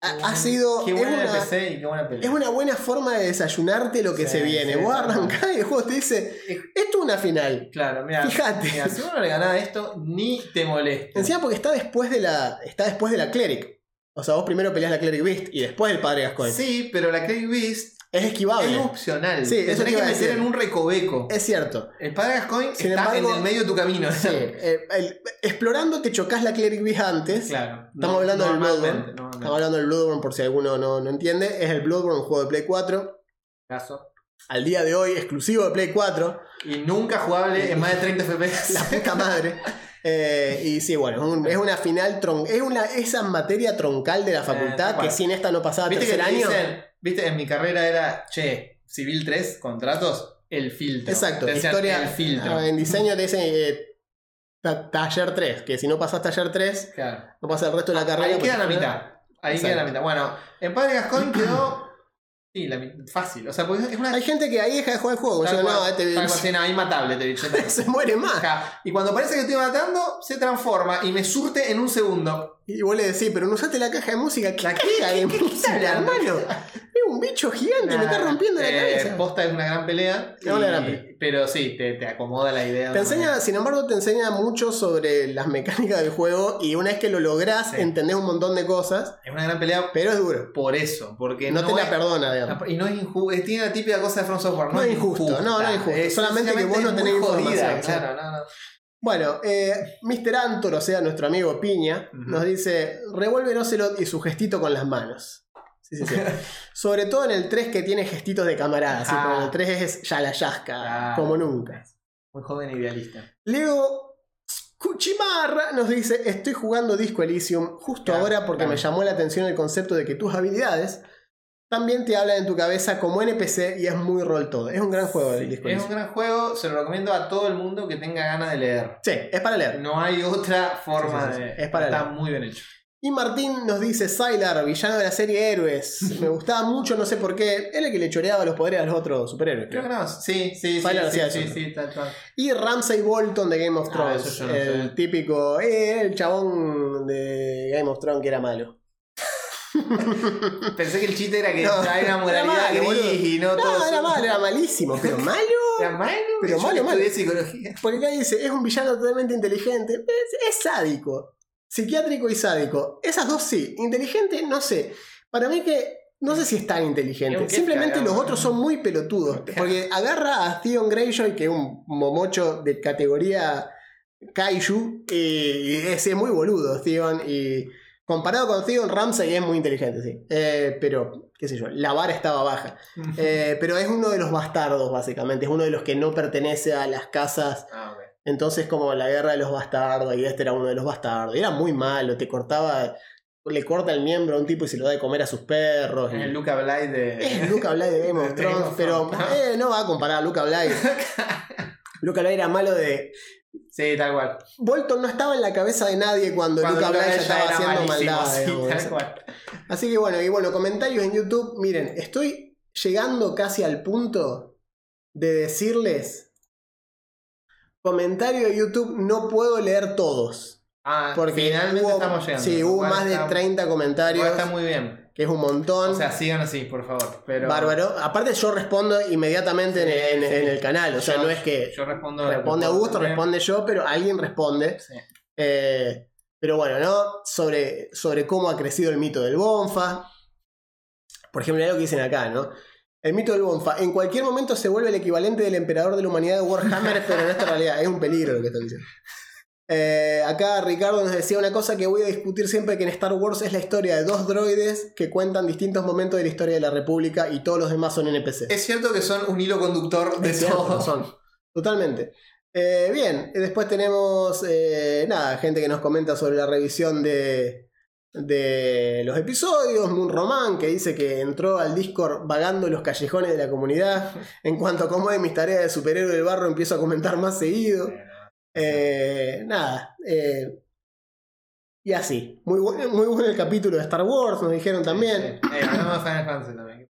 Speaker 1: ha, ha sido...
Speaker 2: Qué
Speaker 1: es
Speaker 2: buena
Speaker 1: una,
Speaker 2: NPC y qué buena pelea.
Speaker 1: es una buena forma de desayunarte lo que
Speaker 2: Sí,
Speaker 1: se viene.
Speaker 2: sí,
Speaker 1: vos arrancás y el juego te dice, esto es una final.
Speaker 2: Claro, mira.
Speaker 1: Fíjate.
Speaker 2: Si uno le gana esto, ni te molesta.
Speaker 1: Encima porque está después de la, está después de la Cleric. O sea, vos primero peleás la Cleric Beast y después el padre Gascoigne.
Speaker 2: Sí, pero la Craig Beast
Speaker 1: Es esquivable.
Speaker 2: es opcional.
Speaker 1: Sí, eso te
Speaker 2: tenés que meter en un recoveco.
Speaker 1: Es cierto.
Speaker 2: El padre Gascoigne
Speaker 1: Sin
Speaker 2: está
Speaker 1: embargo-
Speaker 2: en el medio de tu camino.
Speaker 1: Sí, eh, el- explorando te chocas la Cleric Beast antes.
Speaker 2: claro.
Speaker 1: Estamos hablando del
Speaker 2: normalmente,
Speaker 1: Bloodborne. Estamos hablando del Bloodborne por si alguno no, no entiende. Es el Bloodborne, un juego de Play 4.
Speaker 2: Caso.
Speaker 1: Al día de hoy, exclusivo de Play 4.
Speaker 2: Y nunca jugable en más de 30 FPS.
Speaker 1: La puta madre. Eh, y sí, bueno, es, un- es una final es una esa materia troncal de la facultad
Speaker 2: cual.
Speaker 1: que sin esta no pasaba
Speaker 2: ¿Viste que
Speaker 1: tercer
Speaker 2: te
Speaker 1: año.
Speaker 2: dicen, viste, en mi carrera era, che, Civil 3, contratos, el filtro.
Speaker 1: Exacto,
Speaker 2: decían,
Speaker 1: historia.
Speaker 2: El filtro.
Speaker 1: ah, En diseño te dicen eh, ta- taller 3, que si no pasas taller 3,
Speaker 2: Claro.
Speaker 1: no pasa el resto de la carrera.
Speaker 2: Ahí queda la
Speaker 1: porque-
Speaker 2: mitad. Ahí
Speaker 1: Exacto.
Speaker 2: queda la mitad. Bueno, en Padre Gascón quedó. Sí, la mi- fácil. O sea, porque es una.
Speaker 1: Hay gente que ahí deja de jugar el juego.
Speaker 2: tal
Speaker 1: Yo, no,
Speaker 2: cual,
Speaker 1: este
Speaker 2: tal cual, sí, no, inmatable, te
Speaker 1: se muere más.
Speaker 2: Ajá. Y cuando parece que estoy matando, se transforma y me surte en un segundo.
Speaker 1: Y vos le decís, pero no usaste la caja de música. ¿Qué
Speaker 2: ¿La
Speaker 1: caja de música, hermano? Es un bicho gigante, me está rompiendo la
Speaker 2: eh,
Speaker 1: cabeza.
Speaker 2: Posta es una gran pelea. Pero sí, te, te acomoda la idea.
Speaker 1: Te enseña, sin embargo, te enseña mucho sobre las mecánicas del juego y una vez que lo lográs, entendés un montón de cosas,
Speaker 2: Es una gran pelea
Speaker 1: pero es duro.
Speaker 2: por eso. Porque
Speaker 1: no, te la perdona, digamos.
Speaker 2: Y no es injusto. Tiene la típica cosa de From Software.
Speaker 1: No es injusto, no, no es injusto. Solamente que vos no tenés
Speaker 2: jodida,
Speaker 1: información.
Speaker 2: Claro, no, no.
Speaker 1: Bueno, eh, Mr. Antor, o sea, nuestro amigo Piña, nos dice: revuelve Ocelot y su gestito con las manos. Sí, sí, sí. Sobre todo en el 3 que tiene gestitos de camarada, ¿sí?
Speaker 2: Ah.
Speaker 1: pero en el 3 es ya la yasca, como nunca.
Speaker 2: Muy joven idealista.
Speaker 1: Leo Cuchimarra nos dice: Estoy jugando Disco Elysium justo
Speaker 2: Claro,
Speaker 1: ahora porque
Speaker 2: claro.
Speaker 1: me llamó la atención el concepto de que tus habilidades también te hablan en tu cabeza como NPC y es muy rol todo. Es un gran juego el Disco
Speaker 2: Es un gran juego, se lo recomiendo a todo el mundo que tenga ganas de leer.
Speaker 1: Sí, es para leer.
Speaker 2: No hay otra forma
Speaker 1: Sí, sí, sí,
Speaker 2: de.
Speaker 1: es para
Speaker 2: Está
Speaker 1: leer.
Speaker 2: muy bien hecho.
Speaker 1: Y Martín nos dice, Sylar, villano de la serie Héroes. Me gustaba mucho, no sé por qué. Era el que le choreaba los poderes a los otros superhéroes.
Speaker 2: Creo
Speaker 1: creo.
Speaker 2: que no. Sí, sí, sí.
Speaker 1: Sylar
Speaker 2: sí, sí, sí, tal.
Speaker 1: Y Ramsay Bolton de Game of
Speaker 2: Ah,
Speaker 1: Thrones.
Speaker 2: no
Speaker 1: el
Speaker 2: sé.
Speaker 1: típico, eh, el chabón de Game of Thrones que era malo.
Speaker 2: Pensé que el chiste era que
Speaker 1: No,
Speaker 2: era
Speaker 1: era
Speaker 2: moralidad gris
Speaker 1: boludo.
Speaker 2: y no, todo.
Speaker 1: No, era
Speaker 2: eso.
Speaker 1: malo, era malísimo. Pero malo.
Speaker 2: Era malo.
Speaker 1: Pero malo, malo.
Speaker 2: psicología.
Speaker 1: Porque acá dice, es un villano totalmente inteligente. Es, es sádico. Psiquiátrico y sádico. Esas dos sí. Inteligente, no sé. Para mí que... No sé si es tan inteligente. Simplemente los otros son muy pelotudos. Porque agarra a Theon Greyjoy, que es un momocho de categoría Kaiju, y es muy boludo, Theon. Y comparado con Theon, Ramsay es muy inteligente, sí. Eh, pero, qué sé yo, la vara estaba baja. Eh, pero es uno de los bastardos, básicamente. Es uno de los que no pertenece a las casas
Speaker 2: Ah, ok.
Speaker 1: entonces, como la guerra de los bastardos, y este era uno de los bastardos, y era muy malo, te cortaba, le corta el miembro a un tipo y se lo da de comer a sus perros. y-
Speaker 2: Es Luca Blythe de.
Speaker 1: Es Luca Blythe de Game of Thrones, pero eh, no va a comparar a Luca Blythe. Luca Blythe era malo de.
Speaker 2: Sí, tal cual.
Speaker 1: Bolton no estaba en la cabeza de nadie cuando,
Speaker 2: Cuando
Speaker 1: Luca estaba haciendo
Speaker 2: malísimo,
Speaker 1: maldad.
Speaker 2: sí,
Speaker 1: digamos.
Speaker 2: tal cual.
Speaker 1: Así que bueno, y bueno, comentarios en YouTube. Miren, estoy llegando casi al punto de decirles. Comentario de YouTube, no puedo leer todos.
Speaker 2: Ah,
Speaker 1: Porque
Speaker 2: finalmente
Speaker 1: hubo,
Speaker 2: estamos llegando.
Speaker 1: sí, hubo más de
Speaker 2: está-
Speaker 1: 30 comentarios,
Speaker 2: Está muy bien.
Speaker 1: Que es un montón.
Speaker 2: O sea, sigan así, por favor. Pero
Speaker 1: Bárbaro. Aparte yo respondo inmediatamente en,
Speaker 2: Sí,
Speaker 1: en-
Speaker 2: sí.
Speaker 1: en el canal. O sea,
Speaker 2: Yo-
Speaker 1: no es que
Speaker 2: Yo respondo.
Speaker 1: responde Augusto, responde yo, pero alguien responde.
Speaker 2: Sí.
Speaker 1: Eh, pero bueno, ¿no? Sobre, sobre cómo ha crecido el mito del Bonfa. Por ejemplo, hay algo que dicen acá, ¿no? El mito del Bonfa. En cualquier momento se vuelve el equivalente del emperador de la humanidad de Warhammer, pero en esta realidad es un peligro lo que están diciendo. Eh, acá Ricardo nos decía una cosa que voy a discutir siempre que en Star Wars es la historia de dos droides que cuentan distintos momentos de la historia de la República y todos los demás son NPCs.
Speaker 2: Es cierto que son un hilo conductor de
Speaker 1: Es
Speaker 2: todo.
Speaker 1: son. Totalmente. Eh, bien, después tenemos eh, nada, gente que nos comenta sobre la revisión de, de los episodios. Moon Román que dice que entró al Discord vagando los callejones de la comunidad. En cuanto a cómo de mis tareas de superhéroe del barro, empiezo a comentar más seguido. Eh, nada, eh, y así. Muy bueno, muy bueno el capítulo de Star Wars, nos dijeron también.
Speaker 2: Eh, también.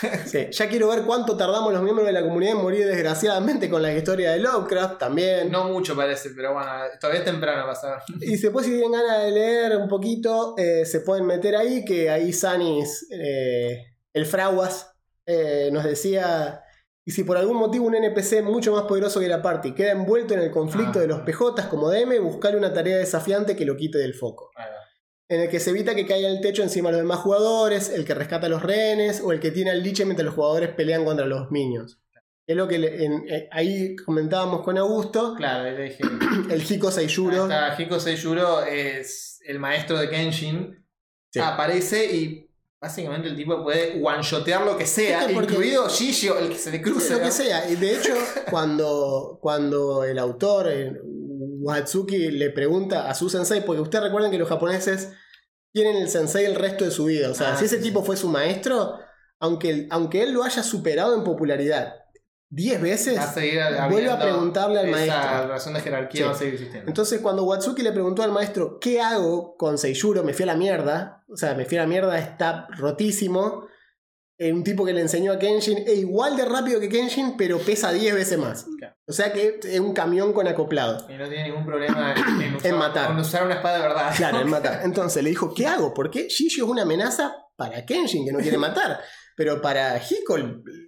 Speaker 1: Sí, Ya quiero ver cuánto tardamos los miembros de la comunidad en morir desgraciadamente con la historia de Lovecraft también.
Speaker 2: No mucho parece, pero bueno, todavía es temprano para saber.
Speaker 1: Y después si tienen ganas de leer un poquito, eh, se pueden meter ahí, que ahí Sanis, eh, el Fraguas, eh, nos decía, y si por algún motivo un NPC mucho más poderoso que la party queda envuelto en el conflicto
Speaker 2: Ah.
Speaker 1: de los PJs como DM, buscar una tarea desafiante que lo quite del foco. En el que se evita que caiga el techo encima de los demás jugadores, el que rescata a los rehenes o el que tiene al liche mientras los jugadores pelean contra los minions. Es lo que le- en- eh, ahí comentábamos con Augusto,
Speaker 2: Claro, le dije.
Speaker 1: el Hiko Seiyuro.
Speaker 2: Hiko Seiyuro es el maestro de Kenshin.
Speaker 1: Sí.
Speaker 2: Aparece y básicamente el tipo puede one-shotear lo que sea,
Speaker 1: porque-
Speaker 2: incluido Shishio, el que se le cruce.
Speaker 1: lo que
Speaker 2: ¿no?
Speaker 1: sea. Y de hecho, cuando, cuando el autor, eh, Watsuki, le pregunta a su sensei, porque ustedes recuerden que los japoneses tienen el sensei el resto de su vida. O sea,
Speaker 2: Ah,
Speaker 1: si ese
Speaker 2: sí,
Speaker 1: tipo fue su maestro, aunque, aunque él lo haya superado en popularidad 10 veces,
Speaker 2: Va a seguir
Speaker 1: vuelve a preguntarle al
Speaker 2: esa
Speaker 1: maestro.
Speaker 2: relación de jerarquía
Speaker 1: Sí.
Speaker 2: va a seguir existiendo.
Speaker 1: Entonces, cuando Watsuki le preguntó al maestro, ¿qué hago con Seiyuro? Me fui a la mierda. O sea, me fui a la mierda, está rotísimo. Eh, Un tipo que le enseñó a Kenshin, es igual de rápido que Kenshin, pero pesa 10 veces más.
Speaker 2: Claro.
Speaker 1: O sea que es un camión con acoplado.
Speaker 2: Y no tiene ningún problema en, en usar,
Speaker 1: matar.
Speaker 2: con usar una espada de verdad.
Speaker 1: Claro, en matar. Entonces le dijo, ¿qué hago? Porque Shishio es una amenaza para Kenshin, que no quiere matar. Pero para Hiko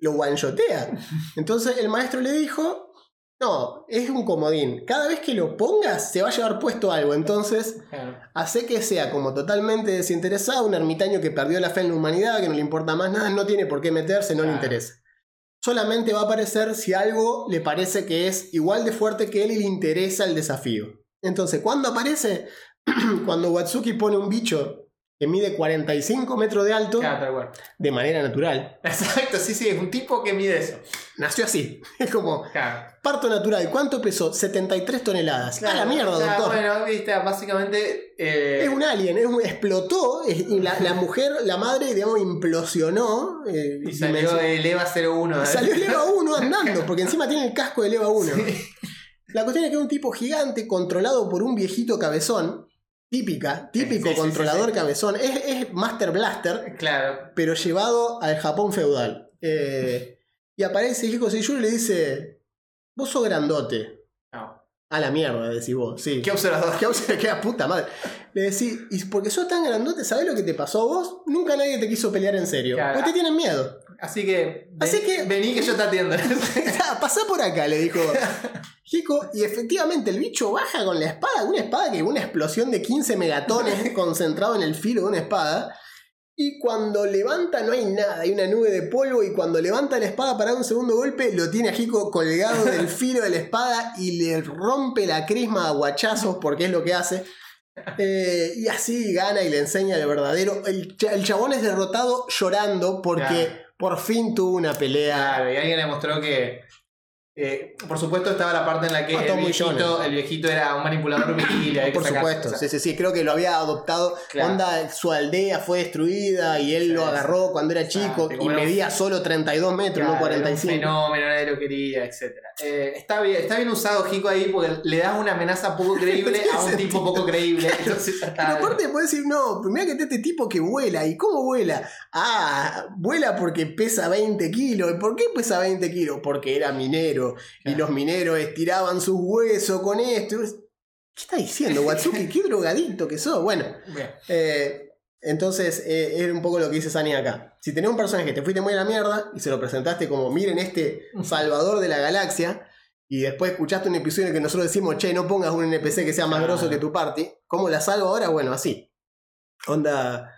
Speaker 1: lo one-shotea. Entonces el maestro le dijo, no, es un comodín. Cada vez que lo pongas, se va a llevar puesto algo. Entonces
Speaker 2: Claro.
Speaker 1: hace que sea como totalmente desinteresado, un ermitaño que perdió la fe en la humanidad, que no le importa más nada, no tiene por qué meterse, no le interesa. Solamente va a aparecer si algo le parece que es igual de fuerte que él y le interesa el desafío. Entonces, ¿cuándo aparece? Cuando Watsuki pone un bicho que mide 45 metros de alto
Speaker 2: Claro, cual.
Speaker 1: de manera natural.
Speaker 2: Exacto, sí, sí, es un tipo que mide eso.
Speaker 1: Nació así. Es como
Speaker 2: Claro.
Speaker 1: parto natural. ¿Cuánto pesó? 73 toneladas. a la mierda,
Speaker 2: Claro,
Speaker 1: doctor.
Speaker 2: Bueno, viste, básicamente. eh,
Speaker 1: Es un alien, es un- explotó es- y la, la mujer, la madre, digamos, implosionó. eh,
Speaker 2: y salió el EVA 01. ¿eh?
Speaker 1: salió el EVA 1 andando, porque encima tiene el casco del EVA 1.
Speaker 2: Sí.
Speaker 1: La cuestión es que es un tipo gigante controlado por un viejito cabezón. Típica, típico
Speaker 2: Sí, sí, sí,
Speaker 1: controlador
Speaker 2: sí.
Speaker 1: cabezón. Es, es Master Blaster,
Speaker 2: Claro.
Speaker 1: pero llevado al Japón feudal. Eh, y aparece Hiko Seiyuro y le dice: Vos sos grandote. A la mierda, decís vos. Sí.
Speaker 2: Qué observador.
Speaker 1: ¿Qué haces? ¿Qué puta madre? Le decís, y porque sos tan grandote, ¿sabés lo que te pasó a vos? Nunca nadie te quiso pelear en serio.
Speaker 2: Claro.
Speaker 1: Porque te tienen miedo.
Speaker 2: Así que.
Speaker 1: Así que-
Speaker 2: Vení que yo te atiendo.
Speaker 1: Pasá por acá, le dijo Hiko. Y efectivamente el bicho baja con la espada. Una espada que una explosión de 15 megatones concentrado en el filo de una espada. Y cuando levanta no hay nada, hay una nube de polvo. Y cuando levanta la espada para un segundo golpe, lo tiene a Hiko colgado del filo de la espada y le rompe la crisma a guachazos porque es lo que hace. Eh, y así gana y le enseña lo verdadero. El, cha- el chabón es derrotado llorando porque
Speaker 2: Claro.
Speaker 1: por fin tuvo una pelea.
Speaker 2: Claro, y alguien le mostró que. Eh, por supuesto estaba la parte en la que
Speaker 1: Mató
Speaker 2: el viejito,
Speaker 1: shonen.
Speaker 2: el viejito era un manipulador viril.
Speaker 1: Por
Speaker 2: sacar-
Speaker 1: supuesto,
Speaker 2: o sea,
Speaker 1: sí, sí, sí, creo que lo había adoptado.
Speaker 2: Claro.
Speaker 1: Onda, su aldea fue destruida y él
Speaker 2: Sí,
Speaker 1: lo agarró cuando era chico y
Speaker 2: un-
Speaker 1: medía solo 32 metros,
Speaker 2: Claro,
Speaker 1: no
Speaker 2: era un
Speaker 1: 45.
Speaker 2: fenómeno, nadie lo quería, etc. está, bien, está bien usado Hiko ahí porque le das una amenaza poco creíble a un tipo poco creíble. Entonces.
Speaker 1: Pero aparte puedes decir, no, mira que está este tipo que vuela. ¿Y cómo vuela? Ah, vuela porque pesa 20 kilos. ¿Y por qué pesa 20 kilos? Porque era minero. Y
Speaker 2: Claro.
Speaker 1: los mineros estiraban sus huesos con esto. ¿Qué está diciendo, Watsuki? qué drogadito que sos. Bueno. Eh, entonces, eh, es un poco lo que dice Sani acá. Si tenés un personaje que te fuiste muy a la mierda y se lo presentaste como, miren este salvador de la galaxia, y después escuchaste un episodio en el que nosotros decimos, che, no pongas un NPC que sea más grosso que tu party, ¿cómo la salvo ahora? Bueno, así. Onda,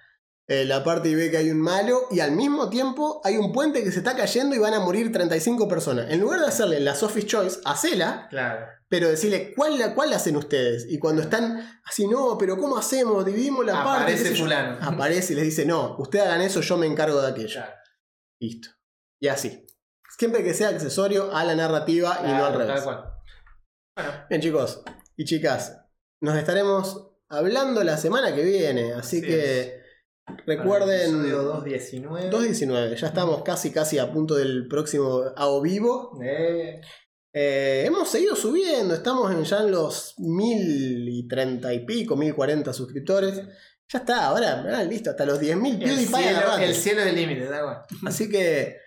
Speaker 1: eh, la party ve que hay un malo y al mismo tiempo hay un puente que se está cayendo y van a morir 35 personas. En lugar de hacerle la Sophie's Choice, hacela
Speaker 2: Claro.
Speaker 1: pero decirle, ¿cuál, la- ¿cuál hacen ustedes? Y cuando están así, no, pero ¿cómo hacemos? Dividimos la parte.
Speaker 2: Aparece
Speaker 1: yo.
Speaker 2: fulano.
Speaker 1: Aparece y les dice, no, ustedes hagan eso, yo me encargo de aquello.
Speaker 2: Claro.
Speaker 1: Listo. Y así. Siempre que sea accesorio a la narrativa y no al revés.
Speaker 2: tal cual. Bueno,
Speaker 1: Bien, chicos y chicas, nos estaremos hablando la semana que viene, así,
Speaker 2: Así
Speaker 1: que recuerden
Speaker 2: episodio 219.
Speaker 1: 2.19, ya estamos casi casi a punto del próximo AO vivo.
Speaker 2: Eh,
Speaker 1: Eh, hemos seguido subiendo, estamos en ya en los 1030 y pico, 1040 suscriptores. Ya está, ahora, ah, listo, hasta los 10.000
Speaker 2: el,
Speaker 1: PewDiePie
Speaker 2: cielo,
Speaker 1: agarrate.
Speaker 2: el cielo es el límite, da igual.
Speaker 1: Así que,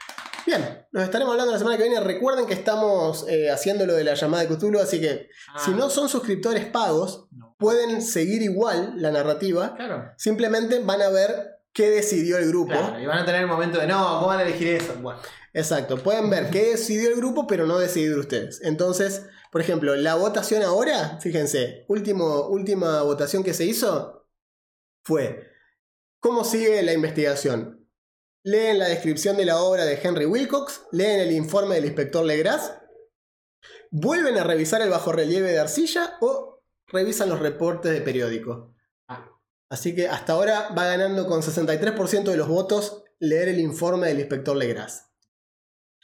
Speaker 1: bien, nos estaremos hablando la semana que viene. Recuerden que estamos eh, haciendo lo de la llamada de Cthulhu, así que si no son suscriptores pagos,
Speaker 2: Ah. No.
Speaker 1: Pueden seguir igual la narrativa.
Speaker 2: Claro.
Speaker 1: Simplemente van a ver qué decidió el grupo.
Speaker 2: Claro, y van a tener el momento de no, ¿cómo van a elegir eso? Bueno,
Speaker 1: Exacto, pueden ver qué decidió el grupo, pero no decidido ustedes. Entonces, por ejemplo, la votación ahora, fíjense, último, última votación que se hizo fue cómo sigue la investigación. Leen la descripción de la obra de Henry Wilcox, leen el informe del inspector Legras, vuelven a revisar el bajorrelieve de arcilla o revisan los reportes de periódico.
Speaker 2: Ah.
Speaker 1: Así que hasta ahora va ganando con 63% de los votos leer el informe del inspector Legras.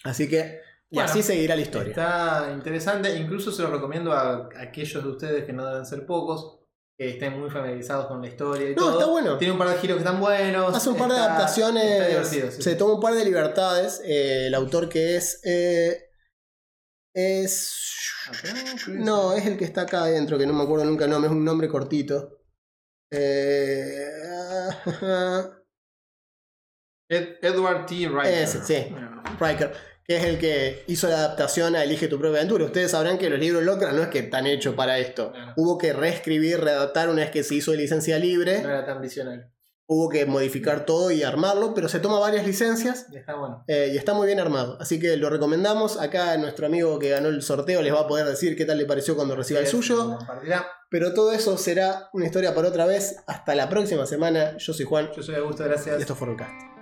Speaker 1: Así que, y
Speaker 2: Bueno,
Speaker 1: así seguirá la historia.
Speaker 2: está interesante. Incluso se lo recomiendo a aquellos de ustedes que no deben ser pocos, que estén muy familiarizados con la historia y
Speaker 1: No,
Speaker 2: todo.
Speaker 1: está bueno.
Speaker 2: Tiene un par de giros que están buenos.
Speaker 1: Hace un par de adaptaciones,
Speaker 2: Está divertido, sí.
Speaker 1: se toma un par de libertades. eh, el autor que es... eh, es... No, es el que está acá adentro, que no me acuerdo nunca el nombre, es un nombre cortito. Eh,
Speaker 2: Ed- Edward T.
Speaker 1: Ese, sí. Riker, que es el que hizo la adaptación a Elige tu propia aventura. Ustedes sabrán que los libros Lovecraft no es que están hechos para esto. Hubo que reescribir, readaptar una vez que se hizo de licencia libre.
Speaker 2: No era tan visionario.
Speaker 1: Hubo que modificar todo y armarlo, pero se toma varias licencias
Speaker 2: Y Está bueno.
Speaker 1: eh, y está muy bien armado. Así que lo recomendamos. Acá nuestro amigo que ganó el sorteo les va a poder decir qué tal le pareció cuando reciba el suyo. Pero todo eso será una historia para otra vez. Hasta la próxima semana. Yo soy Juan
Speaker 2: Yo soy Augusto,
Speaker 1: y
Speaker 2: gracias.
Speaker 1: esto fue Roncast.